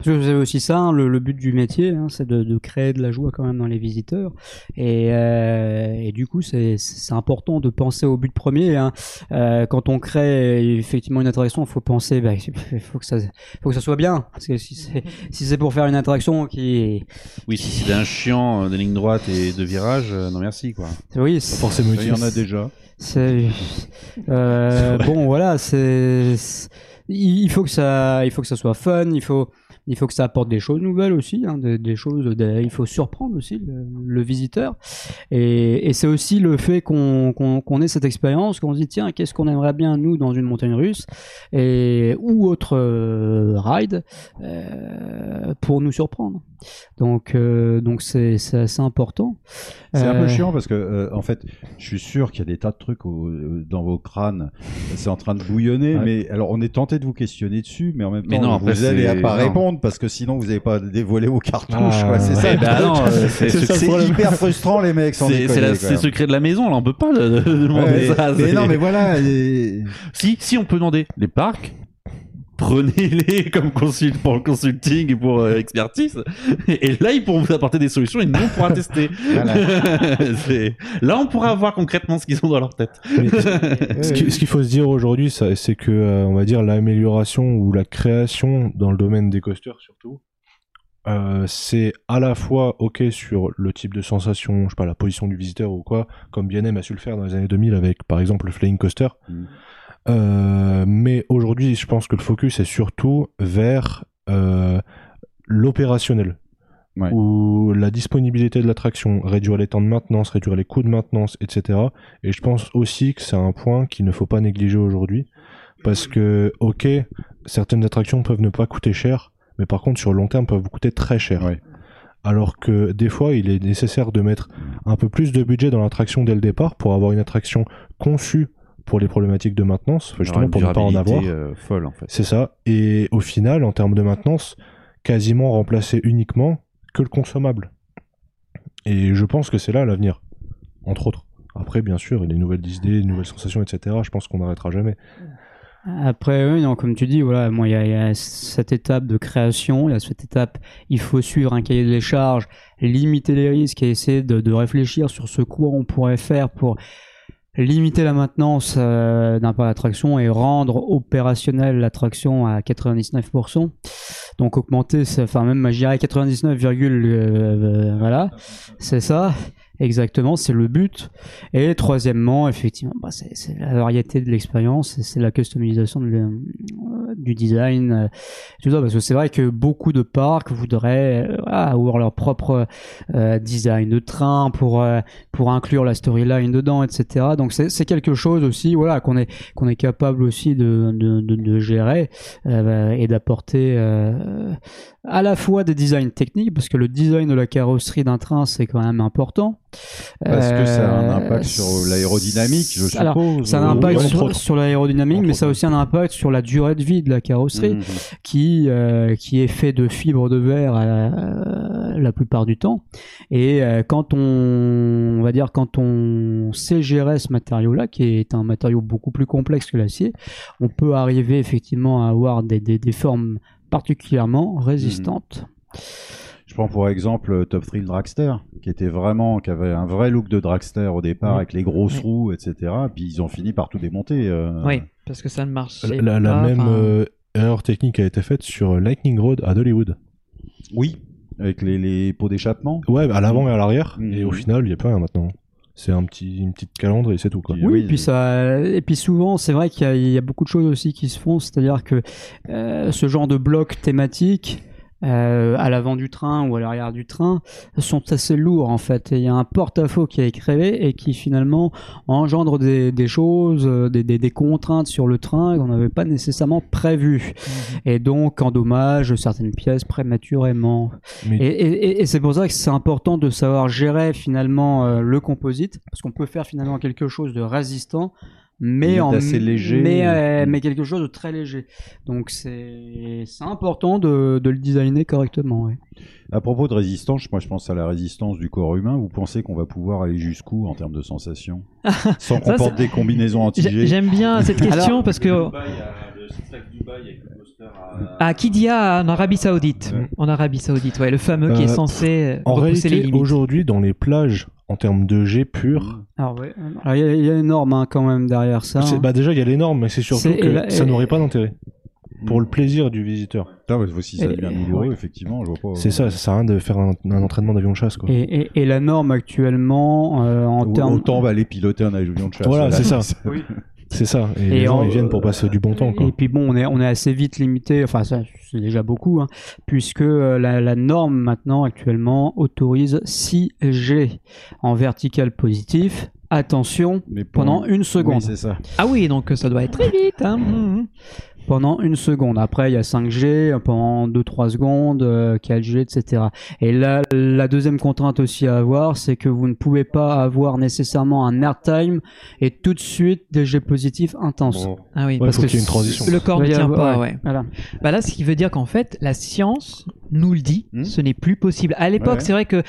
Parce que vous avez aussi ça, hein, le, le but du métier, hein, c'est de, de créer de la joie quand même dans les visiteurs. Et, euh, et du coup, c'est important de penser au but premier. hein. Euh, quand on crée effectivement une attraction, il faut penser, bah, il faut que ça, faut que ça soit bien. Parce que si c'est si c'est pour faire une attraction qui, Oui, si c'est un chiant euh, de ligne droite et de virage, euh, non merci quoi. oui, Forcément, Il y en a déjà. Euh, (laughs) bon, voilà, c'est il faut que ça, il faut que ça soit fun, il faut, il faut que ça apporte des choses nouvelles aussi, hein, des, choses, il faut surprendre aussi le, visiteur. Et, c'est aussi le fait qu'on ait cette expérience, qu'on se dit tiens, qu'est-ce qu'on aimerait bien nous dans une montagne russe et ou autre euh, ride euh, pour nous surprendre. Donc euh, donc c'est c'est assez important. C'est un Euh, peu chiant parce que, euh, en fait, je suis sûr qu'il y a des tas de trucs au- euh, dans vos crânes. C'est en train de bouillonner, Ouais. mais alors on est tenté de vous questionner dessus, mais en même Mais temps, non, vous après, allez c'est- pas non. répondre parce que sinon vous n'avez pas dévoilé vos cartouches. Ah, quoi. C'est ça. Le truc. non, euh, c'est- (laughs) c'est (laughs) c'est- c'est hyper frustrant les mecs. sans C'est déconner, la- le secret de la maison, là on peut pas de, de- de demander Ouais, ça. mais c'est- non, mais voilà. et- Si, si on peut demander les parcs, prenez-les (laughs) comme consult pour le consulting et pour euh, expertise. Et, là, ils pourront vous apporter des solutions et nous, on pourra tester. (laughs) Là, on pourra voir concrètement ce qu'ils ont dans leur tête. Mais ce (laughs) qui- ce qu'il faut se dire aujourd'hui, c'est que, euh, on va dire, l'amélioration ou la création dans le domaine des coasters surtout, euh, c'est à la fois ok sur le type de sensation, je sais pas, la position du visiteur ou quoi, comme BNM a su le faire dans les années 2000 avec, par exemple, le Flying Coaster. Mm. Euh, mais aujourd'hui, je pense que le focus est surtout vers euh, l'opérationnel. Ouais. Ou la disponibilité de l'attraction, réduire les temps de maintenance, réduire les coûts de maintenance, etc. Et je pense aussi que c'est un point qu'il ne faut pas négliger aujourd'hui. Parce que, ok, certaines attractions peuvent ne pas coûter cher, mais par contre, sur le long terme, peuvent coûter très cher. Ouais. Alors que des fois, il est nécessaire de mettre un peu plus de budget dans l'attraction dès le départ pour avoir une attraction conçue pour les problématiques de maintenance, justement pour ne pas en avoir. euh, folle en fait. C'est ça. Et au final, en termes de maintenance, quasiment remplacer uniquement que le consommable. Et je pense que c'est là l'avenir, entre autres. Après, bien sûr, les nouvelles idées, les nouvelles sensations, etc. Je pense qu'on n'arrêtera jamais. Après, oui, non, comme tu dis, voilà, moi, il y, a- il y a cette étape de création, il y a cette étape, il faut suivre un cahier des charges, limiter les risques et essayer de, de réfléchir sur ce quoi on pourrait faire pour limiter la maintenance euh, d'un parc d'attraction et rendre opérationnelle l'attraction à 99%. Donc augmenter, enfin même, je dirais 99, virgule, euh, voilà, c'est ça. Exactement, c'est le but. Et troisièmement, effectivement, bah, c'est la variété de l'expérience, c'est la customisation euh, du design, euh, tout ça, parce que c'est vrai que beaucoup de parcs voudraient euh, avoir leur propre euh, design de train pour pour inclure la storyline dedans, etc. Donc c'est quelque chose aussi, voilà, qu'on est qu'on est capable aussi de de, de, de gérer et d'apporter à la fois des designs techniques, parce que le design de la carrosserie d'un train c'est quand même important. Parce que ça a un Euh, impact sur l'aérodynamique, je alors, suppose. ça a un impact Oui, sur l'aérodynamique, mais ça a aussi un impact sur la durée de vie de la carrosserie, Mhm. qui euh, qui est fait de fibres de verre euh, la plupart du temps. Et euh, quand on, on va dire, quand on sait gérer ce matériau-là, qui est un matériau beaucoup plus complexe que l'acier, on peut arriver effectivement à avoir des, des, des formes particulièrement résistantes. Je prends pour exemple euh, Top Thrill Dragster, qui était vraiment, qui avait un vrai look de dragster au départ, Oui. avec les grosses Oui. roues, etc. Puis ils ont fini par tout démonter. euh. Oui, parce que ça ne marche La, la- la même euh, erreur technique a été faite sur Lightning Road à Dollywood. Oui, avec les, les pots d'échappement. Ouais, à l'avant et à l'arrière. Mhm. Et au final, il n'y a plus rien maintenant. C'est un petit, une petite calandre et c'est tout. Quoi. Oui, puis ça, et puis souvent, c'est vrai qu'il y, a- il y a beaucoup de choses aussi qui se font, c'est-à-dire que euh, ce genre de blocs thématiques euh, à l'avant du train ou à l'arrière du train sont assez lourds en fait. Et il y a un porte-à-faux qui est créé et qui finalement engendre des, des choses, euh, des, des, des contraintes sur le train qu'on n'avait pas nécessairement prévues. Et donc endommage certaines pièces prématurément. Mais- et- et- et c'est pour ça que c'est important de savoir gérer finalement euh, le composite, parce qu'on peut faire finalement quelque chose de résistant, mais en assez léger. mais, euh, Mm. mais quelque chose de très léger. Donc c'est c'est important de, de le designer correctement. ouais. À propos de résistance, moi je pense à la résistance du corps humain. Vous pensez qu'on va pouvoir aller jusqu'où en termes de sensations? (laughs) Sans qu'on porte des combinaisons (laughs) anti-G J'aime bien cette question Alors- parce que à Kidia en Arabie Saoudite, en Arabie Saoudite, ouais, le fameux qui est Euh, censé En repousser les réalité, limites. aujourd'hui, dans les plages, en termes de G pur, Alors ouais, alors, il y, a- il y a une norme hein, quand même derrière ça. c'est- hein. bah déjà, il y a les normes, mais c'est surtout que ça et- n'aurait pas d'intérêt. Pour le plaisir du visiteur. Ah, bah, si ça devient douloureux, ouais. effectivement, je vois pas. C'est ça, ça sert à rien de faire un, un entraînement d'avion de chasse. Quoi. Et, et- et la norme actuellement euh, en termes Autant va aller piloter un avion de chasse. Voilà, c'est ça. (laughs) Oui. C'est ça. Et, Et les gens, en- ils viennent pour passer du bon temps. Quoi. Et puis bon, on est, on est assez vite limité, enfin ça c'est déjà beaucoup, hein, puisque euh, la, la norme maintenant actuellement autorise 6G en vertical positif. Attention, Mais pour- pendant une seconde. Oui, c'est ça. Ah oui, donc ça doit être très vite. Hein. (laughs) Pendant une seconde. Après, il y a 5G pendant 2-3 secondes, euh, 4G, etc. Et là, la deuxième contrainte aussi à avoir, c'est que vous ne pouvez pas avoir nécessairement un airtime et tout de suite des G positifs intenses. Bon. Ah oui, Ouais, parce faut que ait une transition. le corps ne tient pas. ouais, Ouais. Voilà. Bah là, ce qui veut dire qu'en fait, la science nous le dit, Hmm. ce n'est plus possible. À l'époque, Ouais. c'est vrai que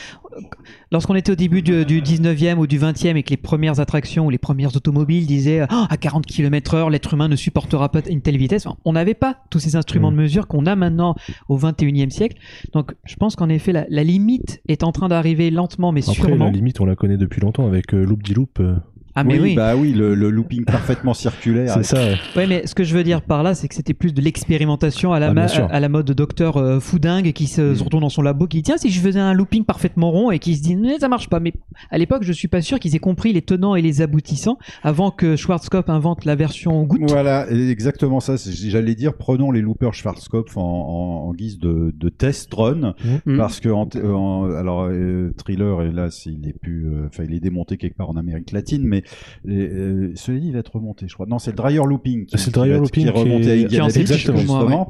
lorsqu'on était au début du, du 19e ou du 20e et que les premières attractions ou les premières automobiles disaient Ah, à 40 km heure, l'être humain ne supportera pas une telle vitesse, on n'avait pas tous ces instruments Hmm. de mesure qu'on a maintenant au 21e siècle. Donc, je pense qu'en effet, la, la limite est en train d'arriver lentement, mais Après, sûrement. la limite, on la connaît depuis longtemps avec euh, Loop de Loop. euh, Ah, mais oui. bah oui, le, le looping parfaitement circulaire. c'est ça. ouais. Ouais, mais ce que je veux dire par là, c'est que c'était plus de l'expérimentation à la, Ah, à la mode de docteur euh, foudingue qui se, Mm. se retourne dans son labo, qui dit tiens si je faisais un looping parfaitement rond et qui se dit mais ça marche pas. Mais à l'époque, je suis pas sûr qu'ils aient compris les tenants et les aboutissants avant que Schwarzkopf invente la version goutte. Voilà, et exactement ça. J'allais dire, prenons les loopers Schwarzkopf en, en, en guise de, de test run, Mm. parce que en, en- alors euh, Thriller, hélas, il est plus, euh, enfin, il est démonté quelque part en Amérique latine, mais les, euh, celui il va être remonté, je crois. Non, c'est le dryer looping. Qui, C'est le qui dryer être- looping qui est qui remonté est- à qui est en Celtic, justement,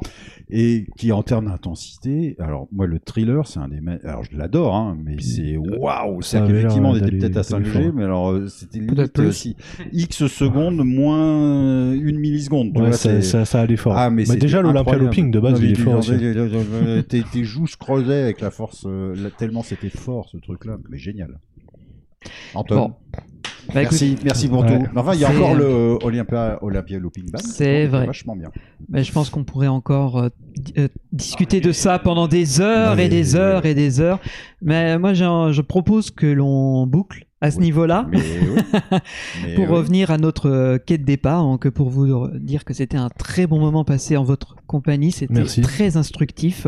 et qui en termes d'intensité. Alors moi, le Thriller, c'est un des, alors je l'adore, hein, mais c'est waouh, ça c'est qu'effectivement, on était peut-être à d'aller 5G, fort. mais alors euh, c'était Peut-être limite plus. euh, X secondes moins euh, une milliseconde. Ouais, ça, c'est- ça, ça allait fort. ah, mais, c'était déjà, l'Olympia. Looping de base, Non, il est fort aussi. Tes joues se creusaient avec la force, euh, tellement c'était fort ce truc-là. Mais génial. Anton. Bon. Bah, écoute, merci, merci pour Ouais. tout. Enfin, il y a encore le Olympia, Olympia Looping Band. C'est vrai. Vachement bien. bah, je pense qu'on pourrait encore euh, euh, discuter de ça pendant des heures Non, et mais- des heures et des heures. Mais moi, je propose que l'on boucle à ce Oui. niveau-là. Mais oui. (laughs) Mais pour oui. revenir à notre euh, quai de départ, que pour vous dire que c'était un très bon moment passé en votre compagnie, c'était très instructif.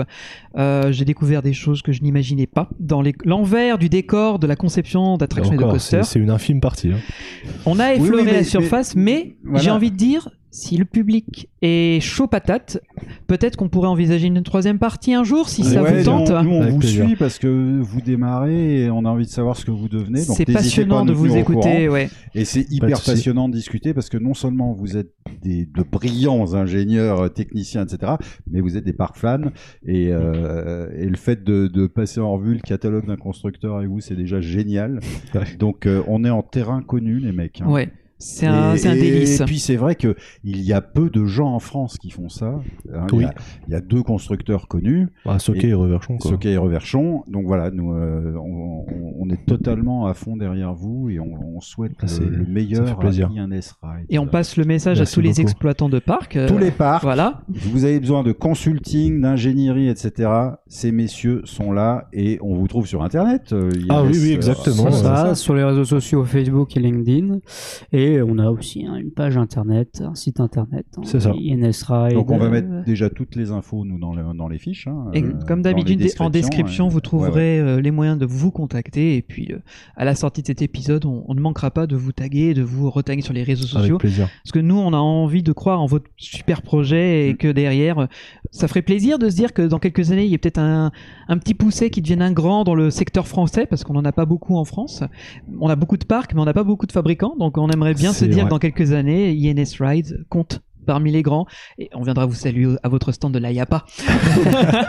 Euh, J'ai découvert des choses que je n'imaginais pas dans les- l'envers du décor de la conception d'attractions et de Encore, c'est coasters. c'est une infime partie. hein. On a effleuré oui, mais- la surface, mais, Voilà. j'ai envie de dire, si le public est chaud patate, peut-être qu'on pourrait envisager une troisième partie un jour, si ça Ouais, vous tente. Nous, nous, on Avec vous plaisir. suit parce que vous démarrez et on a envie de savoir ce que vous devenez. C'est pas passionnant de vous écouter, ouais. Et c'est hyper passionnant de discuter parce que non seulement vous êtes des, de brillants ingénieurs, euh, techniciens, etc., mais vous êtes des parcs fans. Et, euh, et le fait de, de passer en revue le catalogue d'un constructeur avec vous, c'est déjà génial. (laughs) Donc euh, on est en terrain connu, les mecs. hein. Ouais, c'est un, Et- délice. Et puis c'est vrai que il y a peu de gens en France qui font ça. hein. Il, Oui. y a, il y a deux constructeurs connus, Ah, Soquet Et- et Reverchon, quoi. Soquet et Reverchon. Donc voilà, nous euh, on, est totalement à fond derrière vous et on, on souhaite Ah, le, le ça meilleur fait plaisir. à INS Ride. Et on passe le message à tous les exploitants de parcs. euh, tous les parcs. Voilà. Vous avez besoin de consulting, d'ingénierie, etc. Ces messieurs sont là et on vous trouve sur Internet. euh, Ah oui, oui, euh, exactement. Ça, sur les réseaux sociaux Facebook et LinkedIn. Et on a aussi hein, une page internet, un site internet. hein, C'est ça. INS Ride. Donc on va euh, mettre déjà toutes les infos nous dans, le- dans les fiches. hein, Et euh, comme d'habitude, en description, ouais. vous Ouais, ouais. trouverez euh, les moyens de vous contacter. Et puis, euh, à la sortie de cet épisode, on, on ne manquera pas de vous taguer, de vous retaguer sur les réseaux sociaux. Avec plaisir. Parce que nous, on a envie de croire en votre super projet et Mm. que derrière, ça ferait plaisir de se dire que dans quelques années, il y a peut-être un, un petit poussé qui devienne un grand dans le secteur français, parce qu'on n'en a pas beaucoup en France. On a beaucoup de parcs, mais on n'a pas beaucoup de fabricants. Donc, on aimerait bien se dire que dans quelques années, INS Rides compte parmi les grands et on viendra vous saluer à votre stand de l'AYAPA (laughs)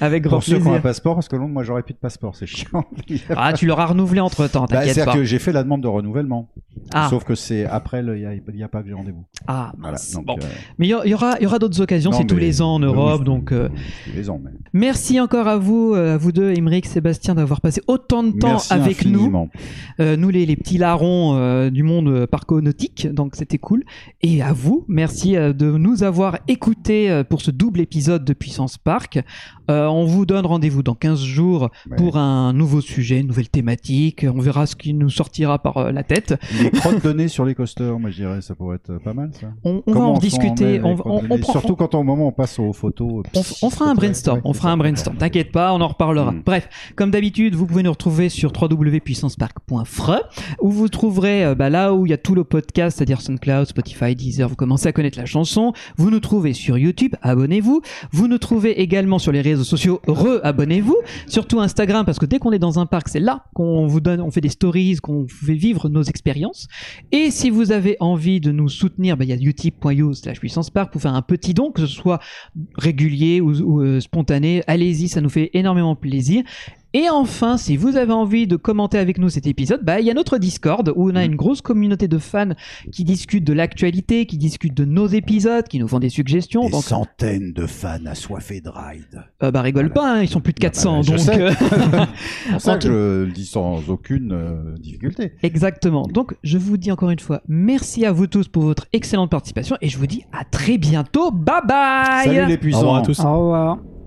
avec grand Pour ceux qui ont un plaisir passeport, parce que Londres, moi j'aurais plus de passeport, c'est chiant. (laughs) ah tu l'auras renouvelé entre temps Bah, t'inquiète C'est-à-dire pas que j'ai fait la demande de renouvellement. ah, Sauf que c'est après, le- il n'y a, il y a pas que j'ai rendez-vous. ah Voilà. Donc, bon euh, mais il y, aura il y aura d'autres occasions non, c'est tous les ans en Europe oui, donc euh, tous les ans, mais- Merci encore à vous, euh, à vous deux, Émeric, Sébastien, d'avoir passé autant de temps Merci avec nous. Euh, nous, les, les petits larrons du monde parco-nautique, donc c'était cool. Et à vous, merci euh, de nous avoir écoutés euh, pour ce double épisode de Puissance Park. Euh, on vous donne rendez-vous dans 15 jours Ouais. pour un nouveau sujet, une nouvelle thématique. On verra ce qui nous sortira par euh, la tête. Les crottes données sur les coasters, moi je dirais, ça pourrait être pas mal ça. On, on va en discuter. On, prend- Surtout quand au moment on passe aux photos. On, f- on fera un brainstorm, on fera un brainstorm. T'inquiète pas, on en reparlera. Mm. Bref, comme d'habitude, vous pouvez nous retrouver sur www.puissancepark.fr où vous trouverez euh, bah, là où il y a tout le podcast, c'est-à-dire SoundCloud, Spotify, Deezer. Vous commencez à connaître la chanson. Vous nous trouvez sur YouTube, abonnez-vous. Vous nous trouvez également sur les réseaux sociaux, re-abonnez-vous. Surtout Instagram parce que dès qu'on est dans un parc, c'est là qu'on vous donne, on fait des stories, qu'on fait vivre nos expériences. Et si vous avez envie de nous soutenir, bah, il y a utip.io slash puissance park pour faire un petit don, que ce soit régulier ou, ou, euh, spontané. Allez-y, ça nous fait énormément plaisir. Et enfin, si vous avez envie de commenter avec nous cet épisode, bah, il y a notre Discord où on a une grosse communauté de fans qui discutent de l'actualité, qui discutent de nos épisodes, qui nous font des suggestions. Des donc, centaines de fans assoiffés de ride. euh, bah, rigole pas, hein, ils sont plus de 400. bah, je donc, sais. euh, (laughs) pour (laughs) ça En que je le dis sans aucune euh, difficulté. Exactement. Donc, je vous dis encore une fois, merci à vous tous pour votre excellente participation et je vous dis à très bientôt. Bye bye Salut les Au revoir puissants. à tous. Au revoir.